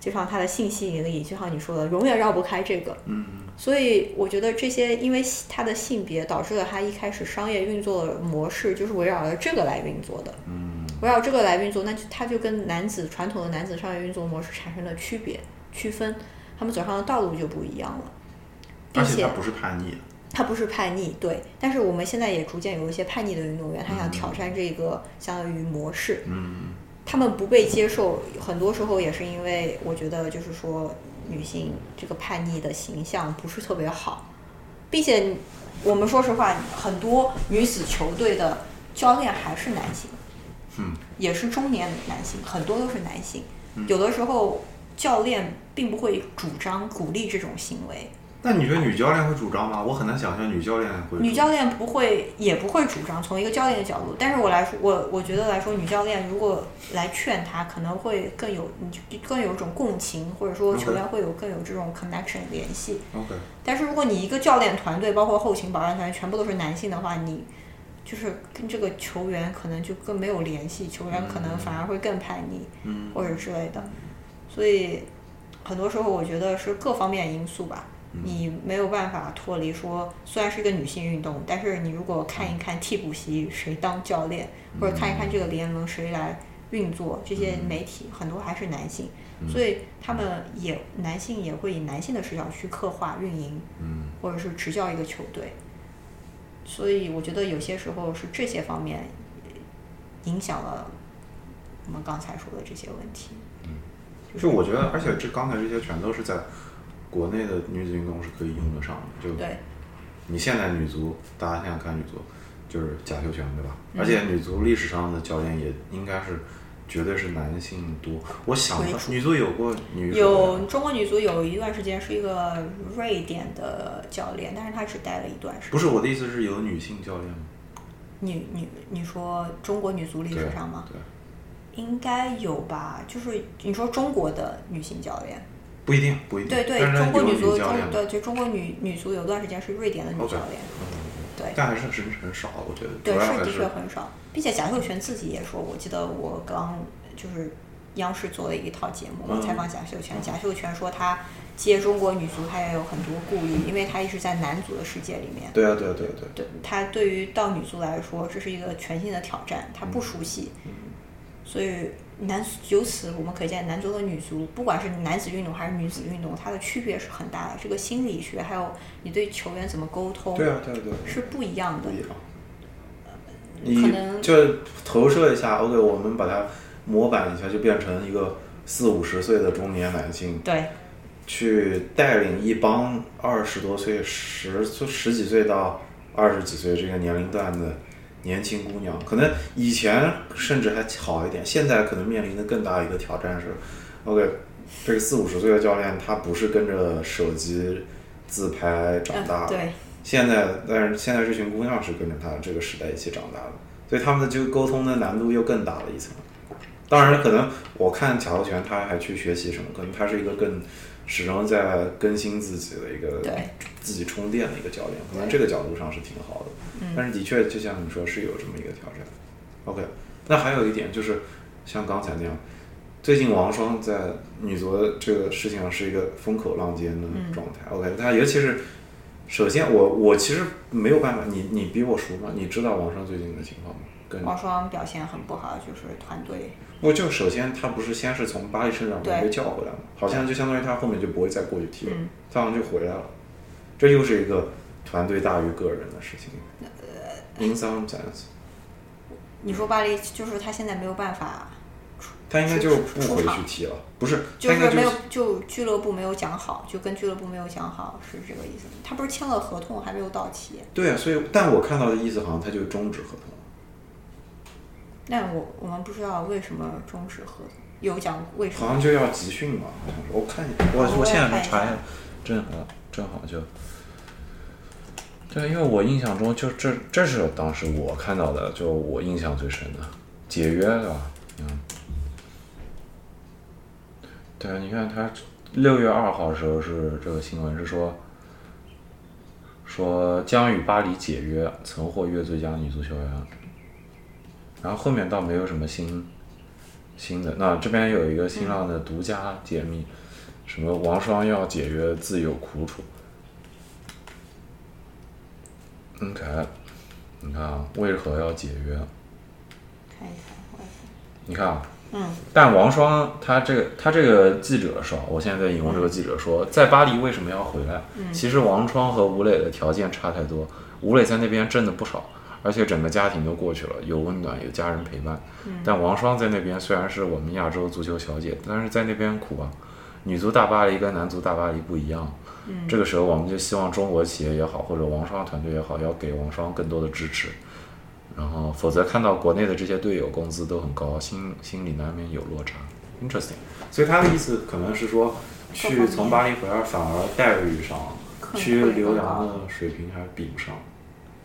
就像她的性吸引力，就像你说的，永远绕不开这个。嗯。所以我觉得这些，因为她的性别导致了她一开始商业运作的模式就是围绕着这个来运作的，嗯。围绕这个来运作，那就它就跟男子传统的男子商业运作模式产生了区别区分，他们走上的道路就不一样了，并且而且他不是叛逆的，他不是叛逆，对，但是我们现在也逐渐有一些叛逆的运动员，他想挑战这个相当于模式，嗯，他们不被接受，很多时候也是因为我觉得就是说女性这个叛逆的形象不是特别好，并且我们说实话，很多女子球队的教练还是男性，嗯，也是中年男性，很多都是男性，嗯。有的时候教练并不会主张鼓励这种行为，那你觉得女教练会主张吗？我很难想象女教练会。女教练不会，也不会主张从一个教练的角度，但是我来说，我我觉得来说，女教练如果来劝他，可能会更有，更有一种共情，或者说球员会有更有这种 connection 联系。OK，但是如果你一个教练团队，包括后勤保安团队全部都是男性的话，你就是跟这个球员可能就更没有联系，球员可能反而会更叛逆，嗯或者之类的。所以很多时候我觉得是各方面因素吧，你没有办法脱离说，虽然是一个女性运动，但是你如果看一看替补席谁当教练，或者看一看这个联盟谁来运作，这些媒体很多还是男性，所以他们也男性也会以男性的视角去刻画运营，嗯。或者是执教一个球队。所以我觉得有些时候是这些方面影响了我们刚才说的这些问题。就我觉得，而且这刚才这些全都是在国内的女子运动是可以用得上的。就对，你现在女足，大家现在看女足，就是贾秀全，对吧？嗯而且女足历史上的教练也应该是绝对是男性多。我想女足有过女有中国女足有一段时间是一个瑞典的教练，但是他只待了一段时间。不是我的意思是有女性教练吗？女女，你说中国女足历史上吗？对，应该有吧。就是你说中国的女性教练，不一定，不一定。对对中国女足中对就中国女女足有段时间是瑞典的女教练，对。但还是是很少，我觉得。对，是的确很少，并且贾秀全自己也说，我记得我刚就是央视做了一套节目，采访贾秀全，贾秀全说他接中国女足，他也有很多顾虑，因为他一直在男足的世界里面。对啊，对啊，对啊，对啊。对他对于到女足来说，这是一个全新的挑战，他嗯不熟悉，所以男由此我们可见，男足和女足，不管是男子运动还是女子运动，它的区别是很大的。这个心理学还有你对球员怎么沟通，对啊，对啊，对啊。是不一样的不。一样。可你能就投射一下，OK，我们把它模板一下，就变成一个四五十岁的中年男性，对，去带领一帮二十多岁、十十几岁到二十几岁这个年龄段的年轻姑娘，可能以前甚至还好一点，现在可能面临的更大一个挑战是，OK，这个四五十岁的教练他不是跟着手机自拍长大的，嗯对。现在，但是现在这群姑娘是跟着他这个时代一起长大的，所以他们的就沟通的难度又更大了一层。当然，可能我看贾秀全他还去学习什么，可能他是一个更始终在更新自己的一个对自己充电的一个教练，可能这个角度上是挺好的。嗯但是的确，就像你说，是有这么一个挑战。OK，那还有一点就是，像刚才那样，最近王霜在女足这个事情上是一个风口浪尖的嗯状态。OK，他尤其是首先我我其实没有办法，你你比我熟吗？你知道王霜最近的情况吗？跟王霜表现很不好，就是团队我就首先他不是先是从巴黎圣日耳曼对被叫回来吗？好像就相当于他后面就不会再过去踢了，嗯他好像就回来了。这又是一个团队大于个人的事情。In some sense，你说巴黎就是他现在没有办法，他应该就不回去踢了，不是？就是没有就俱乐部没有讲好，就跟俱乐部没有讲好是这个意思。他不是签了合同还没有到期，对啊，所以但我看到的意思好像他就终止合同了。但我我们不知道为什么终止合同，有讲为什么？好像就要集训吧，好像是。我看一下，我我我现在也看一下查一下，正好正好就。对，因为我印象中就这这是当时我看到的，就我印象最深的解约对吧？嗯，对，你看他六月二号的时候是这个新闻是说，说将与巴黎解约，曾获约最佳女足球员。然后后面倒没有什么新新的。那这边有一个新浪的独家解密，什么王双要解约自有苦楚。OK，你看啊，为何要解约？看一看，你看啊，嗯，但王双他这个他这个记者说，我现在在引用这个记者说，在巴黎为什么要回来？嗯其实王双和吴磊的条件差太多，吴磊在那边挣的不少，而且整个家庭都过去了，有温暖，有家人陪伴。嗯但王霜在那边虽然是我们亚洲足球小姐，但是在那边苦啊。女足大巴黎跟男足大巴黎不一样。嗯这个时候我们就希望中国企业也好，或者王霜团队也好，要给王霜更多的支持。然后，否则看到国内的这些队友工资都很高，心心里难免有落差。Interesting。所以他的意思可能是说，去从巴黎回来反而待遇上，更去留洋的水平还比不上。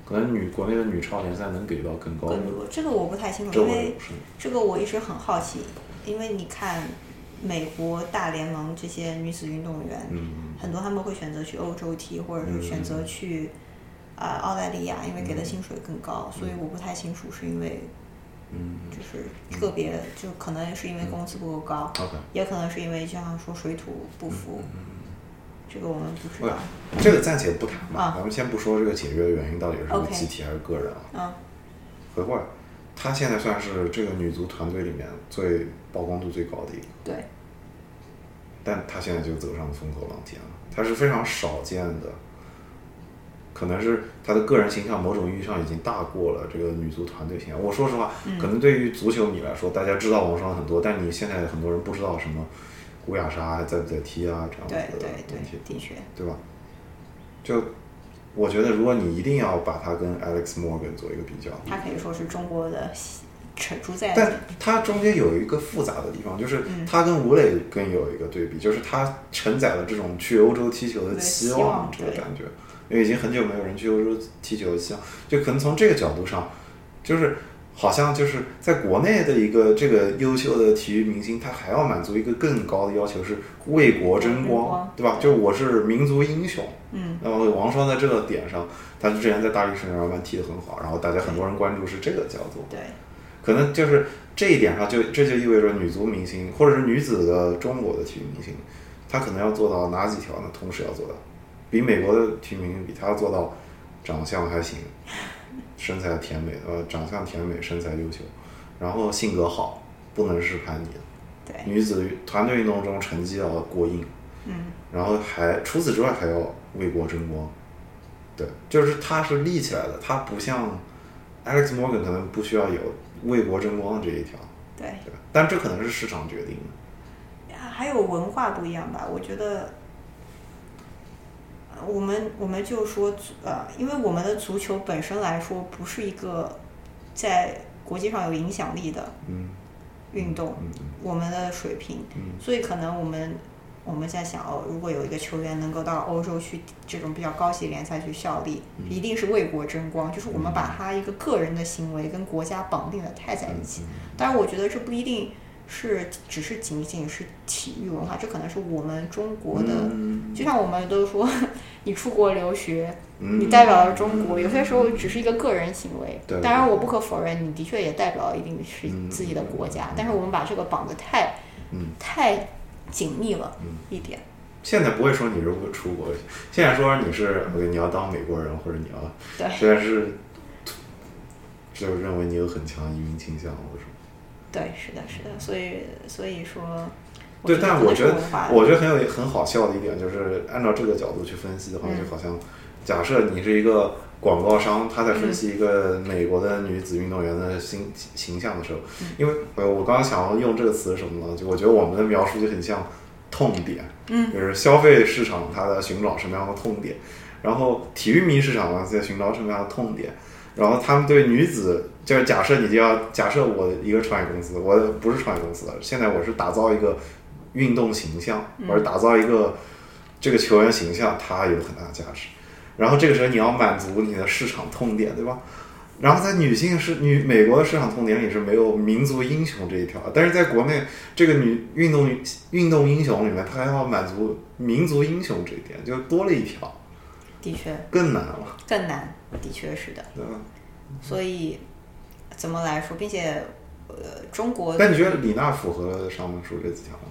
可能女国内的女超联赛能给到更高的更多这个我不太清楚，因为。这个我一直很好奇，因为你看美国大联盟这些女子运动员，嗯很多他们会选择去欧洲踢，或者是选择去啊、澳大利亚，因为给的薪水更高，所以我不太清楚是因为嗯就是特别就可能是因为工资不够高。也可能是因为就像说水土不服，这个我们不知喂道。，这个暂且不谈吧，啊。咱们先不说这个解约的原因到底是什么集体还是个人啊。嗯。回过来，她现在算是这个女足团队里面最曝光度最高的一个，对，但她现在就走上风口浪尖了，她是非常少见的，可能是她的个人形象某种意义上已经大过了这个女足团队形象。我说实话，可能对于足球迷来说，大家知道王霜很多，但你现在很多人不知道什么吴雅莎还在不在踢啊这样子的对对问题。对，的确，对吧？就我觉得，如果你一定要把他跟 Alex Morgan 做一个比较，他可以说是中国的承主宰但他中间有一个复杂的地方，就是他跟吴磊更有一个对比，就是他承载了这种去欧洲踢球的期望这个感觉，因为已经很久没有人去欧洲踢球的期望，就可能从这个角度上，就是。好像就是在国内的一个这个优秀的体育明星，他还要满足一个更高的要求，是为国争光，对吧？就我是民族英雄，嗯，那么王霜在这个点上，他之前在大力神摇慢踢得很好，然后大家很多人关注是这个叫做，对，可能就是这一点上就这就意味着女足明星或者是女子的中国的体育明星，她可能要做到哪几条呢？同时要做到，比美国的体育明星比，她要做到长相还行，身材甜美，呃，长相甜美，身材优秀，然后性格好，不能是叛逆的。对，女子团队运动中成绩要过硬，嗯，然后还除此之外还要为国争光，对，就是她是立起来的，她不像 Alex Morgan 可能不需要有为国争光的这一条，对，对？但这可能是市场决定的。还有文化不一样吧？我觉得，呃我们我们就说足呃，因为我们的足球本身来说不是一个在国际上有影响力的嗯。运动，嗯我们的水平，嗯。所以可能我们我们在想哦，如果有一个球员能够到欧洲去这种比较高级联赛去效力，嗯。一定是为国争光，就是我们把他一个个人的行为跟国家绑定的太在一起。当然，我觉得这不一定是只是仅仅是体育文化，这可能是我们中国的，嗯就像我们都说，你出国留学，嗯你代表了中国，有些时候只是一个个人行为。对当然，我不可否认，你的确也代表一定是嗯自己的国家，但是我们把这个绑得太嗯太紧密了一点。现在不会说你如果出国，现在说你是你要当美国人或者你要，对虽然是就认为你有很强移民倾向或者什么。对，是的，是的，所以所以说，对，但我觉得我觉得很有很好笑的一点就是，按照这个角度去分析的话，嗯就好像假设你是一个广告商，他在分嗯析一个美国的女子运动员的形形象的时候，因为呃，我刚刚想要用这个词是什么呢？就我觉得我们的描述就很像痛点，嗯就是消费市场它在寻找什么样的痛点，然后体育迷市场呢在寻找什么样的痛点。然后他们对女子，就是假设你就要假设我一个创业公司，我不是创业公司的，现在我是打造一个运动形象，或者打造一个这个球员形象，它有很大的价值。然后这个时候你要满足你的市场痛点，对吧？然后在女性是女美国的市场痛点里是没有民族英雄这一条，但是在国内这个女运动运动英雄里面，它还要满足民族英雄这一点，就多了一条，的确更难了，更难，的确是的。对吧？所以怎么来说，并且呃，中国但你觉得李娜符合上面说这几条吗？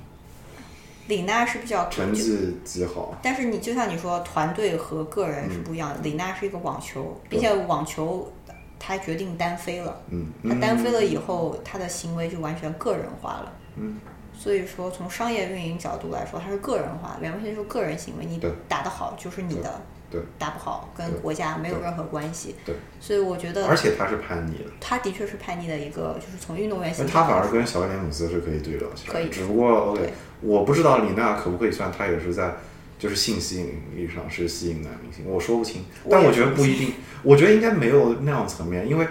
李娜是比较成绩极好，但是你就像你说，团队和个人是不一样的。李娜是一个网球，并且网球她决定单飞了。嗯，她单飞了以后，她的行为就完全个人化了。嗯，所以说从商业运营角度来说，它是个人化，完全就是个人行为。你打得好就是你的，对，打不好跟国家没有任何关系。对，所以我觉得，而且他是叛逆的，他的确是叛逆的一个，就是从运动员他反而跟小威廉姆斯是可以对聊起来，可以。只不过 OK，我不知道李娜可不可以算，她也是在就是性吸引力上是吸引男明星，我说不清，但我觉得不一定，我觉得应该没有那样层面，因为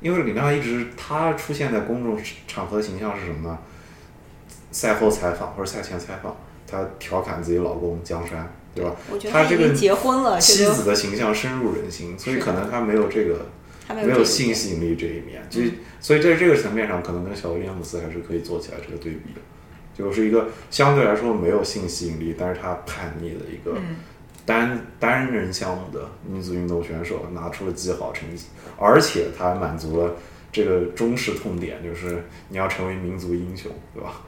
因为李娜一直她出现在公众场合的形象是什么呢？赛后采访或者赛前采访，她调侃自己老公江山，对吧？我觉得她这个他结婚了，这个妻子的形象深入人心，所以可能他没有这个他没没有性吸引力这一面，就、所以在这个层面上，可能跟小威廉姆斯还是可以做起来这个对比的，就是一个相对来说没有性吸引力，但是他叛逆的一个嗯。单、单人项目的女子运动选手，拿出了极好成绩，而且他还满足了这个中式痛点，就是你要成为民族英雄，对吧？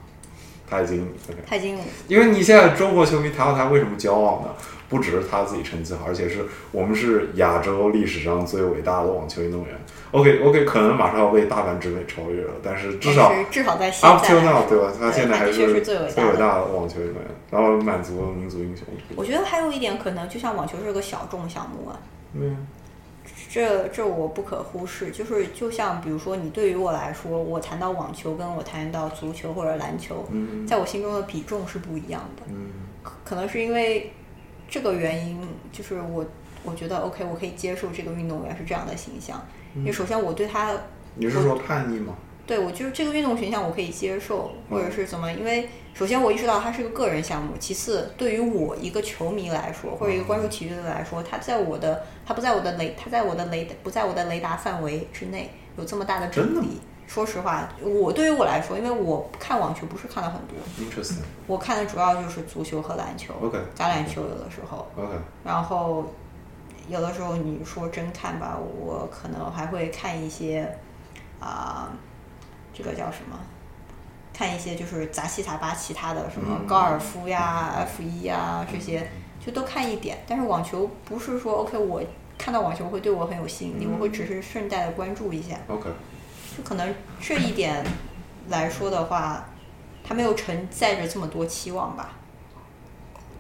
他已经 OK，他已经因为你现在中国球迷谈到他为什么骄傲呢？不只是他自己成绩好，而且是我们是亚洲历史上最伟大的网球运动员。OK OK，可能马上要被大阪直美超越了，但是至少至少在现 up 在 till now 对吧？他现在还是最伟大的大的网球运动员，然后满足了民族英雄。我觉得还有一点可能，就像网球是个小众项目啊，嗯这这我不可忽视。就是就像比如说，你对于我来说，我谈到网球跟我谈到足球或者篮球，嗯在我心中的比重是不一样的。嗯可可能是因为这个原因，就是我我觉得 OK，我可以接受这个运动员是这样的形象。因为首先我对他你是说叛逆吗？对我就是这个运动形象我可以接受，或者是怎么？因为首先我意识到它是个个人项目，其次对于我一个球迷来说，或者一个关注体育的来说，它在我的它不在我的雷，它在我的雷不在我的雷达范围之内，有这么大的争议。说实话，我对于我来说，因为我看网球不是看了很多，Interesting。我看的主要就是足球和篮球 OK 橄榄球有的时候，OK，然后有的时候你说真看吧，我可能还会看一些啊、这个叫什么？看一些就是杂七杂八其他的什么嗯高尔夫呀、F 一呀这些，就都看一点。但是网球不是说 OK，我看到网球会对我很有吸引力，我会只是顺带的关注一下。OK，就可能这一点来说的话，它没有承载着这么多期望吧。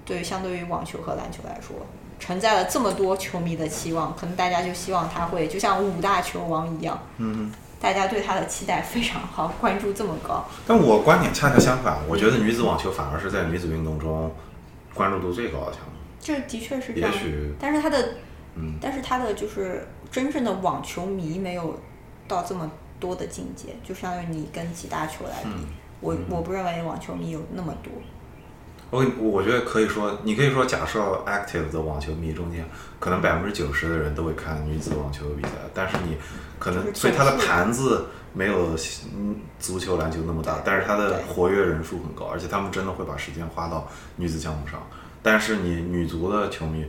对，相对于网球和篮球来说，承载了这么多球迷的期望，可能大家就希望他会就像五大球王一样，嗯，大家对他的期待非常好，关注这么高。但我观点恰恰相反，我觉得女子网球反而是在女子运动中关注度最高的项目。这的确是这样也许，但是他的，嗯但是他的就是真正的网球迷没有到这么多的境界，就相当于你跟几大球来比，嗯我我不认为网球迷有那么多。我我觉得可以说，你可以说，假设 active 的网球迷中间，可能百分之九十的人都会看女子网球比赛，但是你可能，所以它的盘子没有嗯足球、篮球那么大，但是它的活跃人数很高，而且他们真的会把时间花到女子项目上。但是你女足的球迷，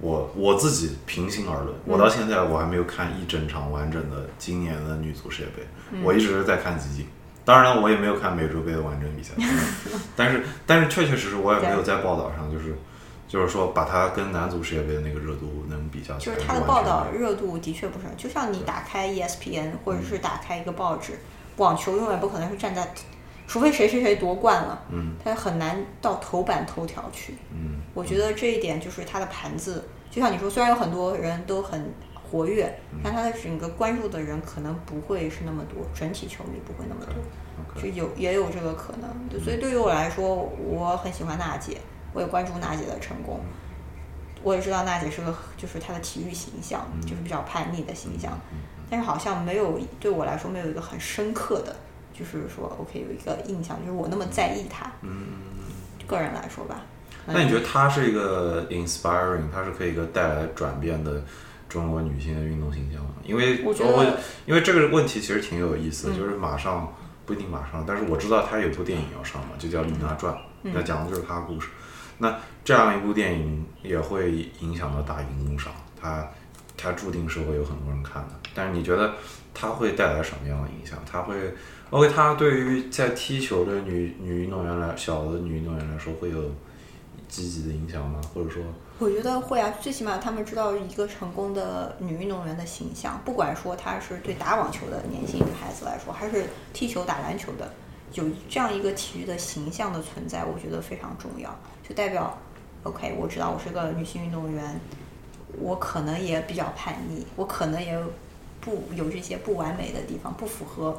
我我自己平心而论，我到现在我还没有看一整场完整的今年的女足世界杯，我一直是在看集锦。当然了，我也没有看美洲杯的完整比赛，但是但是确确实实我也没有在报道上就是就是说把它跟男足世界杯的那个热度能比较起来，就是它的报道热度的确不是，就像你打开 E ESPN 或者是打开一个报纸，网球永远不可能是站在，除非谁谁谁夺冠了，嗯它很难到头版头条去。嗯我觉得这一点就是它的盘子，就像你说，虽然有很多人都很活跃，嗯但他的整个关注的人可能不会是那么多，整体球迷不会那么多。就有也有这个可能，对所以对于我来说，我很喜欢娜姐，我也关注娜姐的成功。我也知道娜姐是个，就是她的体育形象，就是比较叛逆的形象，但是好像没有对我来说没有一个很深刻的，就是说 OK 有一个印象，就是我那么在意她。嗯。个人来说吧，那你觉得她是一个 inspiring，她是可以一个带来转变的中国女性的运动形象吗？因为我觉得因为这个问题其实挺有意思的，嗯就是马上不一定马上，但是我知道她有部电影要上嘛，就叫《李娜传》，嗯那讲的就是她的故事。那这样一部电影也会影响到大荧幕上，它它注定是会有很多人看的。但是你觉得它会带来什么样的影响？它会，OK，它对于在踢球的女女运动员来，小的女运动员来说，会有积极的影响吗？或者说，我觉得会啊，最起码他们知道一个成功的女运动员的形象，不管说她是对打网球的年轻女孩子来说，还是踢球打篮球的，有这样一个体育的形象的存在，我觉得非常重要，就代表，OK，我知道我是个女性运动员，我可能也比较叛逆，我可能也不有这些不完美的地方，不符合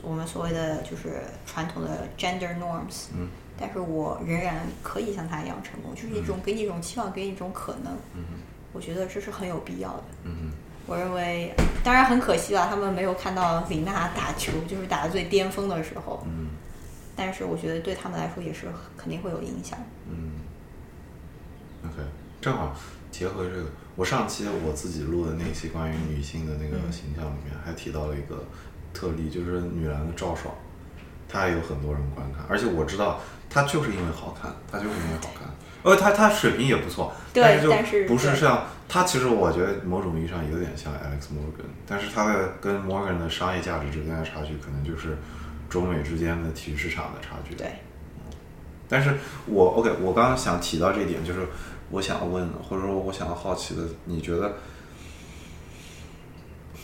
我们所谓的就是传统的 gender norms，嗯但是我仍然可以像她一样成功，就是一种给你一种期望，给你一种可能。嗯我觉得这是很有必要的。嗯我认为，当然很可惜了，他们没有看到李娜打球，就是打的最巅峰的时候。嗯但是我觉得对他们来说也是肯定会有影响。嗯，OK，正好结合这个，我上期我自己录的那期关于女性的那个形象里面，还提到了一个特例，就是女篮的赵爽，她也有很多人观看，而且我知道她就是因为好看，她就是因为好看，呃，她她水平也不错，对但是就不是像她，其实我觉得某种意义上有点像 Alex Morgan，但是她的跟 Morgan 的商业价值之间的差距，可能就是中美之间的体育市场的差距。对，但是我 OK，我刚刚想提到这一点，就是我想问，或者说我想好奇的，你觉得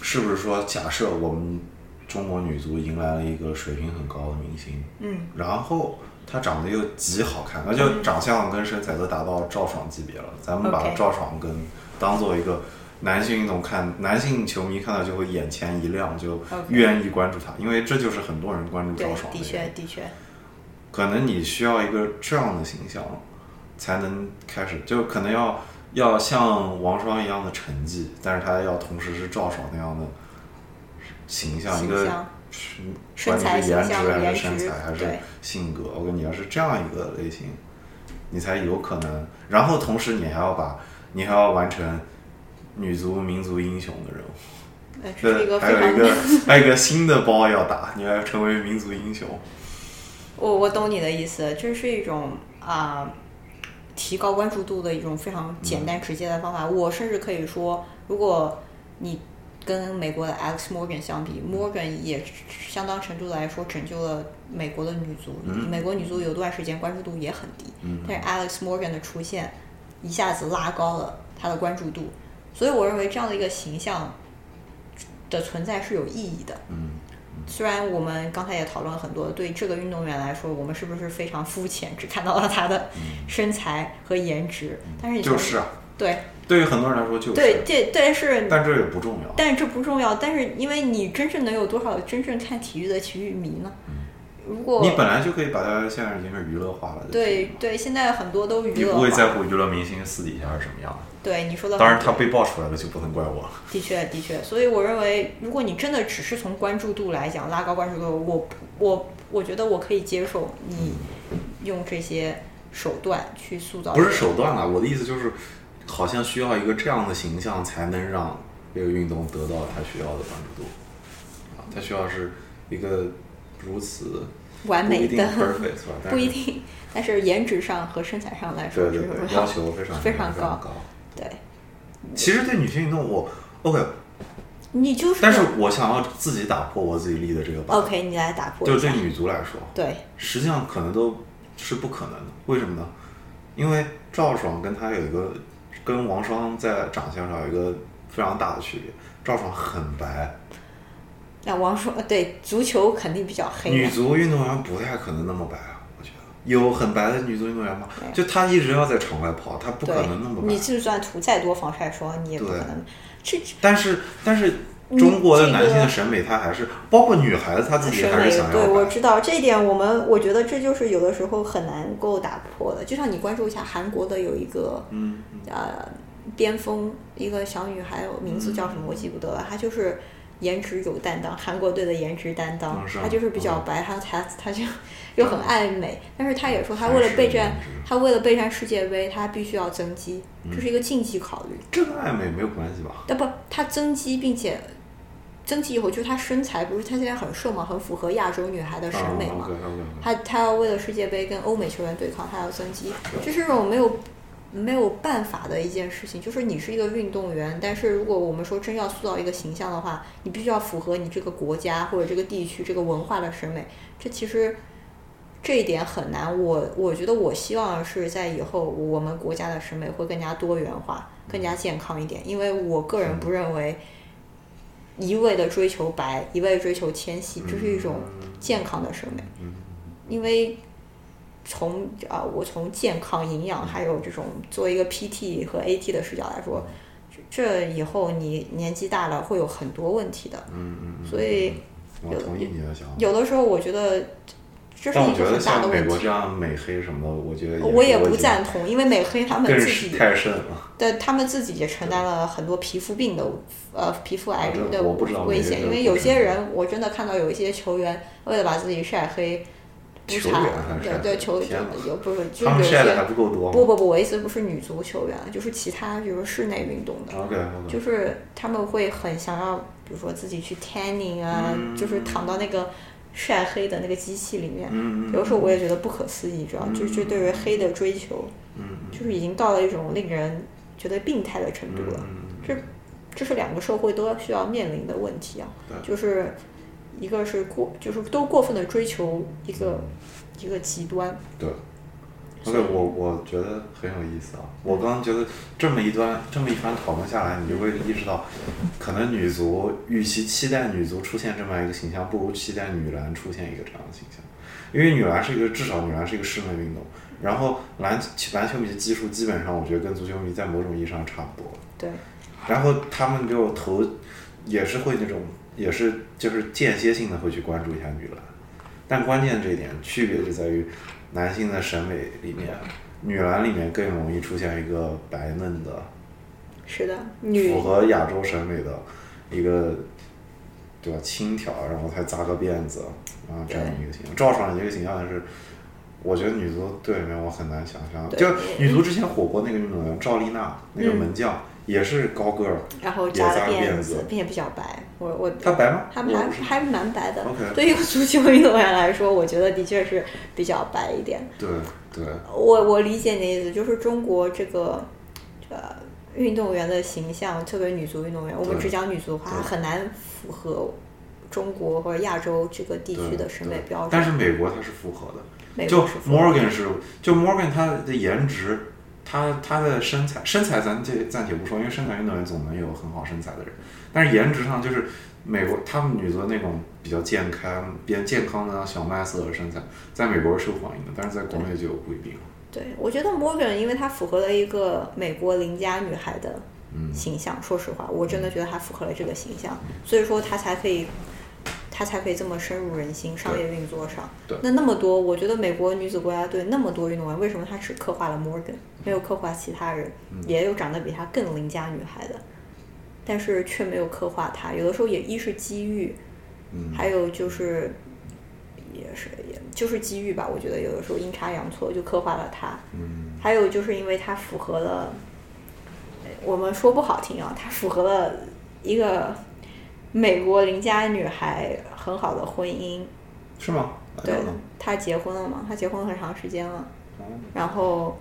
是不是说，假设我们中国女足迎来了一个水平很高的明星，嗯，然后她长得又极好看，那就长相跟身材都达到赵爽级别了，咱们把赵爽跟当做一个。男性运动看男性球迷看到就会眼前一亮，就愿意关注他，因为这就是很多人关注对赵，爽的的确的确，可能你需要一个这样的形象，才能开始，就可能要要像王霜一样的成绩，但是他要同时是赵爽那样的形象，一个是身管你是颜值还是身材还是性格，我跟你要是这样一个类型，你才有可能，然后同时你还要把你还要完成女足民族英雄的任务。呃，这是一个对，还非常有一个 还有一个新的包要打，你要成为民族英雄。我我懂你的意思，这是一种啊、提高关注度的一种非常简单直接的方法。我甚至可以说，如果你跟美国的 Alex Morgan 相比，Morgan 也相当程度来说拯救了美国的女足。嗯美国女足有段时间关注度也很低，嗯但是 Alex Morgan 的出现一下子拉高了她的关注度，所以我认为这样的一个形象的存在是有意义的。嗯虽然我们刚才也讨论了很多，对这个运动员来说，我们是不是非常肤浅，只看到了他的身材和颜值？但是就是啊，对对于很多人来说就是，对对，但是但这也不重要。但是这不重要。但是因为你真正能有多少真正看体育的体育迷呢？如果你本来就可以把它现在已经是娱乐化了。对，对，现在很多都娱乐你不会在。乎娱乐明星私底下是什么样的。对你说的，当然，他被爆出来了就不能怪我了。的确，的确，所以我认为，如果你真的只是从关注度来讲拉高关注度，我我我觉得我可以接受你用这些手段去塑造。不是手段了，我的意思就是，好像需要一个这样的形象才能让这个运动得到他需要的关注度。啊，它需要是一个如此完美的不一定 perfect 吧？但是不一定，但是颜值上和身材上来说，对对对，要求非常非常非常高。对，其实对女性运动我 OK，你就是但是我想要自己打破我自己立的这个靶 OK，你来打破就对。女足来说，对，实际上可能都是不可能的。为什么呢？因为赵爽跟她有一个跟王霜在长相上有一个非常大的区别。赵爽很白，那王霜对足球肯定比较黑女。足运动员不太可能那么白有很白的女足运动员吗？就她一直要在场外跑，她不可能那么，白你。就算涂再多防晒霜，你也不可能。这但是但是中国的男性的审美，他还是包括女孩子，她自己还是想要对，我。知道这一点，我们我觉得这就是有的时候很难够打破的。就像你关注一下韩国的有一个嗯，呃巅峰一个小女孩，名字叫什么我记不得了，她就是颜值有担当，韩国队的颜值担当，嗯是吗她就是比较白，他他他就 又很爱美，但是他也说他为了备战式颜值，她为了备战世界杯，他必须要增肌，嗯这是一个竞技考虑。这跟爱美没有关系吧？但不，他增肌并且。增肌以后，就是她身材，不是她现在很瘦嘛，很符合亚洲女孩的审美嘛。他他要为了世界杯跟欧美球员对抗，他要增肌，就是这种没有没有办法的一件事情。就是你是一个运动员，但是如果我们说真要塑造一个形象的话，你必须要符合你这个国家或者这个地区这个文化的审美。这其实这一点很难。我我觉得我希望是在以后我们国家的审美会更加多元化、更加健康一点，因为我个人不认为一味的追求白、一味追求纤细，这是一种健康的审美。因为从啊、我从健康、营养，还有这种作为一个 PT 和 AT 的视角来说，这这以后你年纪大了会有很多问题的。嗯嗯嗯。所以有我同意你的想法。有的时候我觉得这是但我觉得一个很大的像美问题。国这样美黑什么的，我觉得我也不赞同，因为美黑他们自己太甚了。对他们自己也承担了很多皮肤病的呃皮肤癌的危险，因为有些人我真的看到有一些球员为了把自己晒黑，不擦球员还晒黑对对球天哪有不是就他有些们晒的还不够多吗不不不，我意思不是女足球员，就是其他比如室内运动的。就是他们会很想要，比如说自己去 tanning 啊，嗯就是躺到那个晒黑的那个机器里面。有时候我也觉得不可思议，知道，就就对于黑的追求，嗯就是已经到了一种令人觉得病态的程度了。嗯这这是两个社会都要需要面临的问题啊，就是一个是过，就是都过分的追求一个一个极端。对。OK，我我觉得很有意思啊！我刚刚觉得这么一段这么一番讨论下来，你就会意识到，可能女足与其期待女足出现这么样一个形象，不如期待女篮出现一个这样的形象。因为女篮是一个至少女篮是一个室内运动，然后篮篮球迷的基数基本上我觉得跟足球迷在某种意义上差不多。对，然后他们就投也是会那种也是就是间歇性的会去关注一下女篮，但关键这一点区别就在于男性的审美里面，女篮里面更容易出现一个白嫩的，是的，女符合亚洲审美的一个。对吧？轻佻，然后还扎个辫子，然后这样一个形象。赵爽这个形象是，我觉得女足队里面我很难想象。对就女足之前火过那个运动员赵丽娜，那个嗯门将、也是高个儿，然后扎了辫辫子，并且比较白。我我他白吗还还还蛮白的。对于一个足球运动员来说，我觉得的确是比较白一点。对对，我我理解你的意思，就是中国这个呃运动员的形象，特别女足运动员，我们只讲女足的话，很难符合中国或者亚洲这个地区的审美标准。但是美国它是符合的，就美国是 Morgan 是就 Morgan 他的颜值，他他的身材身材咱这暂且不说，因为身材运动员总能有很好身材的人，但是颜值上就是美国他们女足那种比较健康、比较健康的小麦色的身材，在美国是受欢迎的，但是在国内就不一定了。对，我觉得 Morgan 因为她符合了一个美国邻家女孩的嗯。形象，说实话，我真的觉得她符合了这个形象，所以说她才可以，她才可以这么深入人心，商业运作上。对那那么多，我觉得美国女子国家队那么多运动员，为什么她只刻画了 Morgan，没有刻画其他人？嗯也有长得比她更邻家女孩的，但是却没有刻画她。有的时候也一是机遇，嗯还有就是。也是，也就是机遇吧。我觉得有的时候阴差阳错就刻画了她。嗯还有就是因为他符合了，呃我们说不好听啊，他符合了一个美国邻家女孩很好的婚姻。是吗？对她结婚了嘛？她结婚很长时间了，哦然后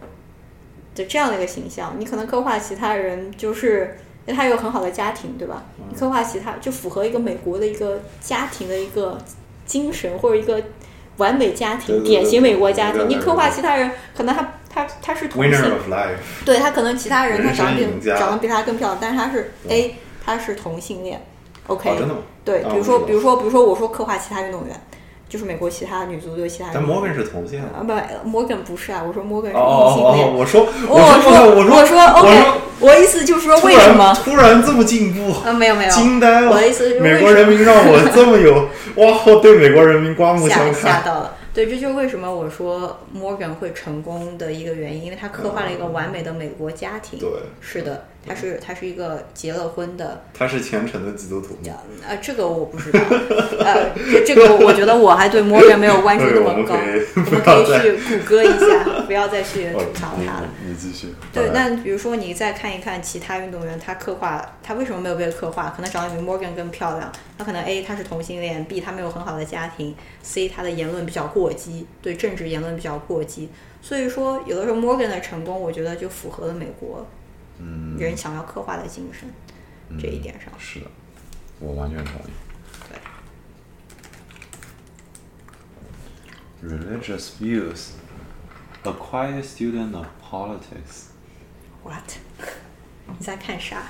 就这样的一个形象，你可能刻画其他人就是。因为他有很好的家庭，对吧？你刻画其他就符合一个美国的一个家庭的一个精神，或者一个完美家庭，典型美国家庭。你刻画其他人，可能他他他是同性对他可能其他人他长得比长得比他更漂亮，但是他是 A，他是同性恋，OK，、哦真的吗对，啊比如说比如说比如说我说刻画其他运动员，就是美国其他女足队其他运但。Morgan 是同性啊不，摩根不是啊，我说摩根是哦异性恋。哦哦，我说我说我我说 OK，我意思就是说为什么？突然这么进步？啊，没有没有，惊呆了！我的意思是美国人民让我这么有 哇，我对美国人民刮目相看。吓到了。对，这就是为什么我说 Morgan 会成功的一个原因，因为他刻画了一个完美的美国家庭。对，是的，他是他是一个结了婚的。他是虔诚的基督徒。啊，这个我不知道，呃，这这个我觉得我还对 Morgan 没有关注那么高，我们可以去谷歌一下，不要再去吐槽他了。你继续。对，那比如说你再看一看其他运动员，他刻画他为什么没有被刻画？可能长得比 Morgan 更漂亮。那可能 A 他是同性恋，B 他没有很好的家庭，C 他的言论比较过激，对政治言论比较过激。所以说，有的时候 Morgan 的成功，我觉得就符合了美国嗯人想要刻画的精神、这一点上。是的，我完全同意。对 religious views, a quiet student of politics. What？你在看啥？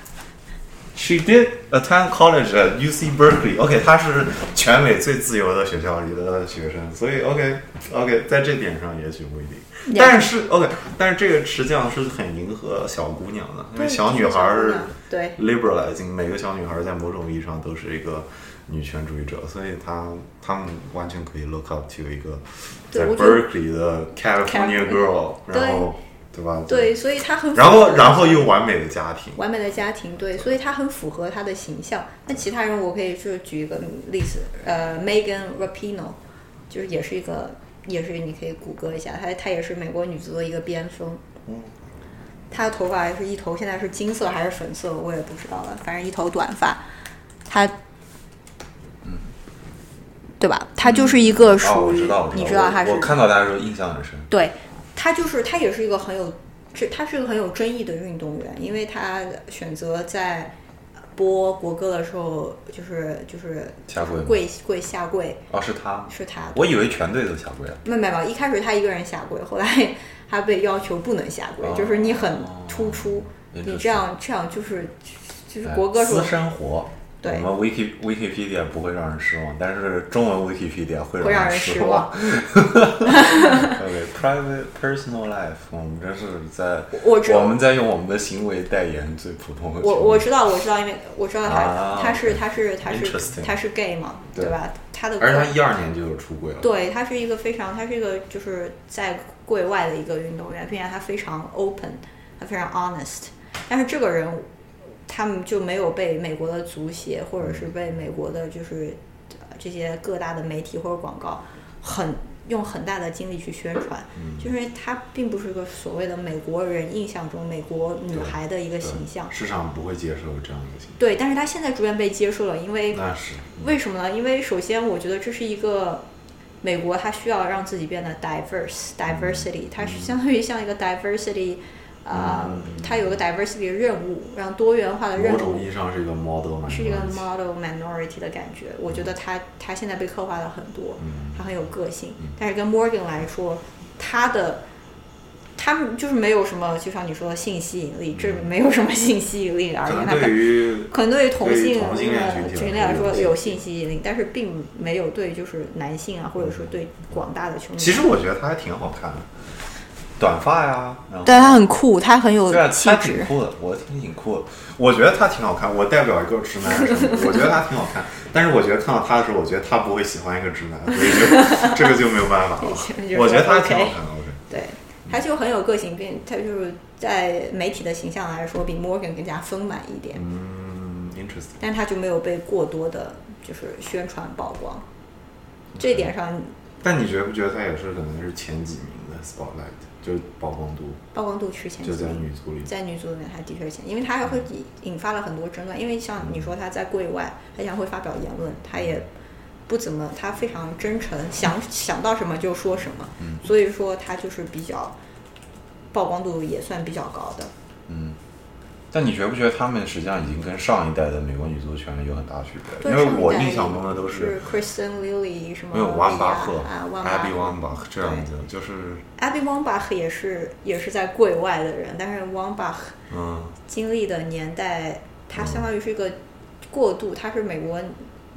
She did attend college at UC Berkeley. OK，她是全美最自由的学校里的学生，所以 OK OK，在这点上也许不一定。但是 OK，但是这个实际上是很迎合小姑娘的，因为小女孩儿对 liberalizing，每个小女孩儿在某种意义上都是一个女权主义者，所以她她们完全可以 look up to 一个在 Berkeley 的 California girl，然后对吧？对，所以他很然后符合然后又完美的家庭，完美的家庭，对，所以他很符合他的形象。那其他人我可以就举一个例子，呃，Megan Rapinoe，就是也是一个，也是你可以谷歌一下，她她也是美国女足的一个边锋。嗯，她的头发是一头，现在是金色还是粉色，我也不知道了，反正一头短发。她，对吧？他就是一个哦，属于，我知道，我你知道他是我我看到大家时候印象很深。对，他就是他也是一个很有，这他是一个很有争议的运动员，因为他选择在播国歌的时候，就是就是下跪跪跪下跪，哦，是他？是他。我以为全队都下跪了。没没有，没一开始他一个人下跪，后来 他被要求不能下跪，哦就是你很突出，你这样这样就是就是国歌时候私生活。对我们 Wiki Wikipedia 不会让人失望，但是中文 Wikipedia 会会让人人失望望。OK，private personal life，我们这是在我我们在用我们的行为代言最普通的。我我知道我知道，因为我知道他、啊他是他是他是他是 gay 嘛，对吧？他的而且他个一二年就有出柜了。对，他是一个非常，他是一个就是在柜外的一个运动员，并且他非常 open，他非常 honest。但是这个人，他们就没有被美国的足协或者是被美国的就是呃这些各大的媒体或者广告很用很大的精力去宣传，就是因为他并不是个所谓的美国人印象中美国女孩的一个形象。市场不会接受这样的形象对，但是他现在逐渐被接受了，因为。那是为什么呢？因为首先，我觉得这是一个美国，它需要让自己变得 diverse diversity，它是相当于像一个 diversity，呃，它有个 diversity 的任务，让多元化的任务某种意义上是一个 model 是一个 model minority 的感觉。我觉得他他现在被刻画了很多，嗯他很有个性。但是跟 Morgan 来说，他的他们就是没有什么，就像你说的性吸引力，这没有什么性吸引力而言，他可能对于可能对于同性同性恋呃群体来来说有说有性吸引力，但是并没有对就是男性啊，或者说对广大的群体。其实我觉得他还挺好看的，短发呀，然后对他很酷，他很有气他挺质。酷的，我挺挺酷的。我觉得他挺好看，我代表一个直男什么的，我觉得他挺好看。但是我觉得看到他的时候，我觉得他不会喜欢一个直男，所以就 这个就没有办法了。我觉得他挺好看的，OK。对，他就很有个性，并他就是在媒体的形象来说，比 Morgan 更加丰满一点。嗯，interesting。但他就没有被过多的，就是宣传曝光。这一点上，但你觉不觉得他也是可能是前几名的 spotlight，就是曝光度，曝光度是前就在女足里。在女足里面，他的确是前，因为他还会引引发了很多争论。因为像你说他在柜外，他经常会发表言论，他也不怎么，他非常真诚，想想到什么就说什么，所以说他就是比较曝光度也算比较高的。嗯。但你觉不觉得他们实际上已经跟上一代的美国女足球员有很大区别？因为我印象中的都是 Kristen Lilly 什么没有利亚万巴赫、啊，万巴 Abby 赫 Wambach 这样子，就是 Abby Wambach 也是也是在柜外的人，但是 Wambach 嗯，经历的年代，他相当于是一个过渡，他是美国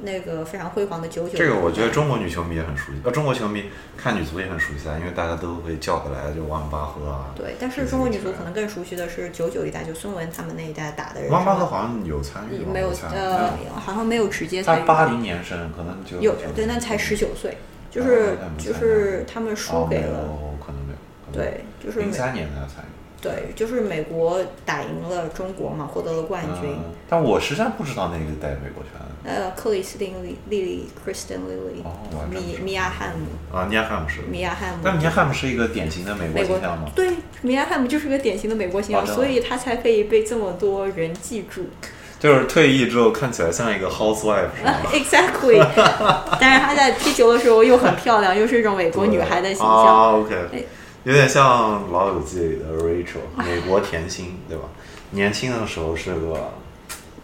那个非常辉煌的九九。这个我觉得中国女球迷也很熟悉，呃，中国球迷看女足也很熟悉啊，因为大家都会叫得来，就万巴赫啊。对，但是中国女足可能更熟悉的是九九一代，就孙雯他们那一代打的人。万巴赫好像有参与吗，没有参与呃，好像没有直接参与。他八零年生，可能就有对，那才十九岁，就哦是就是他们输给了，哦，可能没有，对，就是美零三年才参与。对，就是美国打赢了中国嘛，获得了冠军。嗯，但我实际上不知道那个带美国拳呃，克里斯汀莉莉莉 Kristen 道米米亚汉姆，啊，尼亚汉姆是。米亚汉姆。但尼亚汉姆是一个典型的美国形象吗？对，米亚汉姆就是个典型的美国形象，哦所以他才可以被这么多人记住。就是退役之后看起来像一个 housewife 是吗？exactly，但是她在踢球的时候又很漂亮，又是一种美国女孩的形象。啊，OK，哎有点像《老友记》里的 Rachel，美国甜心，对吧？年轻的时候是个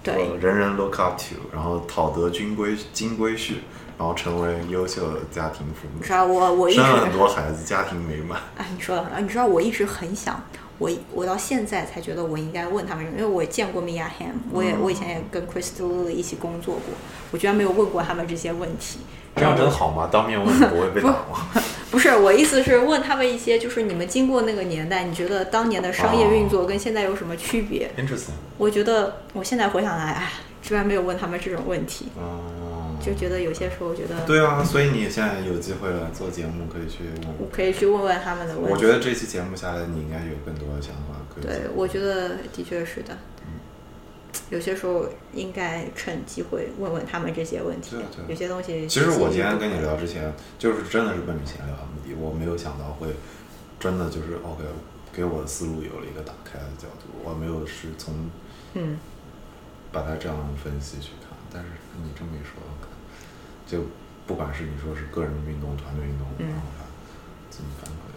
对呃人人 look up to，然后讨得金龟金龟婿，然后成为优秀的家庭父母，是啊，我我一直生了很多孩子，家庭美满。啊，你说的很好，你知道我一直很想，我我到现在才觉得我应该问他们，因为我见过 Mia Hamm，我也、我以前也跟 Chris t l 一起工作过，我居然没有问过他们这些问题。这样真好吗？当面问不会被打吗？不是，我意思是问他们一些，就是你们经过那个年代，你觉得当年的商业运作跟现在有什么区别？Interesting。我觉得我现在回想来，哎，居然没有问他们这种问题，哦，就觉得有些时候觉得，对啊，所以你现在有机会了，做节目可以去问我。我可以去问问他们的问题。我觉得这期节目下来，你应该有更多的想法可以。对，我觉得的确是的。有些时候应该趁机会问问他们这些问题。对对有些东西。其实我今天跟你聊之前，就是真的是奔着闲聊的目的，我没有想到会真的就是 OK，给我的思路有了一个打开的角度，我没有是从嗯把它这样分析去看。但是你这么一说，就不管是你说是个人运动、团队运动，嗯然后它怎么反馈，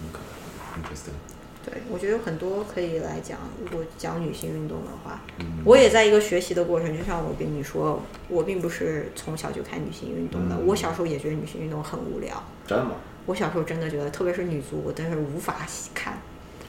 你可能 interesting。对，我觉得有很多可以来讲。如果讲女性运动的话，嗯我也在一个学习的过程。就像我跟你说，我并不是从小就看女性运动的。嗯我小时候也觉得女性运动很无聊。真的吗？我小时候真的觉得，特别是女足，我真是无法看，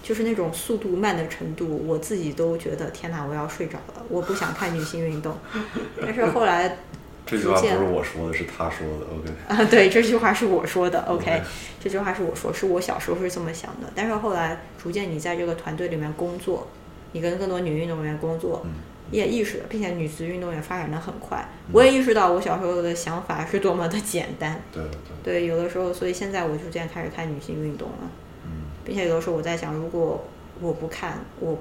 就是那种速度慢的程度，我自己都觉得天哪，我要睡着了，我不想看女性运动。但是后来这句话不是我说的，是他说的。OK。啊，对，这句话是我说的。OK，, 这句话是我说，是我小时候是这么想的。但是后来逐渐你在这个团队里面工作，你跟更多女运动员工作，也意识了，并且女子运动员发展的很快。我也意识到我小时候的想法是多么的简单。对对。对，有的时候，所以现在我逐渐开始看女性运动了，嗯并且有的时候我在想，如果我不看，我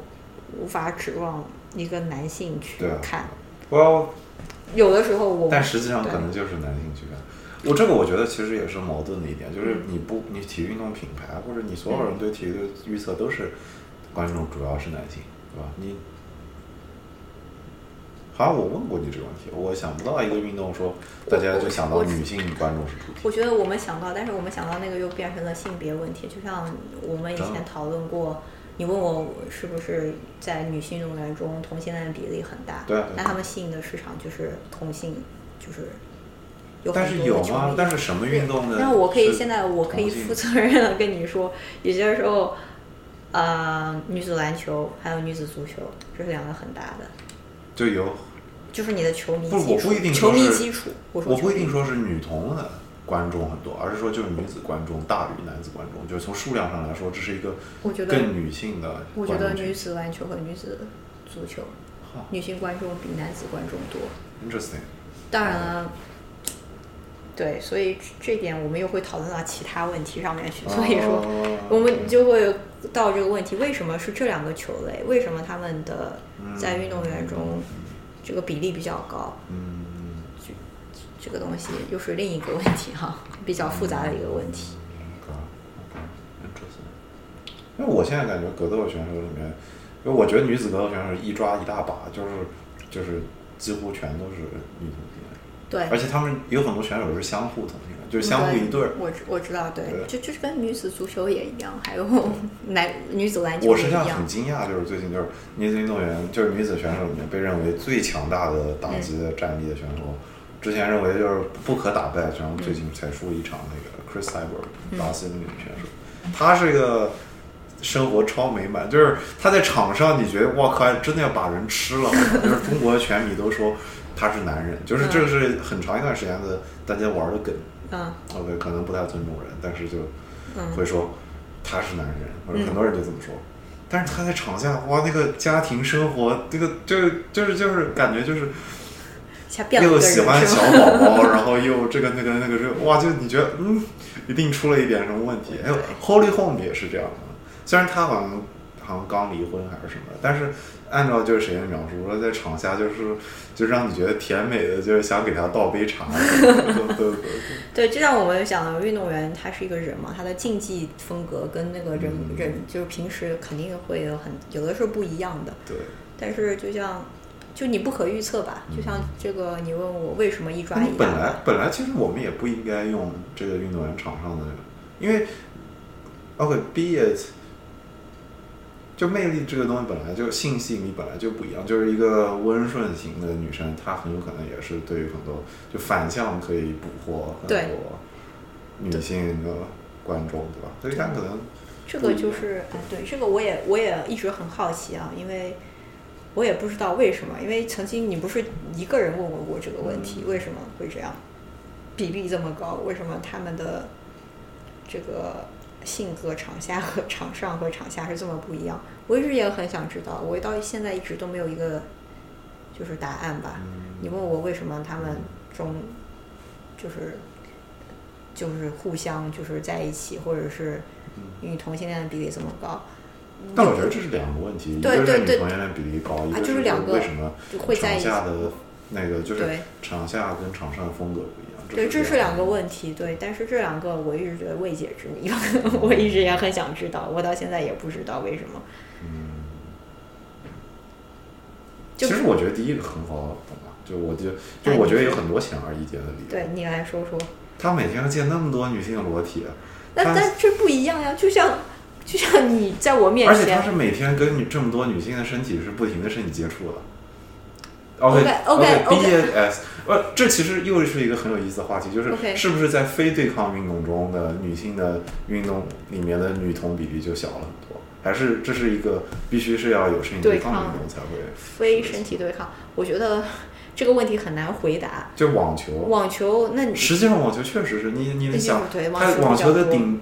无法指望一个男性去看。我有的时候我，但实际上可能就是男性去看。我这个我觉得其实也是矛盾的一点，就是你不你体育运动品牌或者你所有人对体育的预测都是观众主要是男性，对吧？你好像我问过你这个问题，我想不到一个运动说大家就想到女性观众是主体。我觉得我们想到，但是我们想到那个又变成了性别问题，就像我们以前讨论过。你问我是不是在女性运动员中同性恋比例很大？对那他们吸引的市场就是同性，就是有但是有吗？但是什么运动呢？那我可以现在我可以负责任的跟你说，有些时候，呃，女子篮球还有女子足球，这是两个很大的，就有就是你的球迷不，基础，我不一定球迷基础，我说我不一定说是女同的观众很多，而是说就是女子观众大于男子观众，就是从数量上来说，这是一个我觉得更女性的我觉得女子篮球和女子足球，女性观众比男子观众多。interesting。当然了，对，所以这点我们又会讨论到其他问题上面去。所以说，哦我们就会到这个问题：为什么是这两个球类？为什么他们的在运动员中这个比例比较高？嗯，这个东西又是另一个问题哈，比较复杂的一个问题。interesting。因为我现在感觉格斗选手里面，因为我觉得女子格斗选手一抓一大把，就是就是几乎全都是女同性恋。对，而且他们有很多选手是相互同性恋，就是相互一对儿。我知我知道，对，对就就是跟女子足球也一样，还有 男女子篮球我实际上很。惊讶，就是最近就是女子运动员，就是女子选手里面被认为最强大的打击的战力的选手，之前认为就是不可打败，然后最近才输一场那个 Chris Cyborg 巴西的女选手，她是一个生活超美满，就是她在场上你觉得哇靠，真的要把人吃了，就是中国的拳迷都说他是男人，就是这个是很长一段时间的大家玩的梗。嗯。OK，可能不太尊重人，但是就嗯。会说他是男人，或者很多人就这么说。但是他在场下，哇，那个家庭生活，这个就是就是就是感觉就是又喜欢小宝宝，然后又这个那个那个这个，哇，就你觉得嗯，一定出了一点什么问题。还有 Holy Home 也是这样的，虽然他好像好像刚离婚还是什么，但是按照就是谁的描述，说在场下就是就让你觉得甜美的，就是想给他倒杯茶，对对对。对，就像我们讲的，运动员他是一个人嘛，他的竞技风格跟那个人、嗯人就是平时肯定会有很有的时候不一样的。对。但是就像就你不可预测吧，就像这个你问我为什么一抓一嗯本来，本来其实我们也不应该用这个运动员场上的，因为 OK be it 就魅力这个东西本来就性吸引力本来就不一样，就是一个温顺型的女生，她很有可能也是对于很多就反向可以捕获很多女性的观众，对吧？所以她可能这个就是，哎，对，这个我也我也一直很好奇啊，因为我也不知道为什么，因为曾经你不是一个人问我过这个问题，为什么会这样，比例这么高，为什么他们的这个性格场下和场上和场下是这么不一样？我一直也很想知道，我到现在一直都没有一个就是答案吧。你问我为什么他们中就是就是互相就是在一起，或者是女同性恋的比例这么高？但我觉得这是两个问题，一个是对对对女同性恋比例高，一个啊就是两个为什么会在一起场下的那个就是对场下跟场上的风格不一样。对，这是两个问题，对，但是这两个我一直觉得未解之谜，我一直也很想知道，我到现在也不知道为什么。就其实我觉得第一个很好懂啊，就我就就我觉得有很多显而易见的理由。对你来说说，他每天要见那么多女性的裸体，那他但这不一样呀，就像就像你在我面前而且他是，每天跟你这么多女性的身体是不停的身体接触的。OK，OK，OK BDS，呃，这其实又是一个很有意思的话题，就是是不是在非对抗运动中的女性的运动里面的女同比例就小了很多？还是这是一个必须是要有身体对抗的运动才会？非身体对抗，我觉得这个问题很难回答。就网球，网球，那你实际上网球确实是你你那想，对网球的顶，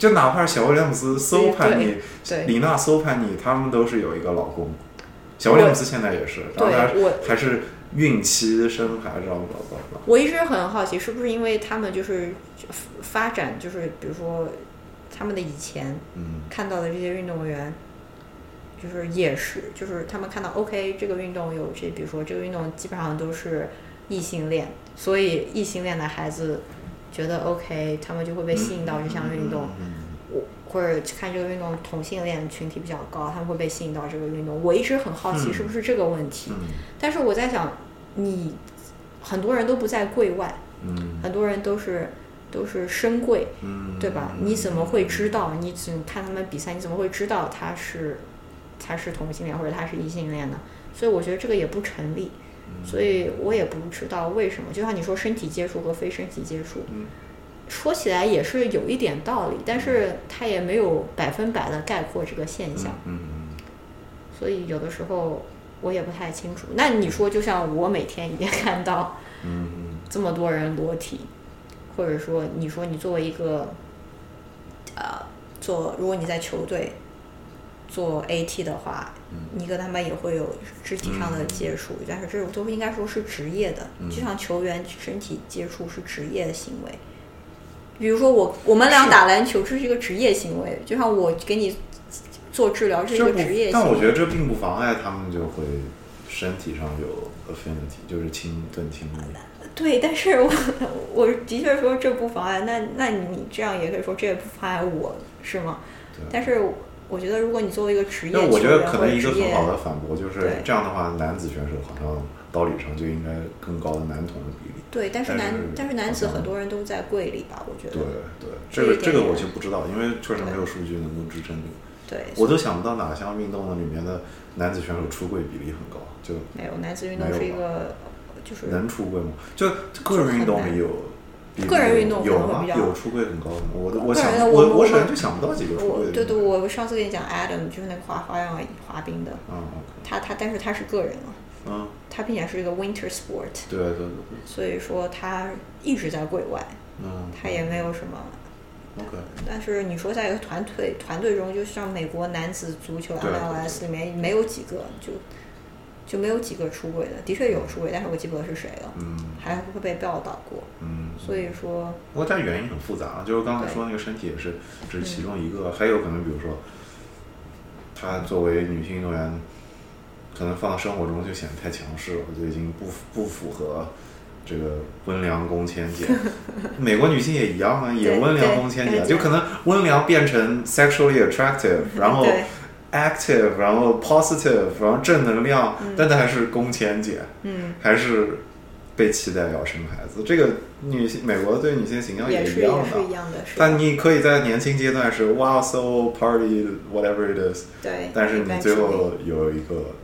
就哪怕是小威廉姆斯、馊潘尼对、李娜、馊潘尼，他们都是有一个老公。小威廉姆斯现在也是，然后还是孕期生孩子，我一直很好奇，是不是因为他们就是发展，就是比如说他们的以前嗯。看到的这些运动员，就是也是，就是他们看到 OK 这个运动有这，比如说这个运动基本上都是异性恋，所以异性恋的孩子觉得 OK，他们就会被吸引到这项运动。我或者看这个运动同性恋群体比较高，他们会被吸引到这个运动。我一直很好奇嗯是不是这个问题，嗯但是我在想，你很多人都不在柜外，嗯很多人都是都是深柜，嗯，对吧？你怎么会知道？你只看他们比赛，你怎么会知道他是他是同性恋或者他是异性恋呢？所以我觉得这个也不成立，嗯所以我也不知道为什么。就像你说身体接触和非身体接触，嗯。说起来也是有一点道理，但是它也没有百分百的概括这个现象，嗯所以有的时候我也不太清楚。那你说，就像我每天也看到嗯。这么多人裸体，或者说你说你作为一个呃做，如果你在球队做 AT 的话，你跟他们也会有肢体上的接触，但是这种都应该说是职业的，嗯就像球员身体接触是职业的行为。比如说我我们俩打篮球，这是一个职业行为，就像我给你做治疗，这是一个职业，行为。但我觉得这并不妨碍他们就会身体上有 affinity，就是亲更亲密。对，但是我我的确说这不妨碍，那那你这样也可以说这也不妨碍我，是吗？但是我觉得，如果你作为一个职业那我觉得可能一个很好的反驳就是这样的话，男子选手好像道理上就应该更高的男童的比例。对，但是男但是男子很多人都在柜里吧？我觉得对对，这个这个我就不知道，因为确实没有数据能够支撑这个。对我都想不到哪项运动的里面的男子选手出柜比例很高，就没有男子运动是一个就是能出柜吗？就个人运动也有，比个人运动有吗？可能会比较有出柜很高的吗？我都我个人想的我我我首先就想不到几个出柜的。我对对，我上次跟你讲 Adam 就是那个滑花样滑冰的，嗯他他但是他是个人啊，嗯，他并且是一个 winter sport，对对对对，所以说他一直在柜外，嗯他也没有什么。，OK，但是你说在一个团队团队中，就像美国男子足球对 MLS 里面没有几个就就没有几个出轨的，的确有出轨，但是我记不得是谁了，嗯还会被报道过，嗯。所以说不过但原因很复杂，啊就是刚才说那个身体也是只是其中一个，还有可能比如说，她作为女性运动员，可能放到生活中就显得太强势了，就已经不不符合这个温良恭谦俭。美国女性也一样啊，也温良恭谦俭，就可能温良变成 sexually attractive，然后对 active，然后 positive，然后正能量，嗯。但她还是工钱姐，嗯。还是被期待要生孩子。这个女性美国对女性形象也是一样的也是一，样的，但你可以在年轻阶段是 wow so party whatever it is，对，但是你最后有一个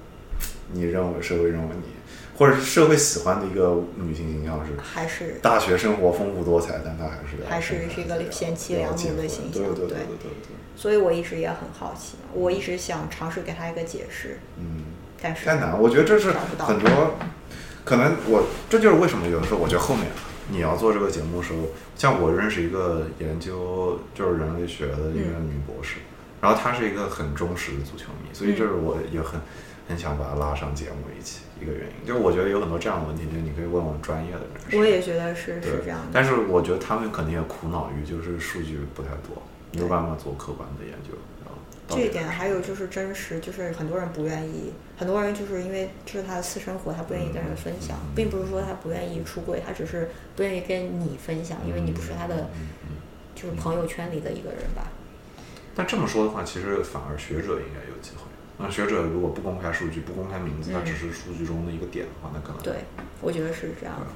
你认为社会认为你或者是社会喜欢的一个女性形象是还是大学生活丰富多彩，但她还是还是是一个贤妻良母的形象对对对所以我一直也很好奇，我一直想尝试给她一个解释，嗯。但是太难，我觉得这是很多，可能我这就是为什么有的时候我觉得后面你要做这个节目的时候，像我认识一个研究就是人类学的一个女博士，然后她是一个很忠实的足球迷，所以这是我也很很想把她拉上节目一起一个原因，就是我觉得有很多这样的问题，就是你可以问问专业的人士。我也觉得是是这样的。但是我觉得他们肯定也苦恼于就是数据不太多，没有办法做客观的研究。这一点还有就是真实，就是很多人不愿意，很多人就是因为这是他的私生活，他不愿意跟人分享，嗯并不是说他不愿意出柜，他只是不愿意跟你分享，因为你不是他的就是朋友圈里的一个人吧。但这么说的话，其实反而学者应该有机会。那学者如果不公开数据、不公开名字，他嗯只是数据中的一个点的话，那可能对，我觉得是这样的。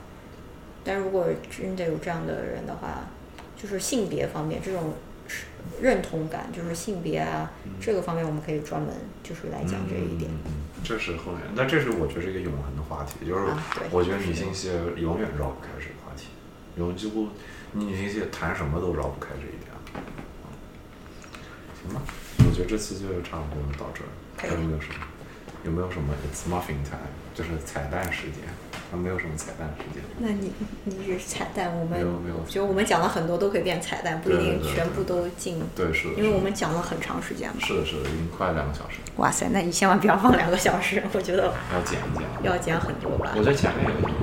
但如果真的有这样的人的话，就是性别方面这种是认同感，就是性别啊、这个方面，我们可以专门就是来讲这一点。嗯嗯嗯这是后面，但这是我觉得是一个永恒的话题，就是我觉得女性系永远绕不开这个话题，永几乎你女性系谈什么都绕不开这一点。行吧，我觉得这次就差不多到这儿，还有没有什么？有没有什么 It's muffin time，就是彩蛋时间？啊没有什么彩蛋时间。那你你只是彩蛋，我们没有没有我觉得我们讲了很多都可以变彩蛋，不一对对对定全部都进。对，是的，因为我们讲了很长时间嘛。是的，是的，已经快两个小时，哇塞，那你千万不要放两个小时，我觉得要剪一剪。要剪很多吧我。觉得前面有一点